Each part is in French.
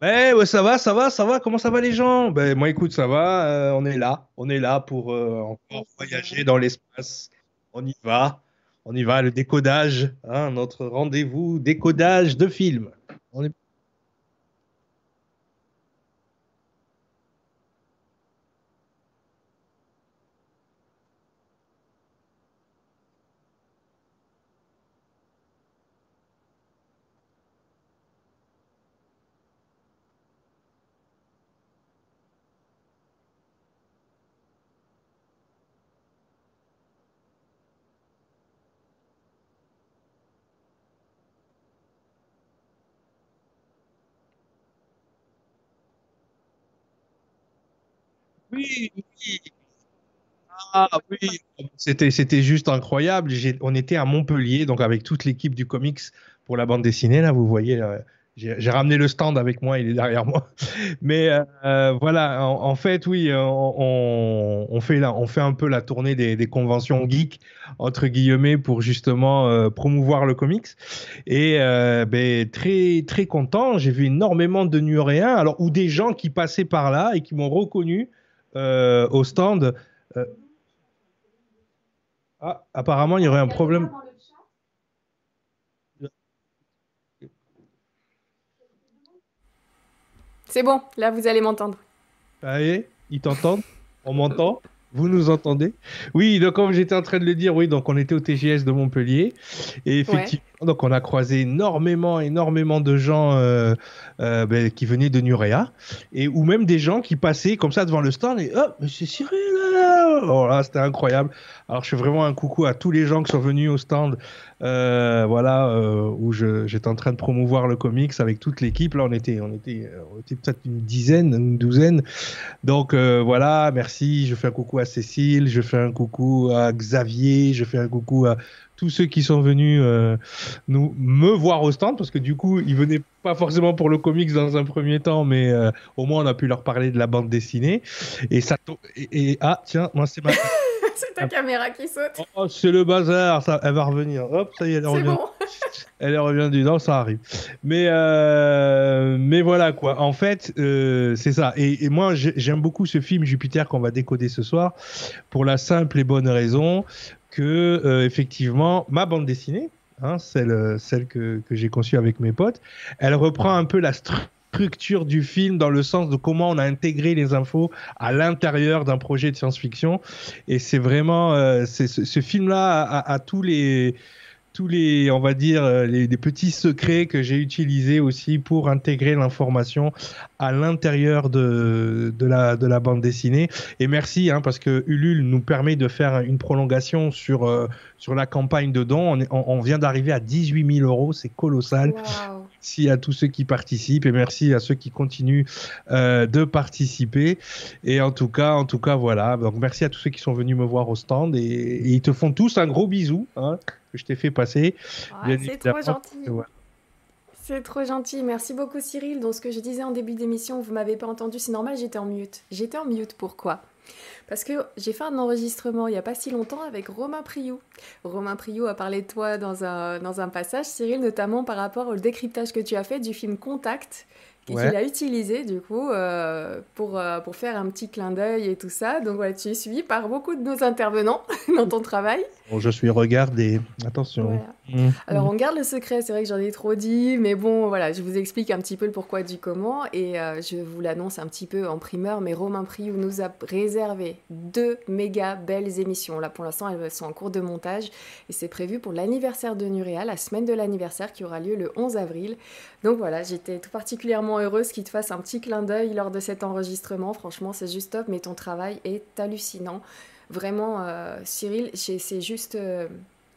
Eh ouais, ça va, ça va, ça va. Comment ça va les gens? Ben moi écoute, ça va. euh, on est là, on est là pour euh, encore voyager dans l'espace. On y va, on y va. Le décodage, hein, notre rendez-vous décodage de films. On est... Oui. Ah oui, c'était c'était juste incroyable. On était à Montpellier, donc avec toute l'équipe du comics pour la bande dessinée. Là, vous voyez, là, j'ai ramené le stand avec moi, il est derrière moi. Mais euh, euh, voilà, en, fait, oui, euh, on, fait là, on fait un peu la tournée des, conventions geeks entre guillemets pour justement euh, promouvoir le comics. Et euh, ben, très très content. J'ai vu énormément de Nuréens, alors ou des gens qui passaient par là et qui m'ont reconnu euh, au stand. Euh, ah, apparemment, il y aurait un problème. C'est bon, là vous allez m'entendre. Allez, ils t'entendent? On m'entend? Vous nous entendez? Oui, donc comme j'étais en train de le dire, oui, donc on était au TGS de Montpellier et Ouais. Donc on a croisé énormément, énormément de gens euh, euh, ben, qui venaient de Nurea et ou même des gens qui passaient comme ça devant le stand et oh, c'est Cyril là! Oh là, c'était incroyable. Alors je fais vraiment un coucou à tous les gens qui sont venus au stand, euh, voilà, euh, où j'étais en train de promouvoir le comics avec toute l'équipe. Là, on était, on était, on était peut-être une dizaine, une douzaine. Donc voilà, merci. Je fais un coucou à Cécile, je fais un coucou à Xavier, je fais un coucou à tous ceux qui sont venus euh, nous me voir au stand parce que du coup ils venaient pas forcément pour le comics dans un premier temps, mais euh, au moins on a pu leur parler de la bande dessinée. Et ça et, et- ah tiens, moi c'est ma C'est ta caméra qui saute. oh, c'est le bazar, ça elle va revenir. Hop, ça y est, elle C'est revient. bon. Elle revient du Nord, ça arrive. Mais, euh, mais voilà quoi. En fait, c'est ça. Et, et moi, j'ai- j'aime beaucoup ce film Jupiter qu'on va décoder ce soir pour la simple et bonne raison euh, effectivement, ma bande dessinée, hein, celle, celle que, j'ai conçue avec mes potes, elle reprend un peu la stru- structure du film dans le sens de comment on a intégré les infos à l'intérieur d'un projet de science-fiction. Et c'est vraiment, euh, ce, film-là a tous les tous les, on va dire, euh, les, petits secrets que j'ai utilisés aussi pour intégrer l'information à l'intérieur de, de, la, de la bande dessinée. Et merci, hein, parce que Ulule nous permet de faire une prolongation sur, euh, sur la campagne de dons. On, est- on- on vient d'arriver à 18 000 euros, c'est colossal. Merci à tous ceux qui participent et merci à ceux qui continuent euh, de participer. Et en tout cas, en tout cas, voilà. Donc merci à tous ceux qui sont venus me voir au stand et, et ils te font tous un gros bisou hein, que je t'ai fait passer. C'est trop gentil. Ouais. C'est trop gentil. Merci beaucoup Cyril. Donc ce que je disais en début d'émission, vous m'avez pas entendu, c'est normal, j'étais en mute. J'étais en mute pourquoi? Parce que j'ai fait un enregistrement il y a pas si longtemps avec Romain Priou. Romain Priou a parlé de toi dans un, dans un passage, Cyril, notamment par rapport au décryptage que tu as fait du film Contact et Ouais. qu'il a utilisé du coup euh, pour, euh, pour faire un petit clin d'œil et tout ça. Donc voilà, tu es suivi par beaucoup de nos intervenants dans ton travail. Bon, je suis regardé. Attention. Voilà. Mmh. Alors on garde le secret, c'est vrai que j'en ai trop dit, mais bon voilà, je vous explique un petit peu le pourquoi du comment et euh, je vous l'annonce un petit peu en primeur, mais Romain Priou nous a réservé deux méga belles émissions. Là pour l'instant elles sont en cours de montage et c'est prévu pour l'anniversaire de Nurea, la semaine de l'anniversaire qui aura lieu le 11 avril. Donc voilà, j'étais tout particulièrement heureuse qu'il te fasse un petit clin d'œil lors de cet enregistrement, franchement c'est juste top, mais ton travail est hallucinant. Vraiment, euh, Cyril, c'est juste... euh,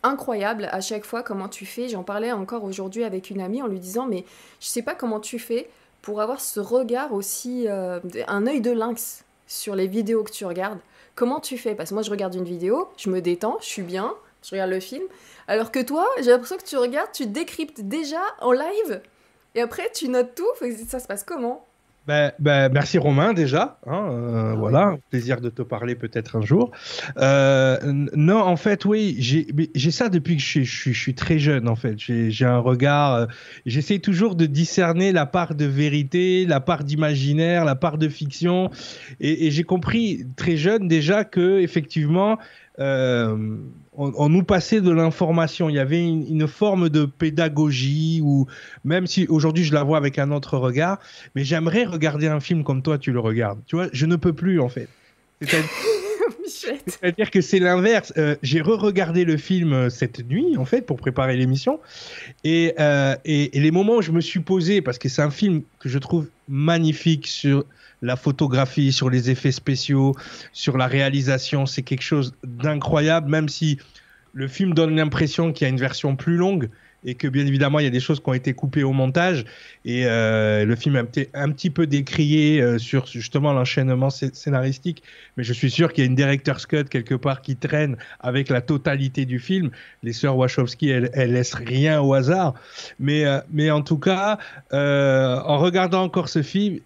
incroyable à chaque fois comment tu fais. J'en parlais encore aujourd'hui avec une amie en lui disant mais je sais pas comment tu fais pour avoir ce regard aussi euh, un œil de lynx sur les vidéos que tu regardes. Comment tu fais? Parce que moi je regarde une vidéo, je me détends, je suis bien, je regarde le film, alors que toi j'ai l'impression que tu regardes, tu décryptes déjà en live et après tu notes tout. Ça se passe comment? Ben, ben, merci Romain déjà. Hein, euh, voilà, plaisir de te parler peut-être un jour. Euh, non, en fait, oui, j'ai ça depuis que je, je, je, suis très jeune. En fait, j'ai un regard. Euh, J'essaie toujours de discerner la part de vérité, la part d'imaginaire, la part de fiction, et, et j'ai compris très jeune déjà que effectivement. On, nous passait de l'information. Il y avait une, forme de pédagogie, ou même si aujourd'hui je la vois avec un autre regard, mais j'aimerais regarder un film comme toi, tu le regardes. Tu vois, je ne peux plus en fait. C'est-à-dire que c'est l'inverse. Euh, j'ai re-regardé le film euh, cette nuit, en fait, pour préparer l'émission. Et, euh, et, et, les moments où je me suis posé, parce que c'est un film que je trouve magnifique sur la photographie, sur les effets spéciaux, sur la réalisation. C'est quelque chose d'incroyable, même si le film donne l'impression qu'il y a une version plus longue et que bien évidemment il y a des choses qui ont été coupées au montage et euh, le film est un, petit peu décrié euh, sur justement l'enchaînement scénaristique mais je suis sûr qu'il y a une director's cut quelque part qui traîne avec la totalité du film les sœurs Wachowski elles, elles laissent rien au hasard mais euh, mais en tout cas en regardant encore ce film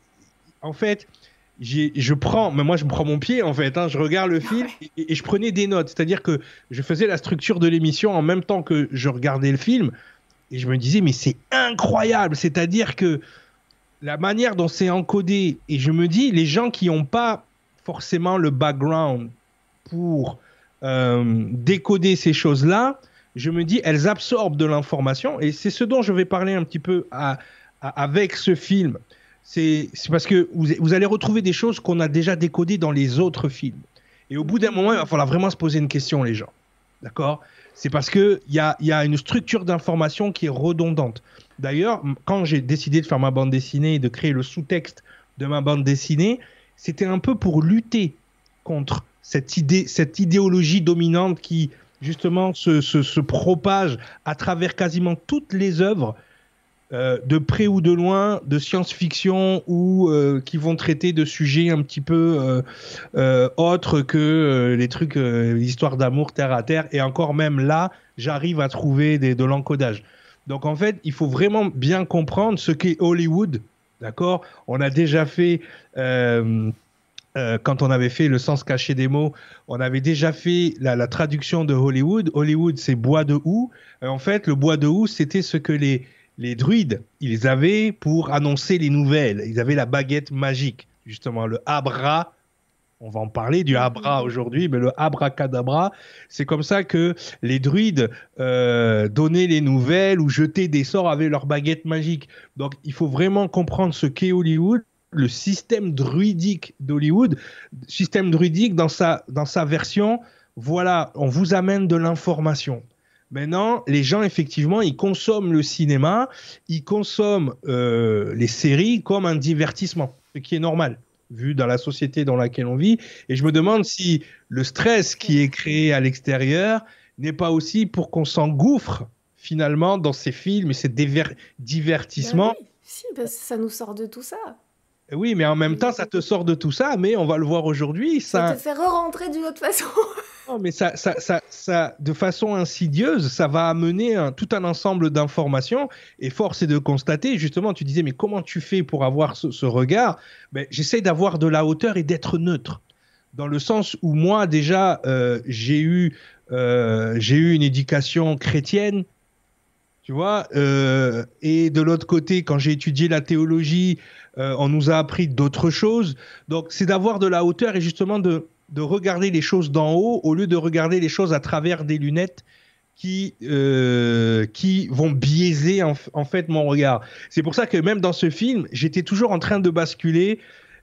en fait, je prends, mais moi je me prends mon pied en fait, hein, je regarde le film et, je prenais des notes, c'est-à-dire que je faisais la structure de l'émission en même temps que je regardais le film et je me disais mais c'est incroyable, c'est-à-dire que la manière dont c'est encodé et je me dis les gens qui n'ont pas forcément le background pour euh, décoder ces choses-là, je me dis elles absorbent de l'information et c'est ce dont je vais parler un petit peu avec ce film c'est parce que vous, allez retrouver des choses qu'on a déjà décodées dans les autres films. Et au bout d'un moment, il va falloir vraiment se poser une question, les gens. D'accord? C'est parce qu'il y a, y a une structure d'information qui est redondante. D'ailleurs, quand j'ai décidé de faire ma bande dessinée et de créer le sous-texte de ma bande dessinée, c'était un peu pour lutter contre cette, idée, cette idéologie dominante qui, justement, se, propage à travers quasiment toutes les œuvres euh, de près ou de loin, de science-fiction ou euh, qui vont traiter de sujets un petit peu euh, autres que les trucs, l'histoire d'amour terre à terre. Et encore même là, j'arrive à trouver de l'encodage. Donc en fait, il faut vraiment bien comprendre ce qu'est Hollywood. D'accord? On a déjà fait. quand on avait fait le sens caché des mots, on avait déjà fait la, la traduction de Hollywood. Hollywood, c'est bois de houx. en fait, le bois de houx, c'était ce que les, les druides, ils avaient pour annoncer les nouvelles, ils avaient la baguette magique, justement le abra. On va en parler du abra aujourd'hui, mais le abracadabra, c'est comme ça que les druides euh, donnaient les nouvelles ou jetaient des sorts avec leur baguette magique. Donc il faut vraiment comprendre ce qu'est Hollywood, le système druidique d'Hollywood, système druidique dans sa, dans sa version, voilà, on vous amène de l'information. Maintenant, les gens, effectivement, ils consomment le cinéma, ils consomment euh, les séries comme un divertissement, ce qui est normal, vu dans la société dans laquelle on vit. Et je me demande si le stress qui est créé à l'extérieur n'est pas aussi pour qu'on s'engouffre finalement dans ces films et ces divertissements. Ben oui, si, ça nous sort de tout ça. Oui, mais en même temps, ça te sort de tout ça, mais on va le voir aujourd'hui. Ça... ça te fait re-rentrer d'une autre façon. Non, mais ça, ça, ça, ça, de façon insidieuse, ça va amener un, tout un ensemble d'informations. Et force est de constater, justement, tu disais, mais comment tu fais pour avoir ce, regard? Ben, J'essaie d'avoir de la hauteur et d'être neutre. Dans le sens où moi, déjà, euh, j'ai eu, euh, j'ai eu une éducation chrétienne, tu vois, euh, et de l'autre côté, quand j'ai étudié la théologie, on nous a appris d'autres choses. Donc, c'est d'avoir de la hauteur et justement de de regarder les choses d'en haut au lieu de regarder les choses à travers des lunettes qui, euh, qui vont biaiser en, fait mon regard. C'est pour ça que même dans ce film, j'étais toujours en train de basculer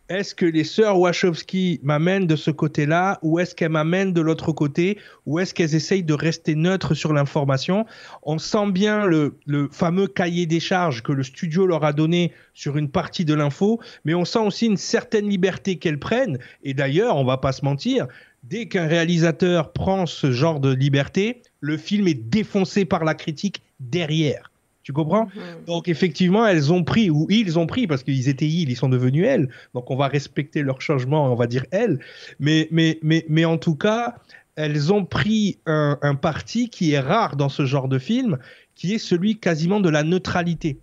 est-ce que les sœurs Wachowski m'amènent de ce côté-là ou est-ce qu'elles m'amènent de l'autre côté ou est-ce qu'elles essayent de rester neutres sur l'information? On sent bien le, fameux cahier des charges que le studio leur a donné sur une partie de l'info, mais on sent aussi une certaine liberté qu'elles prennent. Et d'ailleurs, on va pas se mentir, dès qu'un réalisateur prend ce genre de liberté, le film est défoncé par la critique derrière. Tu comprends. Donc effectivement, elles ont pris, ou ils ont pris, parce qu'ils étaient ils, ils sont devenus elles. Donc on va respecter leur changement, on va dire elles. Mais, mais, mais, mais en tout cas, elles ont pris un, parti qui est rare dans ce genre de film, qui est celui quasiment de la neutralité.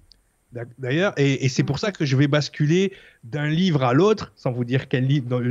D'ailleurs, et, c'est pour ça que je vais basculer d'un livre à l'autre, sans vous dire quel livre,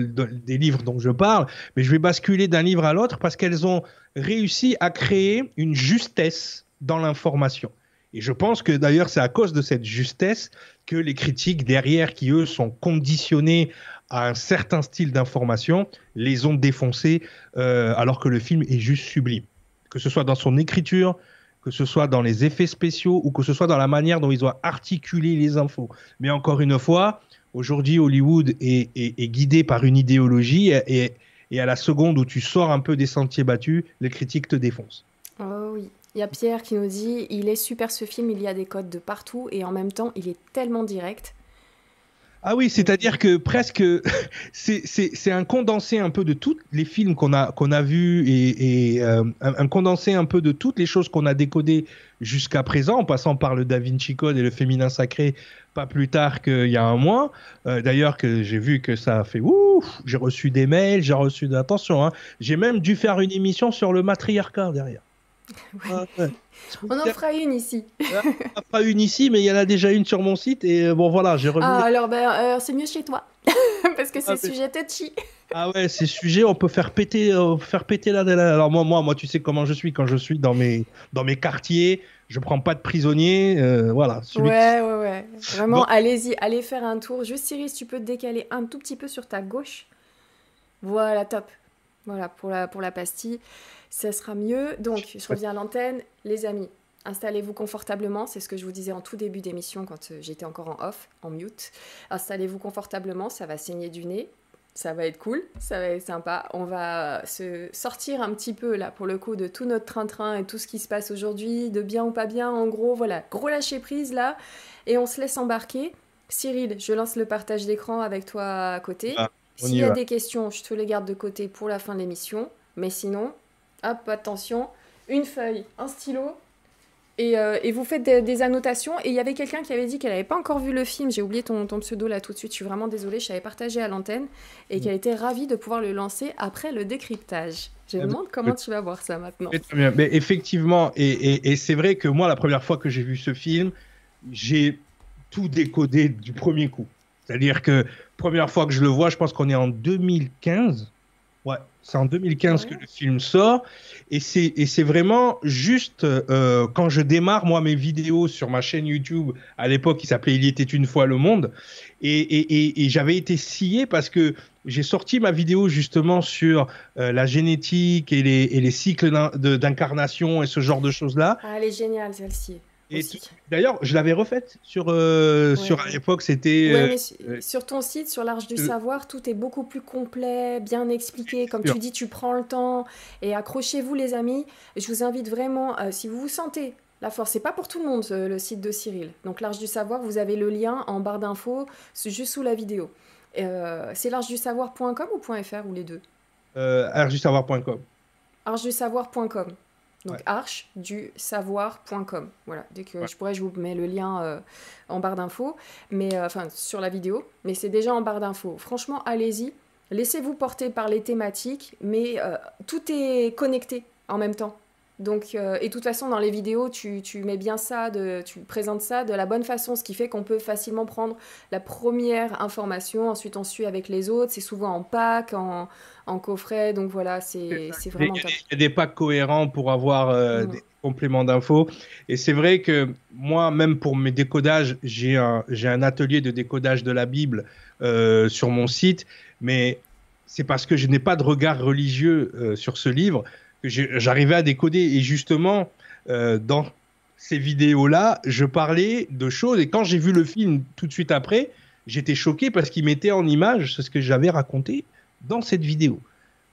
des livres dont je parle, mais je vais basculer d'un livre à l'autre parce qu'elles ont réussi à créer une justesse dans l'information. Et je pense que d'ailleurs, c'est à cause de cette justesse que les critiques derrière, qui eux sont conditionnés à un certain style d'information, les ont défoncés, euh, alors que le film est juste sublime. Que ce soit dans son écriture, que ce soit dans les effets spéciaux ou que ce soit dans la manière dont ils ont articulé les infos. Mais encore une fois, aujourd'hui, Hollywood est, guidé par une idéologie et, et, à la seconde où tu sors un peu des sentiers battus, les critiques te défoncent. Oh oui. Il y a Pierre qui nous dit il est super ce film, il y a des codes de partout et en même temps il est tellement direct. Ah oui, c'est-à-dire que presque, c'est un condensé un peu de tous les films qu'on a, a vus et, euh, un, condensé un peu de toutes les choses qu'on a décodées jusqu'à présent, en passant par le Da Vinci Code et le féminin sacré, pas plus tard qu'il y a un mois. Euh, d'ailleurs, que j'ai vu que ça a fait ouf, j'ai reçu des mails, j'ai reçu d'attention. Hein. J'ai même dû faire une émission sur le matriarcat derrière. Ah, On en fera une ici. On en fera une ici, mais il y en a déjà une sur mon site et euh, bon voilà, j'ai remis. Ah alors ben, euh, c'est mieux chez toi parce que c'est ah, sujet touchy. Ah ouais, ces sujets, on peut faire péter, euh, faire péter la, Alors moi, moi, moi, tu sais comment je suis quand je suis dans mes, dans mes quartiers. Je prends pas de prisonniers, voilà. Ouais, ouais, ouais. Vraiment, allez-y, allez faire un tour. Juste Cyril, tu peux te décaler un tout petit peu sur ta gauche. Voilà, top. Voilà pour la, pour la pastille ça sera mieux. Donc, je reviens à l'antenne. Les amis, installez-vous confortablement. C'est ce que je vous disais en tout début d'émission quand euh, j'étais encore en off, en mute. Installez-vous confortablement, ça va saigner du nez. Ça va être cool, ça va être sympa. On va se sortir un petit peu là pour le coup de tout notre train-train et tout ce qui se passe aujourd'hui, de bien ou pas bien. En gros, voilà, gros lâcher prise là et on se laisse embarquer. Cyril, je lance le partage d'écran avec toi à côté. Ah, S'il y, a des questions, je te les garde de côté pour la fin de l'émission. Mais sinon, Hop, attention, une feuille, un stylo. Et, euh, vous faites des, annotations. Et il y avait quelqu'un qui avait dit qu'elle n'avait pas encore vu le film. J'ai oublié ton, pseudo là tout de suite. Je suis vraiment désolée. Je l'avais partagé à l'antenne. Et mm. qu'elle était ravie de pouvoir le lancer après le décryptage. Je me demande comment tu vas voir ça maintenant. Mais effectivement, et, c'est vrai que moi, la première fois que j'ai vu ce film, j'ai tout décodé du premier coup. C'est-à-dire que première fois que je le vois, je pense qu'on est en 2015. C'est en 2015 que le film sort. Et c'est vraiment juste euh, quand je démarre, moi, mes vidéos sur ma chaîne YouTube, à l'époque, qui s'appelait Il y était une fois le monde. Et, j'avais été scié parce que j'ai sorti ma vidéo justement sur euh, la génétique et les, et les cycles d'incarnation et ce genre de choses-là. Ah, elle est géniale, celle-ci. D'ailleurs, je l'avais refaite sur, euh, sur à l'époque, c'était. Euh, sur ton site, sur l'Arche du Savoir, tout est beaucoup plus complet, bien expliqué. Comme tu dis, tu prends le temps. Et accrochez-vous, les amis. Je vous invite vraiment, euh, si vous vous sentez la force, c'est pas pour tout le monde le site de Cyril. Donc l'Arche du Savoir, vous avez le lien en barre d'infos, juste sous la vidéo. c'est l'archedusavoir.com ou .fr ou les deux? Euh, archedusavoir.com. archedusavoir.com. Donc arche-du-savoir.com. Voilà, dès que je pourrais, je vous mets le lien euh, en barre d'infos, mais euh, enfin sur la vidéo, mais c'est déjà en barre d'infos. Franchement, allez-y, laissez-vous porter par les thématiques, mais euh, tout est connecté en même temps. Donc, et de toute façon, dans les vidéos, tu, tu, mets bien ça, de, tu présentes ça de la bonne façon, ce qui fait qu'on peut facilement prendre la première information, ensuite on suit avec les autres. C'est souvent en pack, en, en coffret. Donc voilà, c'est vraiment top. Il y a des packs cohérents pour avoir euh, mm. des compléments d'infos. Et c'est vrai que moi, même pour mes décodages, j'ai un, un atelier de décodage de la Bible euh, sur mon site. Mais c'est parce que je n'ai pas de regard religieux euh, sur ce livre j'arrivais à décoder. Et justement, dans ces vidéos-là, je parlais de choses. Et quand j'ai vu le film tout de suite après, j'étais choqué parce qu'il mettait en image ce que j'avais raconté dans cette vidéo.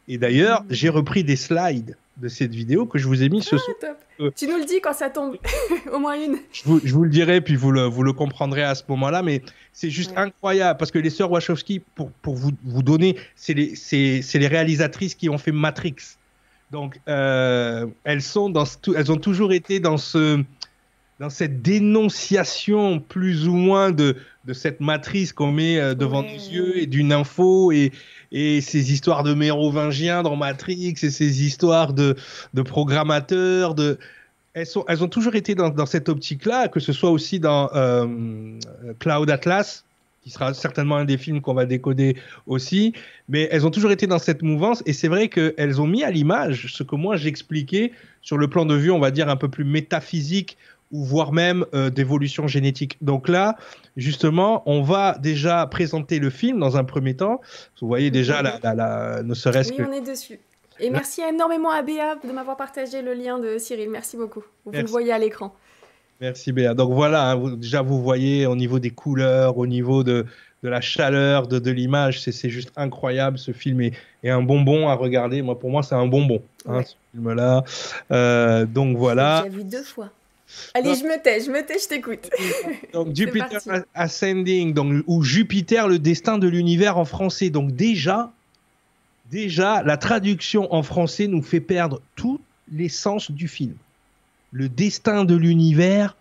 Et d'ailleurs, mmh. j'ai repris des slides de cette vidéo que je vous ai mis ce ah, soir. Euh, tu nous le dis quand ça tombe, au moins une. Je vous, je vous, le dirai, puis vous le, vous le comprendrez à ce moment-là, mais c'est juste incroyable, parce que les sœurs Wachowski, pour, pour vous, vous donner, c'est les, les, réalisatrices qui ont fait Matrix. Donc, euh, elles, sont dans, elles ont toujours été dans ce, dans cette dénonciation plus ou moins de, de cette matrice qu'on met euh, devant nos yeux et d'une info et, et ces histoires de mérovingiens dans Matrix et ces histoires de, de programmateurs. De... elles, sont, elles ont toujours été dans, dans cette optique-là, que ce soit aussi dans euh, Cloud Atlas, qui sera certainement un des films qu'on va décoder aussi, mais elles ont toujours été dans cette mouvance, et c'est vrai qu'elles ont mis à l'image ce que moi j'expliquais sur le plan de vue, on va dire, un peu plus métaphysique, ou voire même euh, d'évolution génétique. Donc là, justement, on va déjà présenter le film dans un premier temps. Vous voyez déjà, la, la, la ne serait-ce oui, que... on est dessus. Et merci énormément à Béa de m'avoir partagé le lien de Cyril. Merci beaucoup. Vous Merci. le voyez à l'écran. Merci Béa. Donc voilà, hein, vous- déjà vous voyez au niveau des couleurs, au niveau de, de la chaleur, de, de l'image, c'est juste incroyable. Ce film est, est un bonbon à regarder. Moi, pour moi, c'est un bonbon, hein, Ouais. ce film-là. Euh, donc voilà. J'ai vu deux fois. Allez, je me tais, je me tais, je t'écoute. Donc Jupiter. Ascending, donc, ou Jupiter, le destin de l'univers en français. Donc déjà, déjà, la traduction en français nous fait perdre tout l'essence du film. Le destin de l'univers,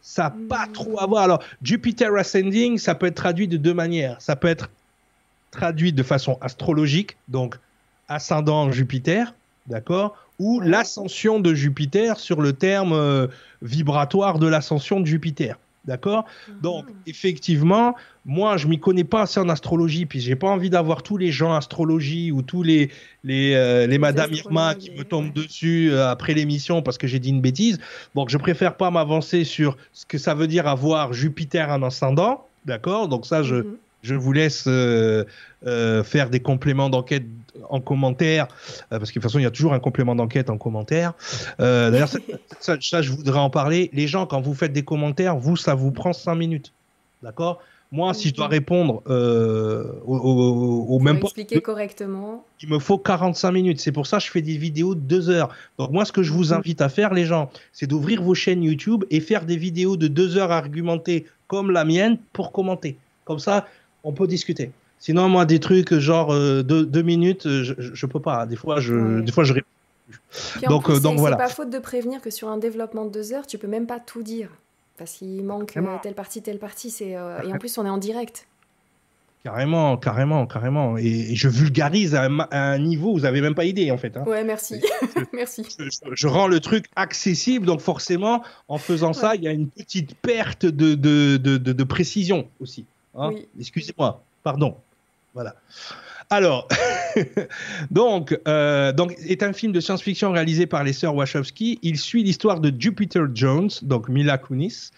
ça n'a pas Mm. trop à voir. Alors, Jupiter Ascending, ça peut être traduit de deux manières. Ça peut être traduit de façon astrologique, donc ascendant Jupiter, d'accord Ou l'ascension de Jupiter sur le terme euh, vibratoire de l'ascension de Jupiter. D'accord? Donc, Ah. effectivement, moi, je m'y connais pas assez en astrologie, puis j'ai pas envie d'avoir tous les gens astrologie ou tous les les, euh, les Madame Irma qui me tombent ouais. dessus euh, après l'émission parce que j'ai dit une bêtise. Donc, je préfère pas m'avancer sur ce que ça veut dire avoir Jupiter en ascendant. D'accord? Donc, ça, je, Mhm. je vous laisse euh, faire des compléments d'enquête en commentaire, euh, parce que de toute façon, il y a toujours un complément d'enquête en commentaire. Euh, D'ailleurs, ça, ça- ça, je voudrais en parler. Les gens, quand vous faites des commentaires, vous, ça vous prend 5 minutes. D'accord? Moi, si je dois répondre euh, au, au- au Pour même expliquer correctement. il me faut 45 minutes. C'est pour ça que je fais des vidéos de 2 heures. Donc moi, ce que je vous Mhm. invite à faire, les gens, c'est d'ouvrir vos chaînes YouTube et faire des vidéos de 2 heures argumentées comme la mienne pour commenter. Comme ça, on peut discuter. Sinon, moi, des trucs genre 2 minutes, euh, je, je, je peux pas. Des fois, je, Ouais. des fois, je. Puis Donc, plus, euh, donc voilà. C'est pas faute de prévenir que sur un développement de deux heures, tu peux même pas tout dire. Parce qu'il manque Vraiment. euh, telle partie, telle partie. C'est, euh, Et en plus, on est en direct. Carrément, carrément, carrément. Et, je vulgarise à un, ma- à un niveau, vous avez même pas idée, en fait. hein. Ouais, merci. merci. je, je- je rends le truc accessible, donc forcément, en faisant ça, il y a une petite perte de, de, de, de- de précision aussi. hein. Oui. Excusez-moi, pardon. Voilà. Alors, donc, euh, donc, est un film de science-fiction réalisé par les sœurs Wachowski. Il suit l'histoire de Jupiter Jones, donc Mila Kunis,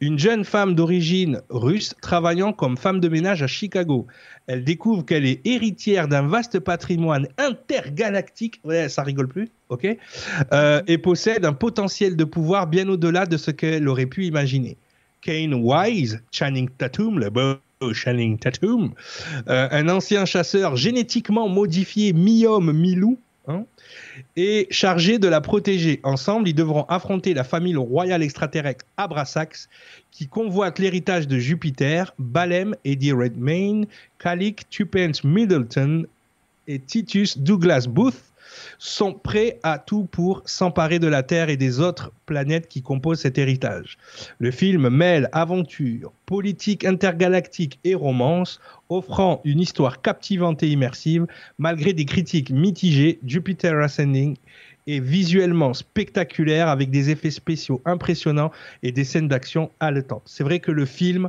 une jeune femme d'origine russe travaillant comme femme de ménage à Chicago. Elle découvre qu'elle est héritière d'un vaste patrimoine intergalactique. Ouais, ça rigole plus, ok euh, Et possède un potentiel de pouvoir bien au-delà de ce qu'elle aurait pu imaginer. Kane Wise, Channing Tatum, le beau Channing Tatum, euh, un ancien chasseur génétiquement modifié mi-homme, mi-loup, hein, est chargé de la protéger. Ensemble, ils devront affronter la famille royale extraterrestre Abrasax, qui convoite l'héritage de Jupiter, Balem, Eddie Redmayne, Kalik Tupence Middleton et Titus Douglas Booth sont prêts à tout pour s'emparer de la Terre et des autres planètes qui composent cet héritage. Le film mêle aventure, politique intergalactique et romance, offrant une histoire captivante et immersive, malgré des critiques mitigées. Jupiter Ascending est visuellement spectaculaire avec des effets spéciaux impressionnants et des scènes d'action haletantes. C'est vrai que le film,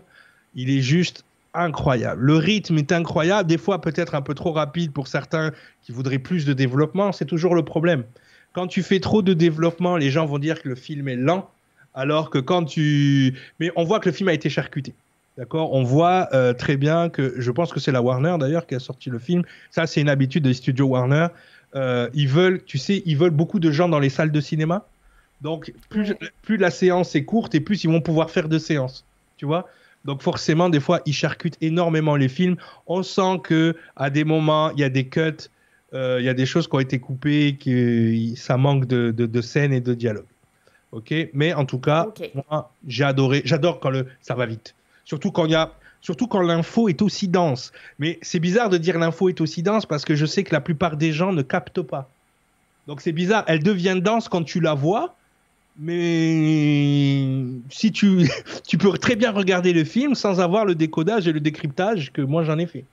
il est juste incroyable. Le rythme est incroyable, des fois peut-être un peu trop rapide pour certains qui voudraient plus de développement, c'est toujours le problème. Quand tu fais trop de développement, les gens vont dire que le film est lent, alors que quand tu... Mais on voit que le film a été charcuté. D'accord? On voit euh, très bien que, je pense que c'est la Warner d'ailleurs qui a sorti le film. Ça, c'est une habitude des studios Warner. Euh, ils veulent, tu sais, ils veulent beaucoup de gens dans les salles de cinéma. Donc, plus, plus la séance est courte et plus ils vont pouvoir faire de séances. Tu vois? Donc forcément, des fois, ils charcutent énormément les films. On sent que à des moments, il y a des cuts, euh, il y a des choses qui ont été coupées, que ça manque de, de, de scènes et de dialogue. Ok, mais en tout cas, moi, j'ai adoré. J'adore quand le ça va vite. Surtout quand il y a, surtout quand l'info est aussi dense. Mais c'est bizarre de dire l'info est aussi dense parce que je sais que la plupart des gens ne captent pas. Donc c'est bizarre. Elle devient dense quand tu la vois, mais si tu, tu peux très bien regarder le film sans avoir le décodage et le décryptage que moi j'en ai fait.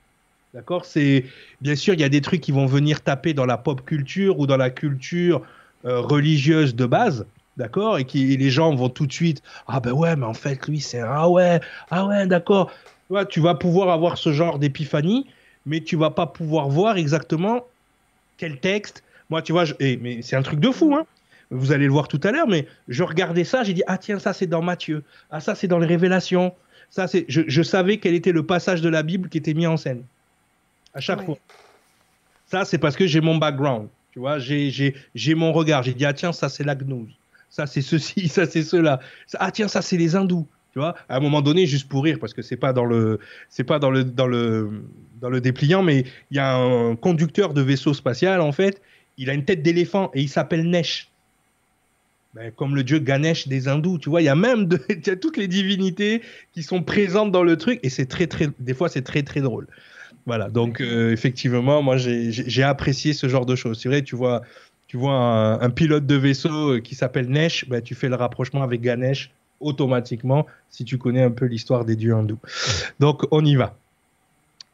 D'accord? C'est bien sûr il y a des trucs qui vont venir taper dans la pop culture ou dans la culture euh, religieuse de base. d'accord, et qui les gens vont tout de suite, ah ben ouais, mais en fait lui c'est ah ouais, ah ouais, d'accord. Tu, vas pouvoir avoir ce genre d'épiphanie, mais tu vas pas pouvoir voir exactement quel texte. Moi, tu vois, je, mais c'est un truc de fou, hein. Vous allez le voir tout à l'heure, mais je regardais ça, j'ai dit ah tiens ça c'est dans Matthieu, ah ça c'est dans les Révélations, ça c'est, je, je, savais quel était le passage de la Bible qui était mis en scène à chaque fois. Ça c'est parce que j'ai mon background. Tu vois, j'ai mon regard. J'ai dit, ah tiens, ça c'est la gnose. Ça c'est ceci, ça c'est cela. Ah tiens, ça c'est les hindous. Tu vois, à un moment donné, juste pour rire, parce que c'est pas dans le, c'est pas dans le, dans le, dans le dépliant, mais il y a un conducteur de vaisseau spatial en fait. Il a une tête d'éléphant et il s'appelle Nesh. Ben, comme le dieu Ganesh des hindous, tu vois, il y a même de, y a toutes les divinités qui sont présentes dans le truc et c'est très très, des fois c'est très très drôle. Voilà, donc euh, effectivement, moi j'ai apprécié ce genre de choses. C'est vrai, tu vois, tu vois un, pilote de vaisseau euh, qui s'appelle Nesh, bah, tu fais le rapprochement avec Ganesh automatiquement si tu connais un peu l'histoire des dieux hindous. Donc on y va.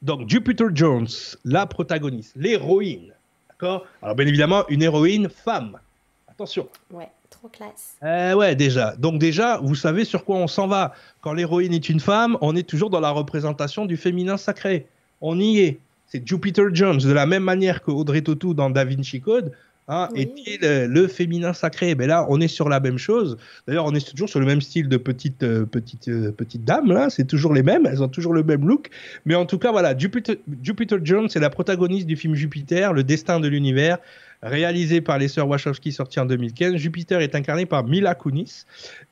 Donc Jupiter Jones, la protagoniste, l'héroïne. D'accord? Alors bien évidemment, une héroïne femme. Attention. Ouais, classe. Euh, ouais, déjà. Donc déjà, vous savez sur quoi on s'en va. Quand l'héroïne est une femme, on est toujours dans la représentation du féminin sacré on y est. C'est Jupiter Jones, de la même manière que Audrey Tautou dans Da Vinci Code, hein, est le, féminin sacré? Mais là, on est sur la même chose. D'ailleurs, on est toujours sur le même style de petite, euh, petite, euh, petite dame. Là, c'est toujours les mêmes. Elles ont toujours le même look. Mais en tout cas, voilà, Jupiter, Jupiter Jones est la protagoniste du film Jupiter, le destin de l'univers réalisé par les sœurs Wachowski, sorti en 2015. Jupiter est incarné par Mila Kunis.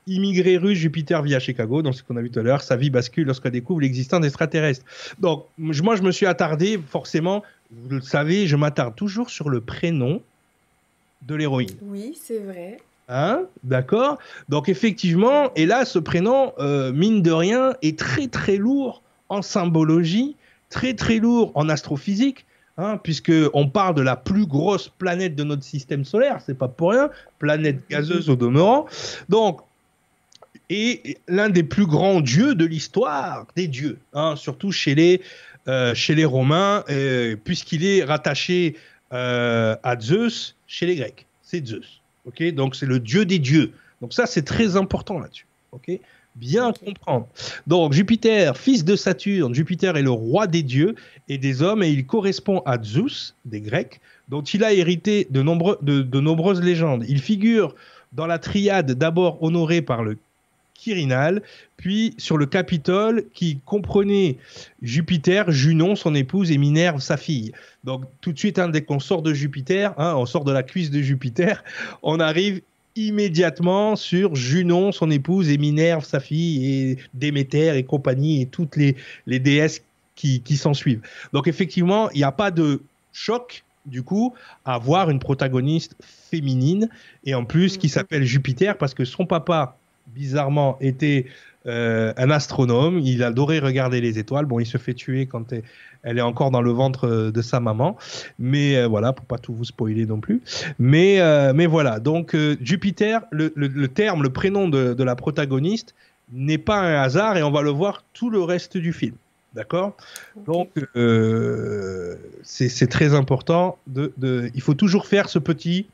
Immigré russe, Jupiter vit à Chicago, donc ce qu'on a vu tout à l'heure. Sa vie bascule lorsqu'elle découvre l'existence d'extraterrestres. Donc, moi, je me suis attardé, forcément, vous le savez, je m'attarde toujours sur le prénom de l'héroïne. Oui, c'est vrai. Hein? D'accord Donc, effectivement, et là, ce prénom, euh, mine de rien, est très, très lourd en symbologie, très, très lourd en astrophysique Hein, puisque on parle de la plus grosse planète de notre système solaire, c'est pas pour rien, planète gazeuse au demeurant. Donc, et l'un des plus grands dieux de l'histoire des dieux, hein, surtout chez les, euh, chez les Romains, euh, puisqu'il est rattaché à Zeus chez les Grecs. C'est Zeus. ok? Donc, c'est le dieu des dieux. Donc, ça, c'est très important là-dessus. ok? Bien comprendre. Donc Jupiter, fils de Saturne, Jupiter est le roi des dieux et des hommes et il correspond à Zeus, des Grecs, dont il a hérité de, de, nombreuses légendes. Il figure dans la triade d'abord honorée par le Quirinal, puis sur le Capitole qui comprenait Jupiter, Junon, son épouse, et Minerve, sa fille. Donc tout de suite, hein, dès qu'on sort de Jupiter, hein, on sort de la cuisse de Jupiter, on arrive immédiatement sur Junon, son épouse, et Minerve, sa fille, et Déméter et compagnie, et toutes les, les déesses qui, qui s'en suivent. Donc effectivement, il n'y a pas de choc, du coup, à voir une protagoniste féminine, et en plus qui mhm. s'appelle Jupiter, parce que son papa, bizarrement, était euh, un astronome, il adorait regarder les étoiles. Bon, il se fait tuer quand elle est encore dans le ventre euh, de sa maman, mais euh, voilà, pour pas tout vous spoiler non plus. Mais, mais voilà, donc Jupiter, le, le, terme, le prénom de, de la protagoniste n'est pas un hasard et on va le voir tout le reste du film. D'accord? Donc, c'est très important. De, de, il faut toujours faire ce petit.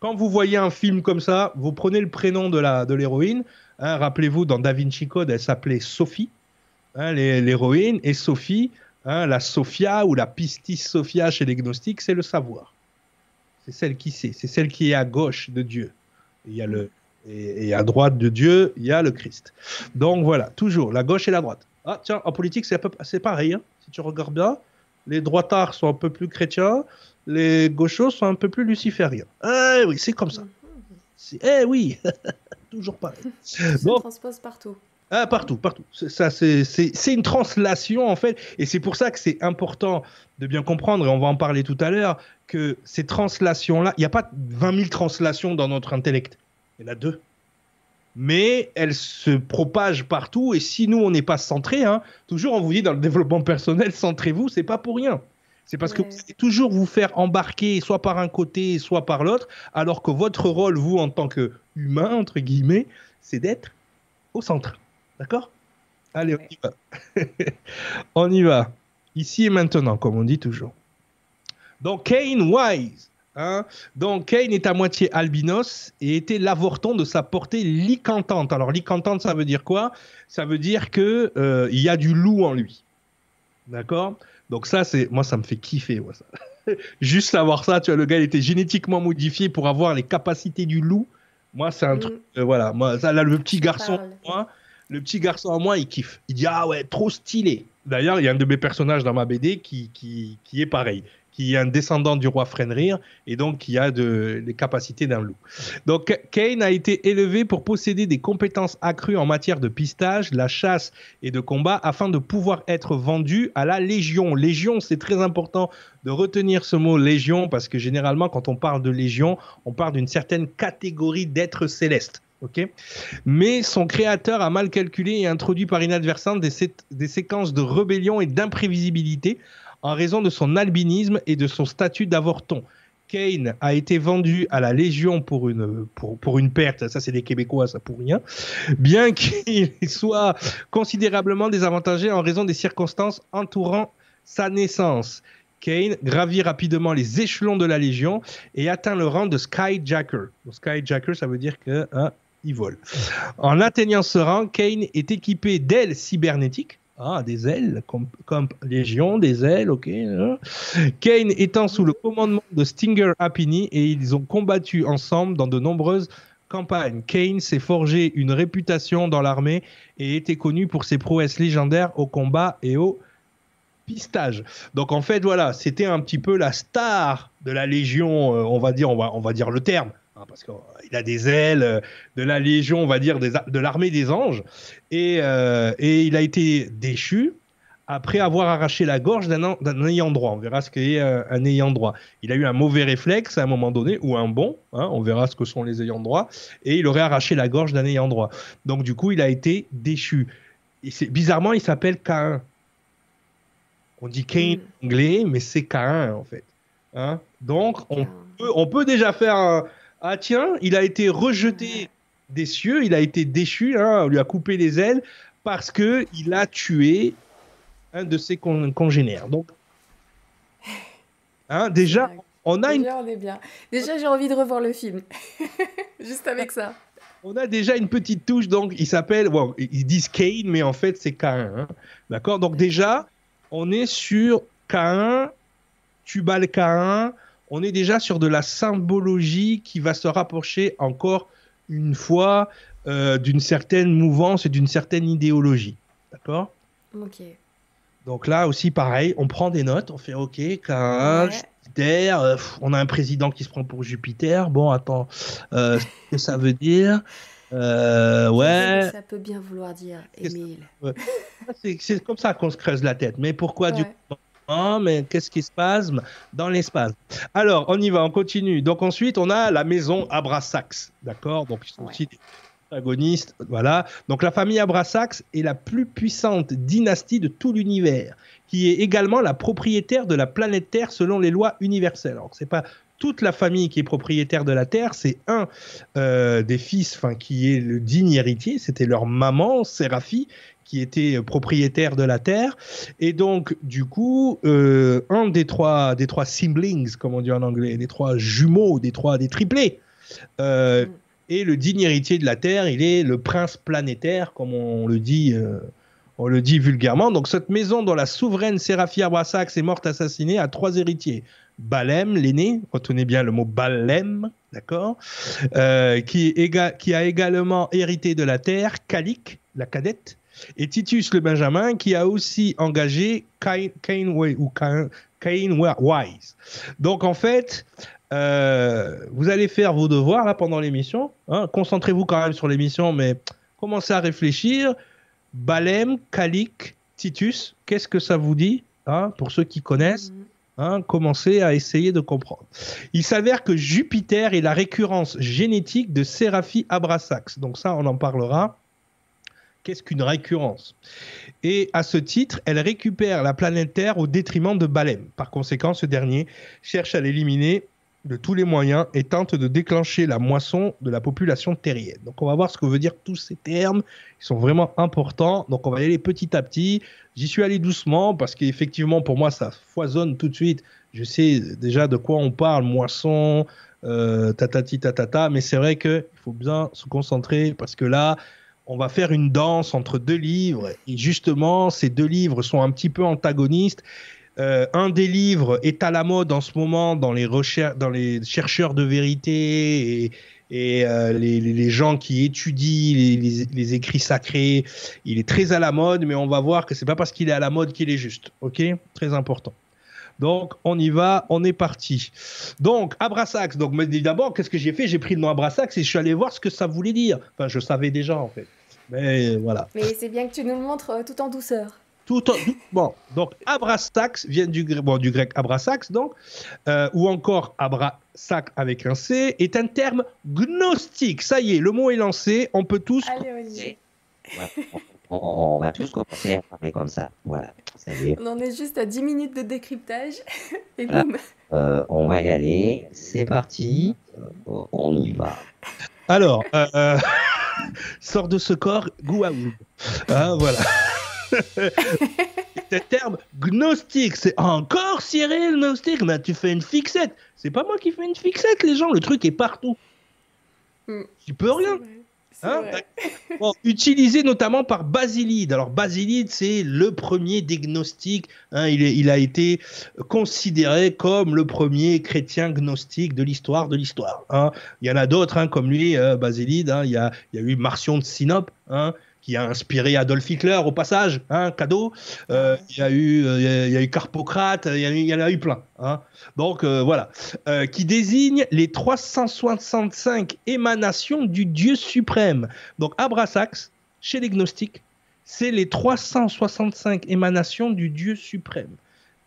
Quand vous voyez un film comme ça, vous prenez le prénom de l'héroïne, Hein, rappelez-vous, dans Da Vinci Code, elle s'appelait Sophie, hein, l'héroïne, et Sophie, hein, la Sophia ou la Pistis Sophia chez les gnostiques, c'est le savoir. C'est celle qui sait, c'est celle qui est à gauche de Dieu. Il y a le, et, à droite de Dieu, il y a le Christ. Donc voilà, toujours la gauche et la droite. Ah tiens, en politique, c'est pareil. si tu regardes bien, les droitards sont un peu plus chrétiens, les gauchos sont un peu plus lucifériens. Eh oui, c'est comme ça. Eh oui toujours pas. Ça se transpose partout. Ah, partout, partout. Ça, c'est une translation en fait, et c'est pour ça que c'est important de bien comprendre, et on va en parler tout à l'heure, que ces translations-là, il n'y a pas 20 000 translations dans notre intellect. Il y en a deux. Mais elles se propagent partout, et si nous, on n'est pas centré, hein, toujours on vous dit dans le développement personnel, centrez-vous, c'est pas pour rien. C'est parce que vous allez toujours vous faire embarquer soit par un côté, soit par l'autre, alors que votre rôle, vous, en tant que humain, entre guillemets, c'est d'être au centre. D'accord? Allez, on y va. on y va. Ici et maintenant, comme on dit toujours. Donc, Kane Wise, Hein Donc, Kane est à moitié albinos et était l'avorton de sa portée licantante. Alors, licantante, ça veut dire quoi? Ça veut dire que euh, il y a du loup en lui. D'accord? Donc ça, c'est moi, ça me fait kiffer. Moi, ça. Juste savoir ça, tu vois, le gars il était génétiquement modifié pour avoir les capacités du loup. Moi, c'est un Mm. truc. euh, voilà, moi, ça, là, le petit garçon, moi, le petit garçon en moi, il kiffe. Il dit ah ouais, trop stylé. D'ailleurs, il y a un de mes personnages dans ma BD qui, qui, qui est pareil, qui est un descendant du roi Fenrir et donc qui a de, les capacités d'un loup. Donc, Kane a été élevé pour posséder des compétences accrues en matière de pistage, la chasse et de combat afin de pouvoir être vendu à la Légion. Légion, c'est très important de retenir ce mot Légion parce que généralement, quand on parle de Légion, on parle d'une certaine catégorie d'êtres célestes. Mais son créateur a mal calculé et introduit par inadvertance des, des séquences de rébellion et d'imprévisibilité en raison de son albinisme et de son statut d'avorton. Kane a été vendu à la Légion pour une, pour, pour une perte, ça c'est des Québécois, ça pour rien, bien qu'il soit considérablement désavantagé en raison des circonstances entourant sa naissance. Kane gravit rapidement les échelons de la Légion et atteint le rang de Skyjacker. Skyjacker, ça veut dire que hein, il vole. En atteignant ce rang, Kane est équipé d'ailes cybernétiques. Ah, des ailes, comme, Légion, des ailes, ok. hein. Kane étant sous le commandement de Stinger Happini et ils ont combattu ensemble dans de nombreuses campagnes. Kane s'est forgé une réputation dans l'armée et était connu pour ses prouesses légendaires au combat et au pistage. Donc en fait voilà, c'était un petit peu la star de la Légion, euh, on va dire, on va, on va dire le terme, hein, parce qu'il a des ailes euh, de la Légion, on va dire des de l'armée des anges, et, euh, et il a été déchu après avoir arraché la gorge d'un an- d'un ayant droit. On verra ce qu'est euh, un ayant droit. Il a eu un mauvais réflexe à un moment donné, ou un bon, hein, on verra ce que sont les ayants droit, et il aurait arraché la gorge d'un ayant droit. Donc du coup, il a été déchu. Et bizarrement, il s'appelle Cain. On dit Cain Mm. en anglais, mais c'est Cain en fait. Hein? Donc on peut, on peut déjà faire un... Ah tiens, il a été rejeté des cieux, il a été déchu, hein, on lui a coupé les ailes parce que il a tué un de ses con- congénères. Donc, hein, déjà, on a, une, Déjà, on est bien. Déjà, j'ai envie de revoir le film. Juste avec ça. on a déjà une petite touche, donc il s'appelle, bon, ils disent Cain, mais en fait c'est Cain. hein. D'accord? Donc déjà, on est sur Cain, Tubal Cain, on est déjà sur de la symbologie qui va se rapprocher encore une fois euh, d'une certaine mouvance et d'une certaine idéologie. D'accord? Ok. Donc là aussi, pareil, on prend des notes, on fait OK, Cain, Ouais. Jupiter, euh, on a un président qui se prend pour Jupiter. Bon, attends, euh, ce que ça veut dire Euh, Ouais, Ça peut bien vouloir dire Émile. c'est comme ça qu'on se creuse la tête. Mais pourquoi du coup Ah, mais qu'est-ce qui se passe dans l'espace? Alors, on y va, on continue. Donc ensuite, on a la maison Abrasax, d'accord? Donc ils sont Ouais. aussi des protagonistes, voilà. Donc la famille Abrasax est la plus puissante dynastie de tout l'univers, qui est également la propriétaire de la planète Terre selon les lois universelles. Alors c'est pas toute la famille qui est propriétaire de la Terre, c'est un euh, des fils, enfin qui est le digne héritier, c'était leur maman Séraphie qui était euh, propriétaire de la terre. Et donc, du coup, euh, un des trois, des trois siblings, comme on dit en anglais, des trois jumeaux, des trois, des triplés, euh, et le digne héritier de la terre, il est le prince planétaire, comme on le dit. euh, on le dit vulgairement. Donc, cette maison dont la souveraine Séraphie Abrasax est morte assassinée a trois héritiers. Balem, l'aîné, retenez bien le mot Balem, d'accord, qui, est qui a également hérité de la terre, Calic, la cadette, et Titus le Benjamin, qui a aussi engagé Wa- ou Wise. Donc en fait, euh, vous allez faire vos devoirs là pendant l'émission. hein. Concentrez-vous quand même sur l'émission, mais commencez à réfléchir. Balem, Calic, Titus, qu'est-ce que ça vous dit hein, Pour ceux qui connaissent, Mhm. hein, commencez à essayer de comprendre. Il s'avère que Jupiter est la récurrence génétique de Séraphie Abrasax. Donc ça, on en parlera. Qu'est-ce qu'une récurrence? Et à ce titre, elle récupère la planète Terre au détriment de Balem. Par conséquent, ce dernier cherche à l'éliminer de tous les moyens et tente de déclencher la moisson de la population terrienne. Donc on va voir ce que veut dire tous ces termes. Ils sont vraiment importants. Donc on va y aller petit à petit. J'y suis allé doucement parce qu'effectivement pour moi ça foisonne tout de suite. Je sais déjà de quoi on parle, moisson, euh, tatati tatata, mais c'est vrai qu'il faut bien se concentrer parce que là, on va faire une danse entre deux livres et justement ces deux livres sont un petit peu antagonistes euh, un des livres est à la mode en ce moment dans les, dans les chercheurs de vérité et, euh, les, gens qui étudient les, écrits sacrés. Il est très à la mode, mais on va voir que c'est pas parce qu'il est à la mode qu'il est juste. Ok? Très important. Donc, on y va, on est parti. Donc, Abrasax. Donc, d'abord, qu'est-ce que j'ai fait? J'ai pris le nom Abrasax et je suis allé voir ce que ça voulait dire. Enfin, je savais déjà, en fait. Mais voilà. Mais c'est bien que tu nous le montres euh, tout en douceur. Tout bon, donc abrasax vient du, bon, du grec abrasax, donc, euh, ou encore abrasac avec un C, est un terme gnostique. Ça y est, le mot est lancé, on peut tous. Allez, on, va tous commencer à parler comme ça. Voilà, ça y est. On en est juste à 10 minutes de décryptage. Et boum. Euh, on va y aller, c'est parti, euh, on y va. Alors, sort de ce corps, à Ah, voilà. c'est un terme gnostique. C'est encore Cyril gnostique. Mais tu fais une fixette. C'est pas moi qui fais une fixette, les gens. Le truc est partout. Hmm. Tu peux rien. Hein utilisé notamment par Basilide. Alors Basilide, c'est le premier diagnostic. Hein, il, il, a été considéré comme le premier chrétien gnostique de l'histoire de l'histoire. Hein. Il y en a d'autres hein, comme lui, euh, Basilide. Il y a, il, y a, eu Marcion de Sinope qui a inspiré Adolf Hitler au passage, hein, cadeau. Euh, il y a eu, euh, il y a eu Carpocrate, il y, en a eu plein. Hein. Donc euh, voilà, qui désigne les 365 émanations du Dieu suprême. Donc Abrasax, chez les gnostiques, c'est les 365 émanations du Dieu suprême.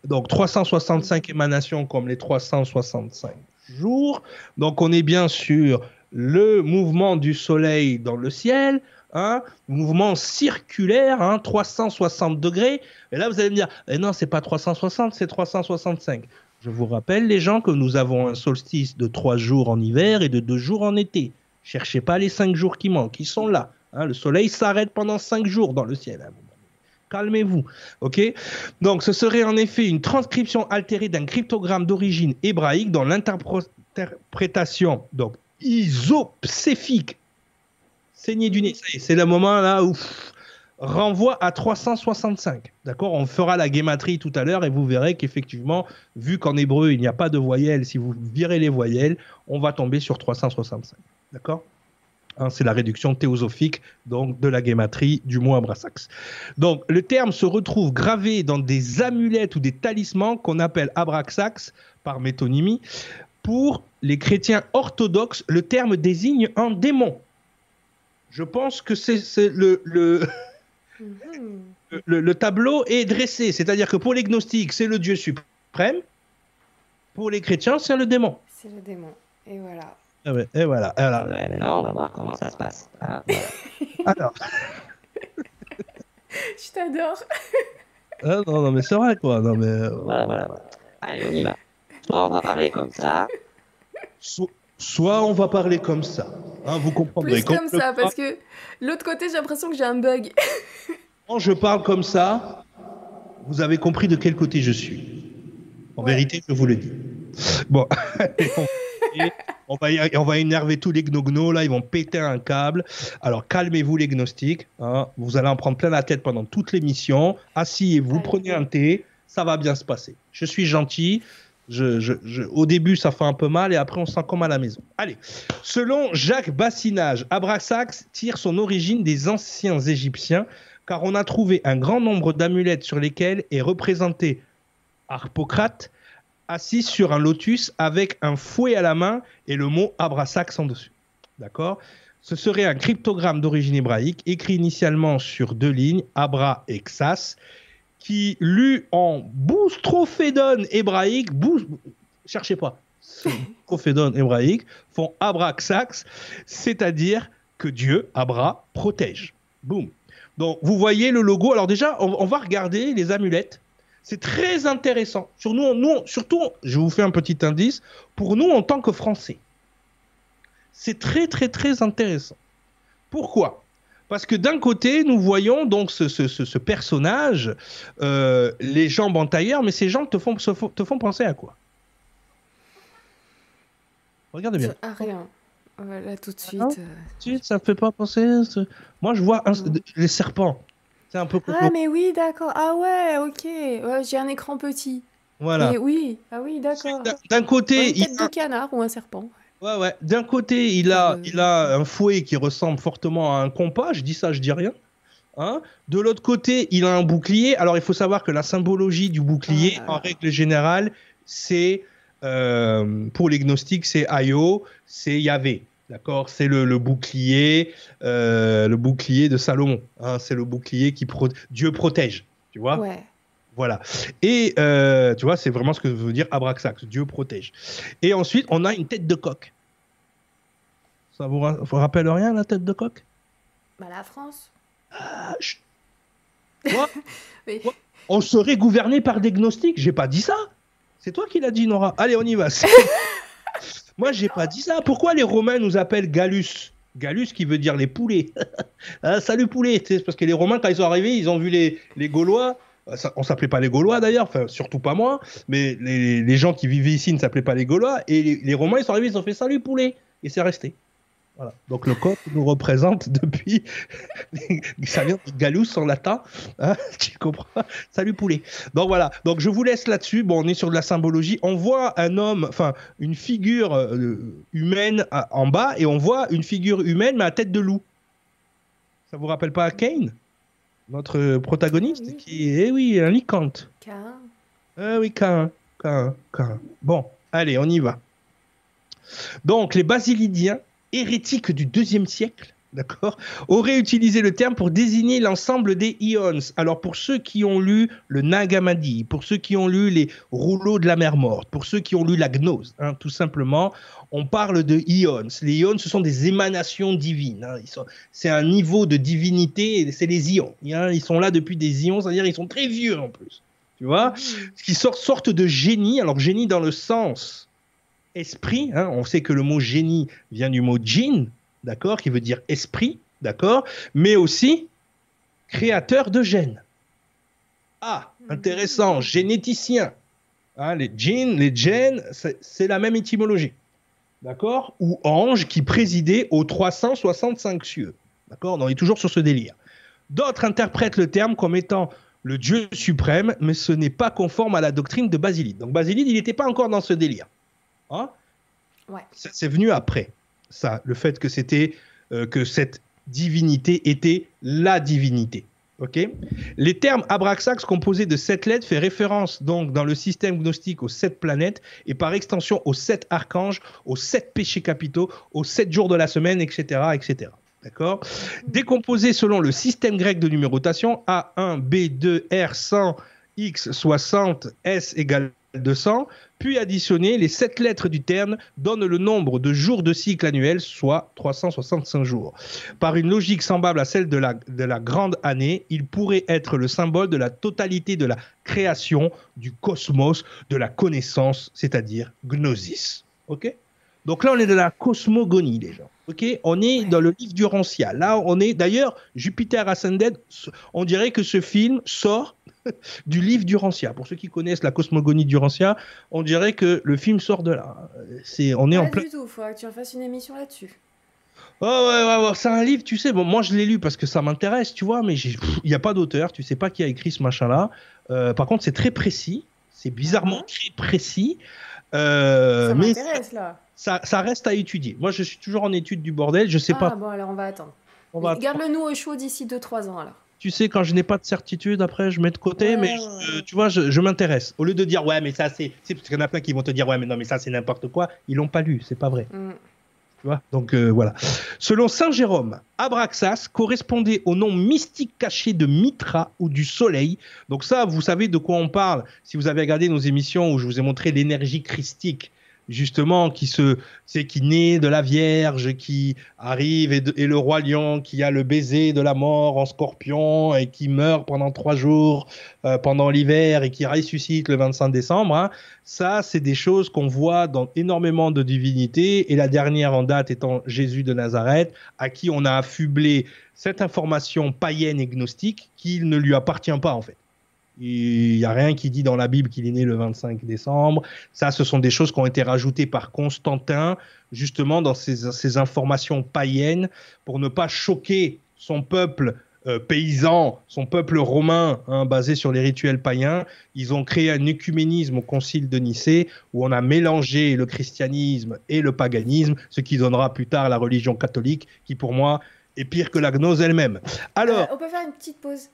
Donc 365 émanations comme les 365 jours. Donc on est bien sûr le mouvement du soleil dans le ciel, un mouvement circulaire, 360 degrés. Et là, vous allez me dire, eh non, c'est pas 360, c'est 365. Je vous rappelle, les gens, que nous avons un solstice de 3 jours en hiver et de 2 jours en été. Cherchez pas les 5 jours qui manquent, ils sont là. Hein. le soleil s'arrête pendant 5 jours dans le ciel. Hein. Calmez-vous. OK Donc, ce serait en effet une transcription altérée d'un cryptogramme d'origine hébraïque dans l'interprétation donc isopséfique Du nez, c'est le moment là où renvoie à 365. D'accord On fera la guématrie tout à l'heure et vous verrez qu'effectivement, vu qu'en hébreu il n'y a pas de voyelles, si vous virez les voyelles, on va tomber sur 365. D'accord? Hein, c'est la réduction théosophique donc de la guématrie du mot abrasax. Donc le terme se retrouve gravé dans des amulettes ou des talismans qu'on appelle abraxax par métonymie. Pour les chrétiens orthodoxes, le terme désigne un démon je pense que c'est le, mhm. le, le, tableau est dressé. C'est-à-dire que pour les gnostiques, c'est le Dieu suprême. Pour les chrétiens, c'est le démon. C'est le démon. Et voilà. Ah et voilà. Alors, on va voir comment ça se passe. Ah, Alors. Je t'adore. Ah, non, non, mais c'est vrai, quoi. Non, mais... Euh, voilà, voilà, Allez, on y va. on va parler comme ça soit on va parler comme ça. Hein, vous comprendrez. Plus comme ça, parce que l'autre côté, j'ai l'impression que j'ai un bug. Quand je parle comme ça, vous avez compris de quel côté je suis. En vérité, je vous le dis. Bon, on, va, on va énerver tous les gnognos, là, ils vont péter un câble. Alors calmez-vous les gnostiques, hein. vous allez en prendre plein la tête pendant toute l'émission. Asseyez-vous, prenez un thé, ça va bien se passer. Je suis gentil, au début, ça fait un peu mal et après, on sent comme à la maison. Allez, selon Jacques Bassinage, Abrasax tire son origine des anciens Égyptiens car on a trouvé un grand nombre d'amulettes sur lesquelles est représenté Harpocrate assis sur un lotus avec un fouet à la main et le mot Abrasax en dessus. D'accord? Ce serait un cryptogramme d'origine hébraïque écrit initialement sur deux lignes, Abra et Xas, qui, lu en boustrophédone hébraïque, cherchez pas, boustrophédone hébraïque, font abraxax, c'est-à-dire que Dieu, Abra, protège. Boum. Donc, vous voyez le logo. Alors déjà, on, va regarder les amulettes. C'est très intéressant. Sur nous, nous, surtout, je vous fais un petit indice, pour nous en tant que Français. C'est très, très, très intéressant. Pourquoi? Parce que d'un côté, nous voyons donc ce, ce, ce, ce personnage, euh, les jambes en tailleur, mais ces jambes te font, te font penser à quoi? Regarde bien. Ah, rien. Voilà, tout de suite. non euh. Tu- Ça me fait pas penser. à Moi, je vois un- les serpents. C'est un peu. Ah, mais oui, d'accord. Ah ouais, ok. Ouais, j'ai un écran petit. Voilà. Mais oui, ah oui, d'accord. D'un- Ouais, côté, une il tête de canard ou un serpent. Ouais, ouais. D'un côté, il a, Euh. il a un fouet qui ressemble fortement à un compas. Je dis ça, je dis rien. Hein de l'autre côté, il a un bouclier. Alors, il faut savoir que la symbologie du bouclier, Ah en règle générale, c'est euh, pour les gnostiques, c'est Ayo, c'est Yahvé. D'accord? C'est le, le bouclier, euh, le bouclier de Salomon. hein. c'est le bouclier qui pro- Dieu protège. Tu vois? Ouais. Voilà. Et euh, tu vois, c'est vraiment ce que veut dire Abraxax, Dieu protège. Et ensuite, on a une tête de coq. Ça vous, ra- vous rappelle rien, la tête de coq? Bah, la France. Ah. Quoi Quoi On serait gouverné par des gnostiques? J'ai pas dit ça. C'est toi qui l'as dit, Nora. Allez, on y va. Moi, j'ai pas dit ça. Pourquoi les Romains nous appellent Gallus? Gallus qui veut dire les poulets. Ah, salut poulet. C'est parce que les Romains, quand ils sont arrivés, ils ont vu les, les Gaulois. Euh, on s'appelait pas les Gaulois d'ailleurs, surtout pas moi, mais les, gens qui vivaient ici ne s'appelaient pas les Gaulois. Et les, Romains, ils sont arrivés, ils ont fait salut poulet. Et c'est resté. Voilà. Donc le coq nous représente depuis. ça vient de Gallus en latin. Hein, tu comprends? Salut poulet. Donc voilà. Donc je vous laisse là-dessus. Bon, on est sur de la symbologie. On voit un homme, enfin une figure euh, humaine à- en bas, et on voit une figure humaine mais à tête de loup. Ça vous rappelle pas Kane, notre protagoniste, oui. qui est, eh oui, un. Cain. Ah oui, Cain, Cain, Cain. Bon, allez, on y va. Donc, les basilidiens, hérétiques du deuxième siècle, d'accord, auraient utilisé le terme pour désigner l'ensemble des ions. Alors, pour ceux qui ont lu le Nag Hammadi, pour ceux qui ont lu les rouleaux de la mer morte, pour ceux qui ont lu la gnose, hein, tout simplement, on parle de ions. Les ions, ce sont des émanations divines. hein. C'est un niveau de divinité, c'est les ions. hein. Ils sont là depuis des ions, c'est-à-dire ils sont très vieux en plus. Tu vois? Qui sortent, de génie. Alors, génie dans le sens esprit. On sait que le mot génie vient du mot jin, d'accord, qui veut dire esprit, d'accord, mais aussi créateur de gènes. Ah, intéressant, généticien. Hein, les djinns, les gènes, c'est la même étymologie. D'accord? Ou ange qui présidait aux 365 cieux. D'accord? On est toujours sur ce délire. D'autres interprètent le terme comme étant le Dieu suprême, mais ce n'est pas conforme à la doctrine de Basilide. Donc Basilide, il n'était pas encore dans ce délire. Hein? Ouais. C'est venu après, ça, le fait que c'était euh, que cette divinité était la divinité. Ok? Les termes Abraxax composés de sept lettres fait référence donc dans le système gnostique aux sept planètes et par extension aux sept archanges, aux sept péchés capitaux, aux sept jours de la semaine, etc., etc. D'accord? Décomposé selon le système grec de numérotation A1, B2, R100, X60, S égale 200, puis additionner les sept lettres du terme donnent le nombre de jours de cycle annuel, soit 365 jours. Par une logique semblable à celle de la, de la grande année, il pourrait être le symbole de la totalité de la création, du cosmos, de la connaissance, c'est-à-dire gnosis. Ok? Donc là, on est dans la cosmogonie, les gens. Ok? On est dans le livre du Rancia. Là, on est d'ailleurs Jupiter Ascended. On dirait que ce film sort du livre du Rancia. Pour ceux qui connaissent la cosmogonie du Rancia, on dirait que le film sort de là. C'est, on est en Pas plein. du tout, faudra que tu refasses une émission là-dessus. Ouais, ouais, ouais, ouais, c'est un livre, tu sais. Bon, moi, je l'ai lu parce que ça m'intéresse, tu vois, mais il n'y a pas d'auteur, tu sais pas qui a écrit ce machin-là. Euh, par contre, c'est très précis, c'est bizarrement Mhm. très précis, euh, ça mais m'intéresse là. ça, ça reste à étudier. Moi, je suis toujours en étude du bordel, je sais ah pas. bon, alors on va attendre. on va- Garde-le nous au chaud d'ici 2-3 ans alors. Tu sais, quand je n'ai pas de certitude, après, je mets de côté, Ouais, mais ouais, euh, tu vois, je, je m'intéresse. Au lieu de dire, ouais, mais ça, c'est. c'est parce qu'il y en a plein qui vont te dire, ouais, mais non, mais ça, c'est n'importe quoi. Ils l'ont pas lu, c'est pas vrai. Mm. Tu vois Donc euh, voilà. Selon Saint Jérôme, Abraxas correspondait au nom mystique caché de Mitra ou du soleil. Donc ça, vous savez de quoi on parle si vous avez regardé nos émissions où je vous ai montré l'énergie christique justement qui se c'est qui naît de la Vierge qui arrive et, le roi lion qui a le baiser de la mort en scorpion et qui meurt pendant trois jours euh, pendant l'hiver et qui ressuscite le 25 décembre hein. ça c'est des choses qu'on voit dans énormément de divinités et la dernière en date étant Jésus de Nazareth à qui on a affublé cette information païenne et gnostique qui ne lui appartient pas en fait il n'y a rien qui dit dans la Bible qu'il est né le 25 décembre. Ça, ce sont des choses qui ont été rajoutées par Constantin, justement dans ces, informations païennes, pour ne pas choquer son peuple euh, paysan, son peuple romain, hein, basé sur les rituels païens. Ils ont créé un écuménisme au concile de Nicée, où on a mélangé le christianisme et le paganisme, ce qui donnera plus tard la religion catholique, qui pour moi est pire que la gnose elle-même. Alors, euh, on peut faire une petite pause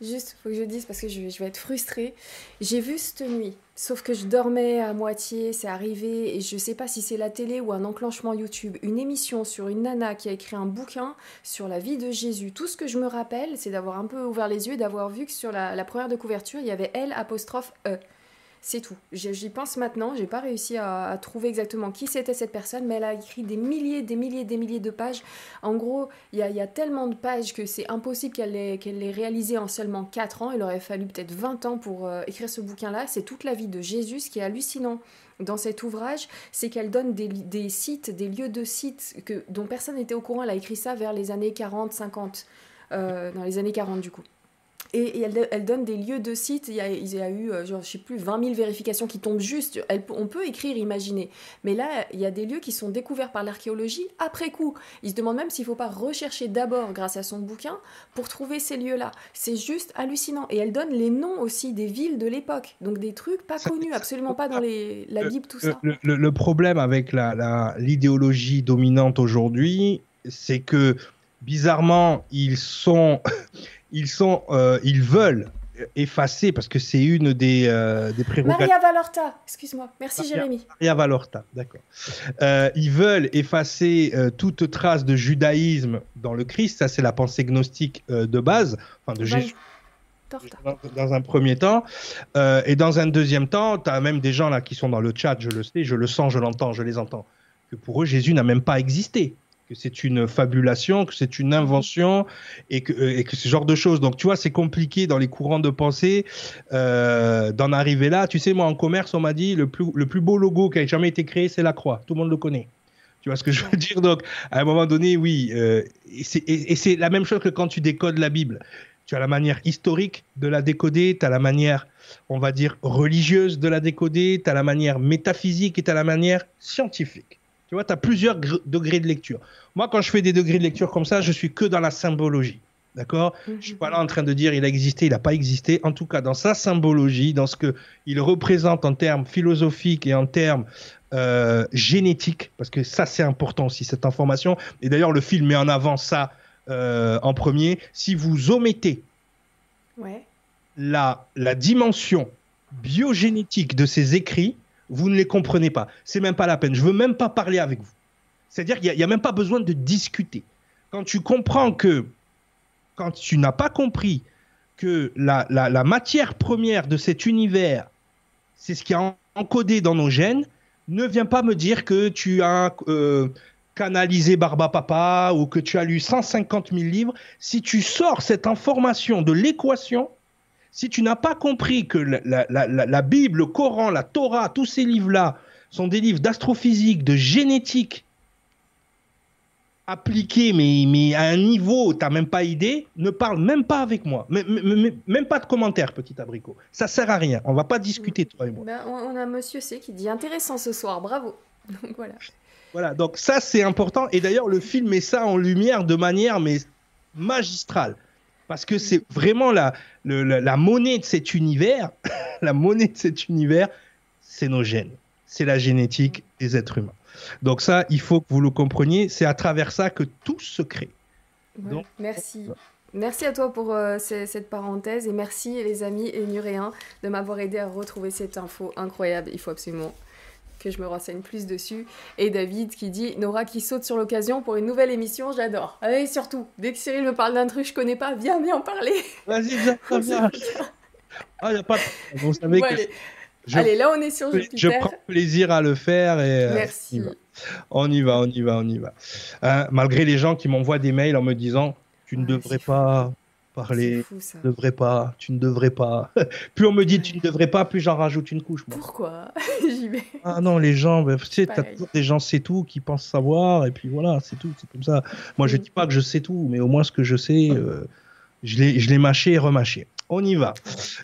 Juste, faut que je dise parce que je, vais être frustrée. J'ai vu cette nuit, sauf que je dormais à moitié, c'est arrivé, et je sais pas si c'est la télé ou un enclenchement YouTube, une émission sur une nana qui a écrit un bouquin sur la vie de Jésus. Tout ce que je me rappelle, c'est d'avoir un peu ouvert les yeux, d'avoir vu que sur la, la première de couverture, il y avait L apostrophe E. C'est tout. J'y pense maintenant. J'ai pas réussi à, trouver exactement qui c'était cette personne, mais elle a écrit des milliers, des milliers, des milliers de pages. En gros, il y a, tellement de pages que c'est impossible qu'elle l'ait qu'elle réalisé en seulement 4 ans. Il aurait fallu peut-être 20 ans pour euh, écrire ce bouquin-là. C'est toute la vie de Jésus. Ce qui est hallucinant dans cet ouvrage, c'est qu'elle donne des, sites, des lieux de sites que, dont personne n'était au courant. Elle a écrit ça vers les années 40, 50, euh, dans les années 40 du coup. Et, elle, donne des lieux de sites. Il y a, il y a eu, euh, genre, je sais plus, 20 000 vérifications qui tombent juste. on peut écrire, imaginer. Mais là, il y a des lieux qui sont découverts par l'archéologie après coup. Il se demande même s'il ne faut pas rechercher d'abord, grâce à son bouquin, pour trouver ces lieux-là. C'est juste hallucinant. Et elle donne les noms aussi des villes de l'époque. Donc des trucs pas connus, absolument pas dans les, la Bible, tout ça. Le, problème avec l'idéologie la, dominante aujourd'hui, c'est que bizarrement, ils sont ils sont, euh, ils veulent effacer parce que c'est une des, euh, des prérogatives. Maria Valorta, excuse-moi. Merci Jérémy. Maria Valorta, d'accord. Euh, ils veulent effacer toute trace de judaïsme dans le Christ. Ça, c'est la pensée gnostique de base, enfin de Jésus. Dans, dans, un premier temps. et dans un deuxième temps, tu as même des gens là qui sont dans le chat, je le sais, je le sens, je l'entends, je les entends, que pour eux, Jésus n'a même pas existé que c'est une fabulation, que c'est une invention et que, euh, et que ce genre de choses. Donc, tu vois, c'est compliqué dans les courants de pensée euh, d'en arriver là. Tu sais, moi, en commerce, on m'a dit le plus, le plus beau logo qui a jamais été créé, c'est la croix. Tout le monde le connaît. Tu vois ce que je veux dire? Donc, à un moment donné, oui. Euh, et c'est la même chose que quand tu décodes la Bible. Tu as la manière historique de la décoder, tu as la manière, on va dire, religieuse de la décoder, tu as la manière métaphysique et tu as la manière scientifique. Tu vois, tu as plusieurs degrés de lecture. Moi, quand je fais des degrés de lecture comme ça, je suis que dans la symbologie. D'accord? Je ne suis pas là en train de dire il a existé, il n'a pas existé. En tout cas, dans sa symbologie, dans ce qu'il représente en termes philosophiques et en termes euh, génétiques, parce que ça, c'est important aussi, cette information. Et d'ailleurs, le film met en avant ça euh, en premier. Si vous omettez la, la dimension biogénétique de ces écrits, vous ne les comprenez pas. C'est même pas la peine. Je veux même pas parler avec vous. C'est-à-dire qu'il n'y a, même pas besoin de discuter. Quand tu comprends que, quand tu n'as pas compris que la, matière première de cet univers, c'est ce qui est encodé dans nos gènes, ne viens pas me dire que tu as euh, canalisé Barba Papa ou que tu as lu 150 000 livres. Si tu sors cette information de l'équation, si tu n'as pas compris que la, Bible, le Coran, la Torah, tous ces livres-là sont des livres d'astrophysique, de génétique, appliqués, mais, mais à un niveau, tu n'as même pas idée, ne parle même pas avec moi. Même, pas de commentaires, petit abricot. Ça sert à rien. On va pas discuter, toi et moi. Ben, on a Monsieur C qui dit intéressant ce soir, bravo. voilà. Voilà, donc ça c'est important. Et d'ailleurs, le film met ça en lumière de manière mais magistrale parce que c'est vraiment la, la, monnaie de cet univers, la monnaie de cet univers, c'est nos gènes, c'est la génétique des êtres humains. Donc ça, il faut que vous le compreniez, c'est à travers ça que tout se crée. merci. Merci à toi pour euh, cette parenthèse et merci les amis et Nuréens de m'avoir aidé à retrouver cette info incroyable. Il faut absolument que je me renseigne plus dessus. Et David qui dit Nora qui saute sur l'occasion pour une nouvelle émission, j'adore. Et surtout, dès que Cyril me parle d'un truc que je connais pas, viens, viens en parler. Vas-y, viens, viens. Ah, y a pas. Vous savez que Je, Allez, là, on est sur je Jupiter. prends plaisir à le faire et euh, Merci. on y va, on y va, on y va. Hein, malgré les gens qui m'envoient des mails en me disant tu ne Ouais, devrais pas parler, fou, ça. tu ne devrais pas, tu ne devrais pas. plus on me dit tu ne devrais pas, plus j'en rajoute une couche. Moi. Pourquoi? J'y vais. Ah non, les gens, ben, tu sais, t'as toujours des gens c'est tout qui pensent savoir et puis voilà, c'est tout, c'est comme ça. Moi, je Mm. dis pas que je sais tout, mais au moins ce que je sais, euh, je l'ai, mâché et remâché. On y va.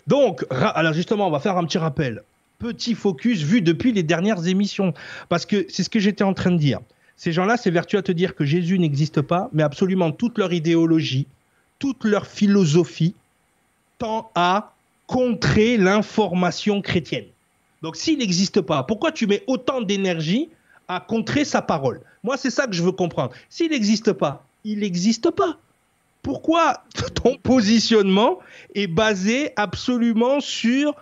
Donc, alors justement, on va faire un petit rappel. Petit focus vu depuis les dernières émissions, parce que c'est ce que j'étais en train de dire. Ces gens-là s'évertuent à te dire que Jésus n'existe pas, mais absolument toute leur idéologie, toute leur philosophie tend à contrer l'information chrétienne. Donc s'il n'existe pas, pourquoi tu mets autant d'énergie à contrer sa parole? Moi, c'est ça que je veux comprendre. S'il n'existe pas, il n'existe pas. Pourquoi ton positionnement est basé absolument sur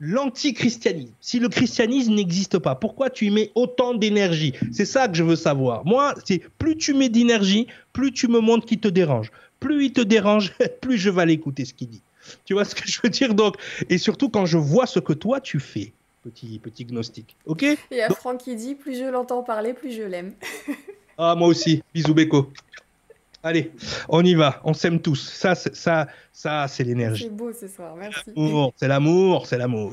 l'antichristianisme Si le christianisme n'existe pas, pourquoi tu y mets autant d'énergie? C'est ça que je veux savoir. Moi, c'est plus tu mets d'énergie, plus tu me montres qu'il te dérange. Plus il te dérange, plus je vais l'écouter ce qu'il dit. Tu vois ce que je veux dire? Donc Et surtout quand je vois ce que toi tu fais, petit petit gnostique. Ok? Il y a Donc- Franck qui dit plus je l'entends parler, plus je l'aime. Ah moi aussi. Bisous Beko. Allez, on y va. On s'aime tous. Ça, c'est- ça, ça, c'est l'énergie. C'est beau ce soir, merci. C'est l'amour, c'est l'amour.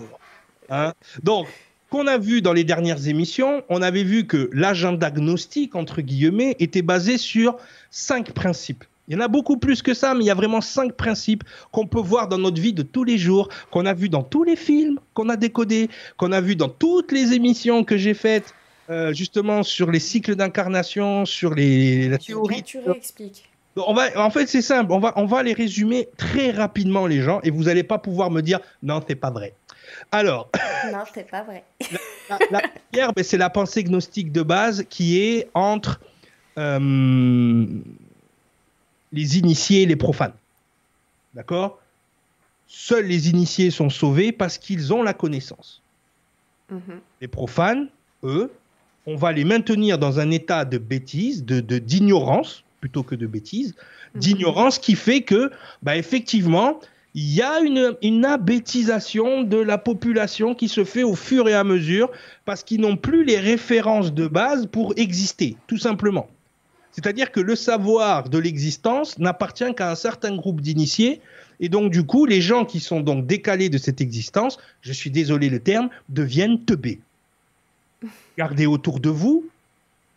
Hein? Donc, qu'on a vu dans les dernières émissions, on avait vu que l'agenda gnostique, entre guillemets, était basé sur cinq principes. Il y en a beaucoup plus que ça, mais il y a vraiment cinq principes qu'on peut voir dans notre vie de tous les jours, qu'on a vu dans tous les films qu'on a décodés, qu'on a vu dans toutes les émissions que j'ai faites, euh, justement sur les cycles d'incarnation, sur les, la Tu, théorie. tu réexpliques. On va, en fait, c'est simple. On va, on va les résumer très rapidement, les gens, et vous n'allez pas pouvoir me dire non, c'est pas vrai. Alors, Non, c'est pas vrai. la, la première, ben, c'est la pensée gnostique de base qui est entre euh, les initiés et les profanes. D'accord? Seuls les initiés sont sauvés parce qu'ils ont la connaissance. Mhm. Les profanes, eux, on va les maintenir dans un état de bêtise, de d'ignorance, plutôt que de bêtise, d'ignorance qui fait que, bah, effectivement, il y a une, une abétisation de la population qui se fait au fur et à mesure parce qu'ils n'ont plus les références de base pour exister, tout simplement. C'est-à-dire que le savoir de l'existence n'appartient qu'à un certain groupe d'initiés. Et donc, du coup, les gens qui sont donc décalés de cette existence, je suis désolé le terme, deviennent teubés. Gardez autour de vous,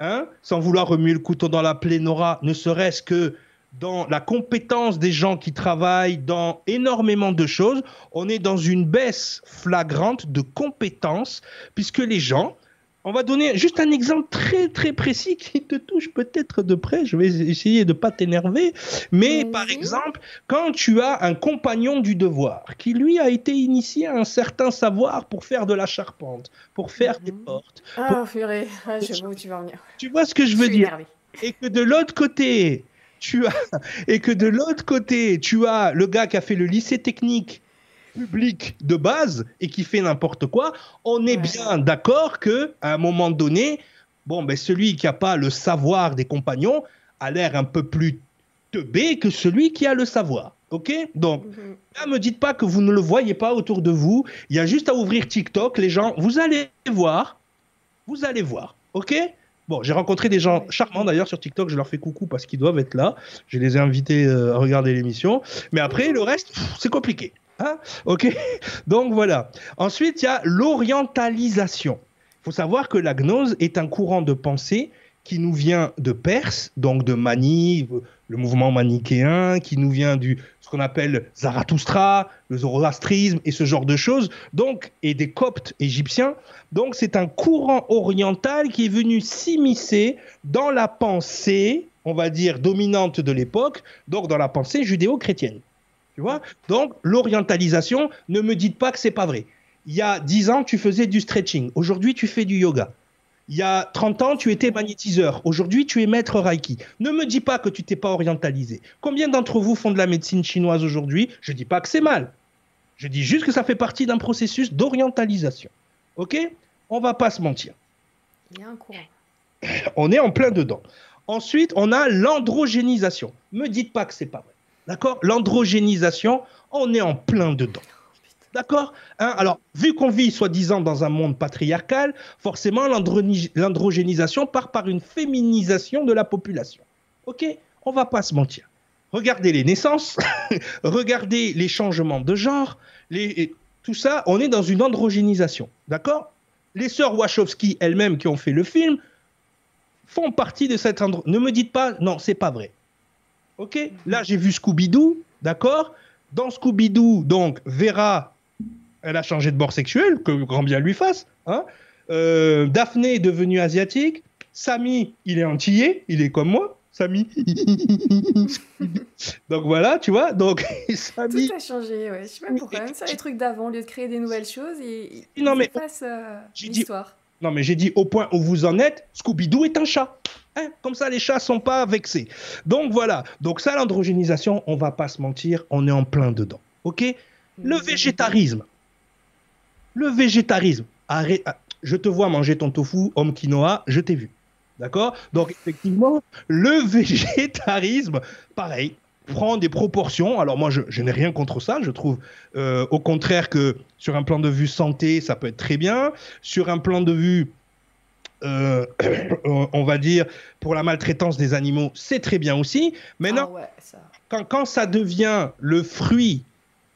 hein, sans vouloir remuer le couteau dans la plaie, Nora, ne serait-ce que dans la compétence des gens qui travaillent dans énormément de choses, on est dans une baisse flagrante de compétences, puisque les gens, on va donner juste un exemple très très précis qui te touche peut-être de près, je vais essayer de ne pas t'énerver, mais par exemple, quand tu as un compagnon du devoir qui lui a été initié à un certain savoir pour faire de la charpente, pour faire des Mhm. portes, Ah, purée, ah, je vois où tu vas en venir. tu vois ce que je veux dire? énervée. et que de l'autre côté, tu as et que de l'autre côté, tu as le gars qui a fait le lycée technique public de base et qui fait n'importe quoi, on est Ouais. bien d'accord que à un moment donné, bon ben celui qui a pas le savoir des compagnons a l'air un peu plus teubé que celui qui a le savoir. OK? Donc Mhm. Là, me dites pas que vous ne le voyez pas autour de vous. Il y a juste à ouvrir TikTok, les gens, vous allez voir. Vous allez voir. OK? Bon, j'ai rencontré des gens charmants d'ailleurs sur TikTok, je leur fais coucou parce qu'ils doivent être là. Je les ai invités euh, à regarder l'émission. Mais après, le reste, c'est compliqué. Hein OK Donc voilà. Ensuite, il y a l'orientalisation. Il faut savoir que la gnose est un courant de pensée qui nous vient de Perse, donc de Mani, le mouvement manichéen, qui nous vient du ce qu'on appelle Zarathustra, le zoroastrisme et ce genre de choses, donc et des coptes égyptiens. Donc c'est un courant oriental qui est venu s'immiscer dans la pensée, on va dire dominante de l'époque, donc dans la pensée judéo-chrétienne. Tu vois? Donc l'orientalisation, ne me dites pas que c'est pas vrai. Il y a 10 ans, tu faisais du stretching. Aujourd'hui, tu fais du yoga. Il y a 30 ans, tu étais magnétiseur. Aujourd'hui, tu es maître Reiki. Ne me dis pas que tu t'es pas orientalisé. Combien d'entre vous font de la médecine chinoise aujourd'hui? Je dis pas que c'est mal. Je dis juste que ça fait partie d'un processus d'orientalisation. OK? On va pas se mentir. Il y a un courant. On est en plein dedans. Ensuite, on a l'androgénisation. Me dites pas que c'est pas vrai. D'accord? L'androgénisation, on est en plein dedans. D'accord? Hein? Alors, vu qu'on vit soi-disant dans un monde patriarcal, forcément, l'androgénisation part par une féminisation de la population. OK? On va pas se mentir. Regardez les naissances, regardez les changements de genre, tout ça, on est dans une androgénisation. D'accord? Les sœurs Wachowski elles-mêmes qui ont fait le film font partie de cette andro... Ne me dites pas, non, c'est pas vrai. OK Là, j'ai vu Scooby-Doo, d'accord Dans Scooby-Doo, donc, Vera elle a changé de bord sexuel, que grand bien lui fasse. Hein euh, Daphné est devenue asiatique. Samy, il est antillais, il est comme moi. Samy. donc voilà, tu vois. Donc Samy. Tout a changé, ouais. Je sais pas pourquoi. Même ça, les trucs d'avant, au lieu de créer des nouvelles choses, ils, non, mais... euh, l'histoire. Non, mais j'ai dit au point où vous en êtes, Scooby-Doo est un chat. Hein Comme ça, les chats sont pas vexés. Donc voilà. Donc ça, l'androgénisation, on va pas se mentir, on est en plein dedans. Ok? Le végétarisme. Le végétarisme. Arrête, ah, je te vois manger ton tofu, homme quinoa, je t'ai vu. D'accord? Donc, effectivement, le végétarisme, pareil, prend des proportions. Alors, moi, je, n'ai rien contre ça. Je trouve, euh, au contraire, que sur un plan de vue santé, ça peut être très bien. Sur un plan de vue euh, on va dire, pour la maltraitance des animaux, c'est très bien aussi. Maintenant, ah Quand, quand, ça devient le fruit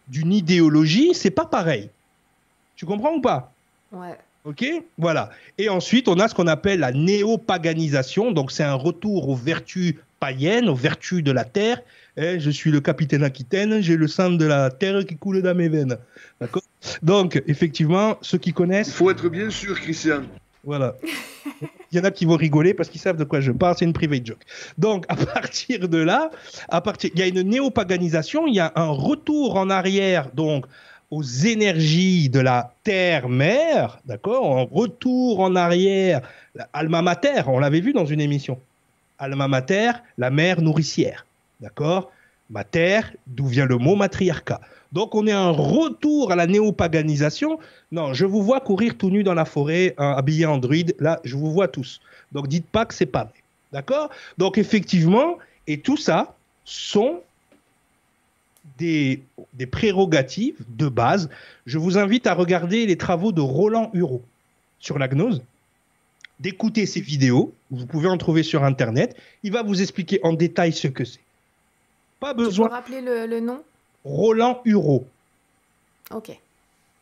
d'une idéologie, c'est pas pareil. Tu comprends ou pas? Ouais. Ok Voilà. Et ensuite, on a ce qu'on appelle la néopaganisation. Donc, c'est un retour aux vertus païennes, aux vertus de la terre. Eh, je suis le capitaine Aquitaine, j'ai le sang de la terre qui coule dans mes veines. D'accord? Donc, effectivement, ceux qui connaissent. Il faut être bien sûr, Christian. Voilà. Il y en a qui vont rigoler parce qu'ils savent de quoi je parle, c'est une private joke. Donc, à partir de là, à partir, il y a une néopaganisation, il y a un retour en arrière, donc aux énergies de la terre-mère, d'accord En retour en arrière, alma mater, on l'avait vu dans une émission. Alma mater, la mère nourricière, d'accord Mater, d'où vient le mot matriarcat. Donc on est un retour à la néopaganisation. Non, je vous vois courir tout nu dans la forêt, habillé en druide. Là, je vous vois tous. Donc dites pas que c'est pas vrai. D'accord? Donc effectivement, et tout ça sont des, prérogatives de base, je vous invite à regarder les travaux de Roland Hureau sur la gnose, d'écouter ses vidéos, vous pouvez en trouver sur Internet, il va vous expliquer en détail ce que c'est. Pas besoin... Tu peux rappeler le, nom? Roland Hureau. Ok.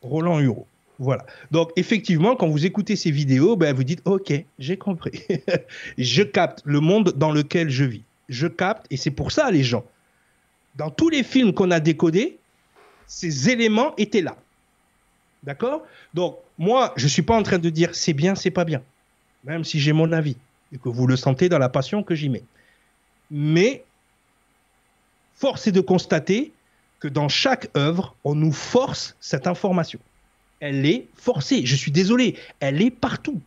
Roland Hureau. Voilà. Donc, effectivement, quand vous écoutez ces vidéos, ben, vous dites, OK, j'ai compris. je capte le monde dans lequel je vis. Je capte, et c'est pour ça, les gens, dans tous les films qu'on a décodés, ces éléments étaient là. D'accord? Donc, moi, je ne suis pas en train de dire c'est bien, c'est pas bien, même si j'ai mon avis et que vous le sentez dans la passion que j'y mets. Mais, force est de constater que dans chaque œuvre, on nous force cette information. Elle est forcée. Je suis désolé, elle est partout.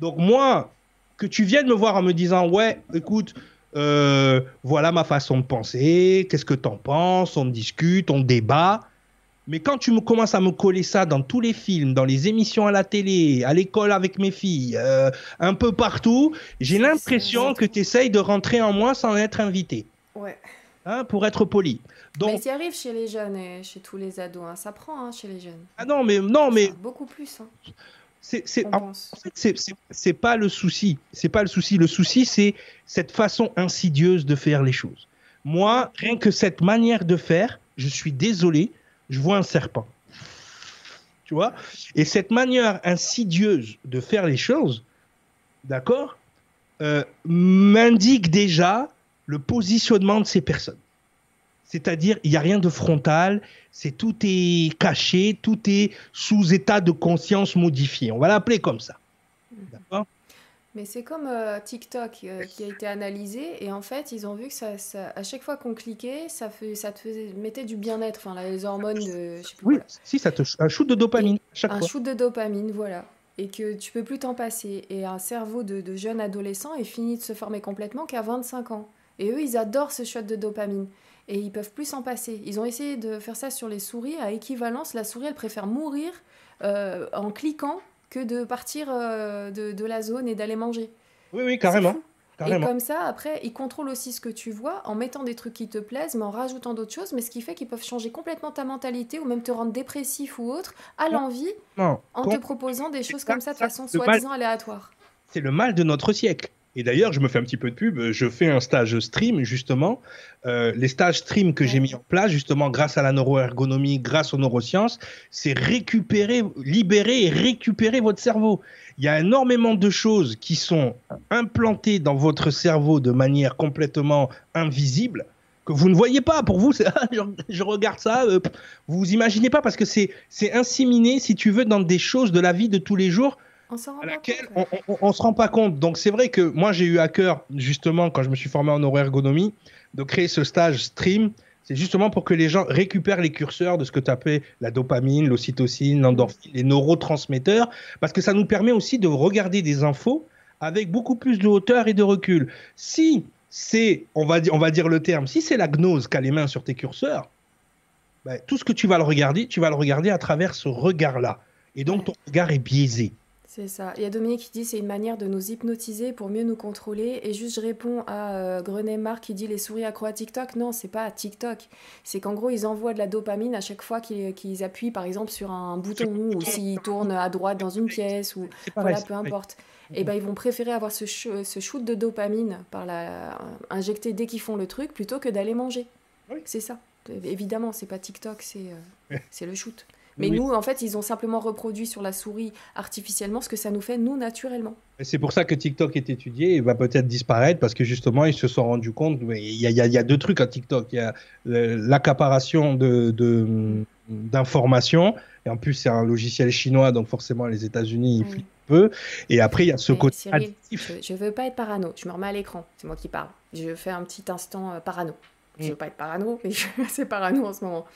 Donc, moi, que tu viennes me voir en me disant, ouais, écoute, euh, voilà ma façon de penser, qu'est-ce que tu en penses, on discute, on débat. Mais quand tu me commences à me coller ça dans tous les films, dans les émissions à la télé, à l'école avec mes filles, euh, un peu partout, j'ai l'impression que tu essayes de rentrer en moi sans être invité. Ouais. Hein, pour être poli. Donc... Mais ça arrive chez les jeunes et chez tous les ados. Hein. Ça prend hein, chez les jeunes. Ah non, mais non, mais beaucoup plus. C'est en fait, c'est pas le souci. C'est pas le souci. Le souci, c'est cette façon insidieuse de faire les choses. Moi, rien que cette manière de faire, je suis désolé, je vois un serpent. Tu vois? Et cette manière insidieuse de faire les choses, d'accord, euh, m'indique déjà le positionnement de ces personnes. C'est-à-dire, il n'y a rien de frontal, c'est tout est caché, tout est sous état de conscience modifié. On va l'appeler comme ça. Mhm. D'accord? Mais c'est comme euh, TikTok euh, qui a été analysé et en fait ils ont vu que ça, à chaque fois qu'on cliquait, ça, fait, ça te faisait, mettait du bien-être, enfin les hormones de. Je sais plus, oui, si ça te un shoot de dopamine chaque un shoot de dopamine, voilà, et que tu peux plus t'en passer. Et un cerveau de, de jeune adolescent est fini de se former complètement qu'à 25 ans. Et eux ils adorent ce shot de dopamine et ils peuvent plus s'en passer. Ils ont essayé de faire ça sur les souris à équivalence. La souris, elle préfère mourir euh, en cliquant que de partir euh, de, la zone et d'aller manger. Oui, oui, carrément. Et comme ça, après, ils contrôlent aussi ce que tu vois en mettant des trucs qui te plaisent, mais en rajoutant d'autres choses, mais ce qui fait qu'ils peuvent changer complètement ta mentalité ou même te rendre dépressif ou autre à l'envie en te proposant des choses comme ça de façon soi-disant aléatoire. C'est le mal de notre siècle. Et d'ailleurs, je me fais un petit peu de pub, je fais un stage stream, justement. Euh, les stages stream que j'ai mis en place, justement, grâce à la neuroergonomie, grâce aux neurosciences, c'est récupérer, libérer et récupérer votre cerveau. Il y a énormément de choses qui sont implantées dans votre cerveau de manière complètement invisible que vous ne voyez pas. Pour vous, ah, je, regarde ça, euh, vous vous imaginez pas parce que c'est inséminé, si tu veux, dans des choses de la vie de tous les jours on à laquelle on, ne se rend pas compte. Donc c'est vrai que moi j'ai eu à cœur justement quand je me suis formé en neuroergonomie de créer ce stage stream. C'est justement pour que les gens récupèrent les curseurs de ce que tu appelles la dopamine, l'ocytocine, l'endorphine, les neurotransmetteurs, parce que ça nous permet aussi de regarder des infos avec beaucoup plus de hauteur et de recul. Si c'est, on va dire, on va dire le terme, si c'est la gnose qui a les mains sur tes curseurs, ben, tout ce que tu vas le regarder, tu vas le regarder à travers ce regard-là. Et donc ton regard est biaisé. C'est ça. Il y a Dominique qui dit c'est une manière de nous hypnotiser pour mieux nous contrôler. Et juste je réponds à euh, Grenet Marc qui dit les souris accro à TikTok. Non, c'est pas à TikTok. C'est qu'en gros ils envoient de la dopamine à chaque fois qu'ils appuient par exemple sur un bouton ou s'ils tournent à droite dans une pièce ou voilà, peu importe. Et eh ben ils vont préférer avoir ce, ce shoot de dopamine par la injecté dès qu'ils font le truc plutôt que d'aller manger. C'est ça. Évidemment, c'est pas TikTok, c'est euh, c'est le shoot. Mais nous, en fait, ils ont simplement reproduit sur la souris artificiellement ce que ça nous fait, nous, naturellement. C'est pour ça que TikTok est étudié et va peut-être disparaître parce que justement, ils se sont rendus compte. Il y, a, deux trucs à TikTok. Il y a l'accaparation d'informations. De, et en plus, c'est un logiciel chinois, donc forcément, les États-Unis, ils flippent un peu. Et après, il y a ce côté. je, ne veux pas être parano. Je me remets à l'écran. C'est moi qui parle. Je fais un petit instant euh, parano. Je ne veux pas être parano, mais je suis assez parano en ce moment.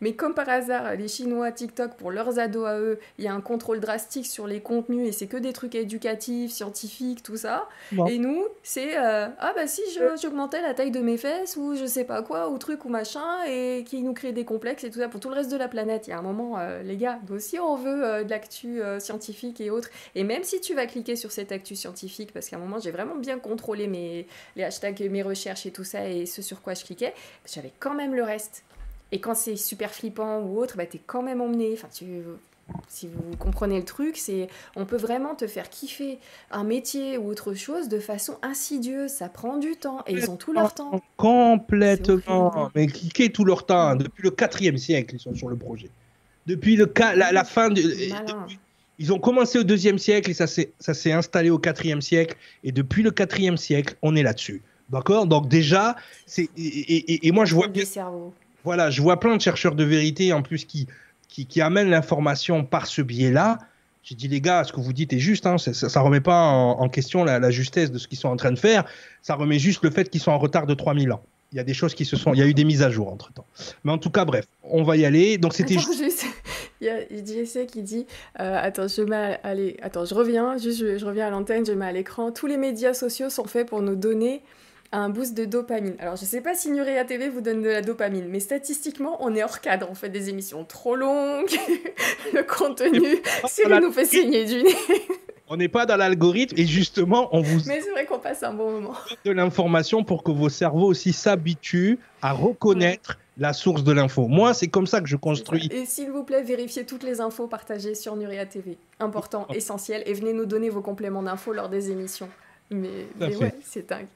Mais comme par hasard, les Chinois, TikTok, pour leurs ados à eux, il y a un contrôle drastique sur les contenus et c'est que des trucs éducatifs, scientifiques, tout ça. Et nous, c'est euh, ah bah si j'augmentais la taille de mes fesses ou je sais pas quoi, ou truc ou machin, et qui nous crée des complexes et tout ça pour tout le reste de la planète. Il y a un moment, euh, les gars, nous aussi on veut euh, de l'actu scientifique et autres. Et même si tu vas cliquer sur cette actu scientifique, parce qu'à un moment j'ai vraiment bien contrôlé mes, les hashtags, mes recherches et tout ça et ce sur quoi je cliquais, j'avais quand même le reste. Et quand c'est super flippant ou autre, bah, t'es quand même emmené. Enfin, tu, si vous comprenez le truc, c'est on peut vraiment te faire kiffer un métier ou autre chose de façon insidieuse. Ça prend du temps et ils ont tout leur temps. Complètement. Mais cliquez tout leur temps. Depuis le 4 siècle, ils sont sur le projet. Depuis le la, la fin de. ils ont commencé au deuxième siècle et ça s'est installé au quatrième siècle. Et depuis le quatrième siècle, on est là-dessus. D'accord? Donc déjà, c'est et, et, moi je vois bien. Voilà, je vois plein de chercheurs de vérité en plus qui, qui, amènent l'information par ce biais-là. J'ai dit, les gars, ce que vous dites est juste, hein, ça ne remet pas en, question la, justesse de ce qu'ils sont en train de faire, ça remet juste le fait qu'ils sont en retard de 3000 ans. Il y a des choses qui se sont. Il y a eu des mises à jour entre temps. Mais en tout cas, bref, on va y aller. Donc c'était. Il y a JC qui dit euh, Attends, je mets allez, attends, je reviens, juste, je, je reviens à l'antenne, je mets à l'écran. Tous les médias sociaux sont faits pour nous donner un boost de dopamine. Alors, je sais pas si Nuria TV vous donne de la dopamine, mais statistiquement, on est hors cadre. On fait des émissions trop longues, le contenu, Cyril nous fait saigner du nez. On n'est pas dans l'algorithme et justement, on vous. Mais c'est vrai qu'on passe un bon moment. De l'information pour que vos cerveaux aussi s'habituent à reconnaître la source de l'info. Moi, c'est comme ça que je construis. Et s'il vous plaît, vérifiez toutes les infos partagées sur Nuria TV. Important, essentiel. Et venez nous donner vos compléments d'infos lors des émissions. Mais, mais ouais, c'est dingue.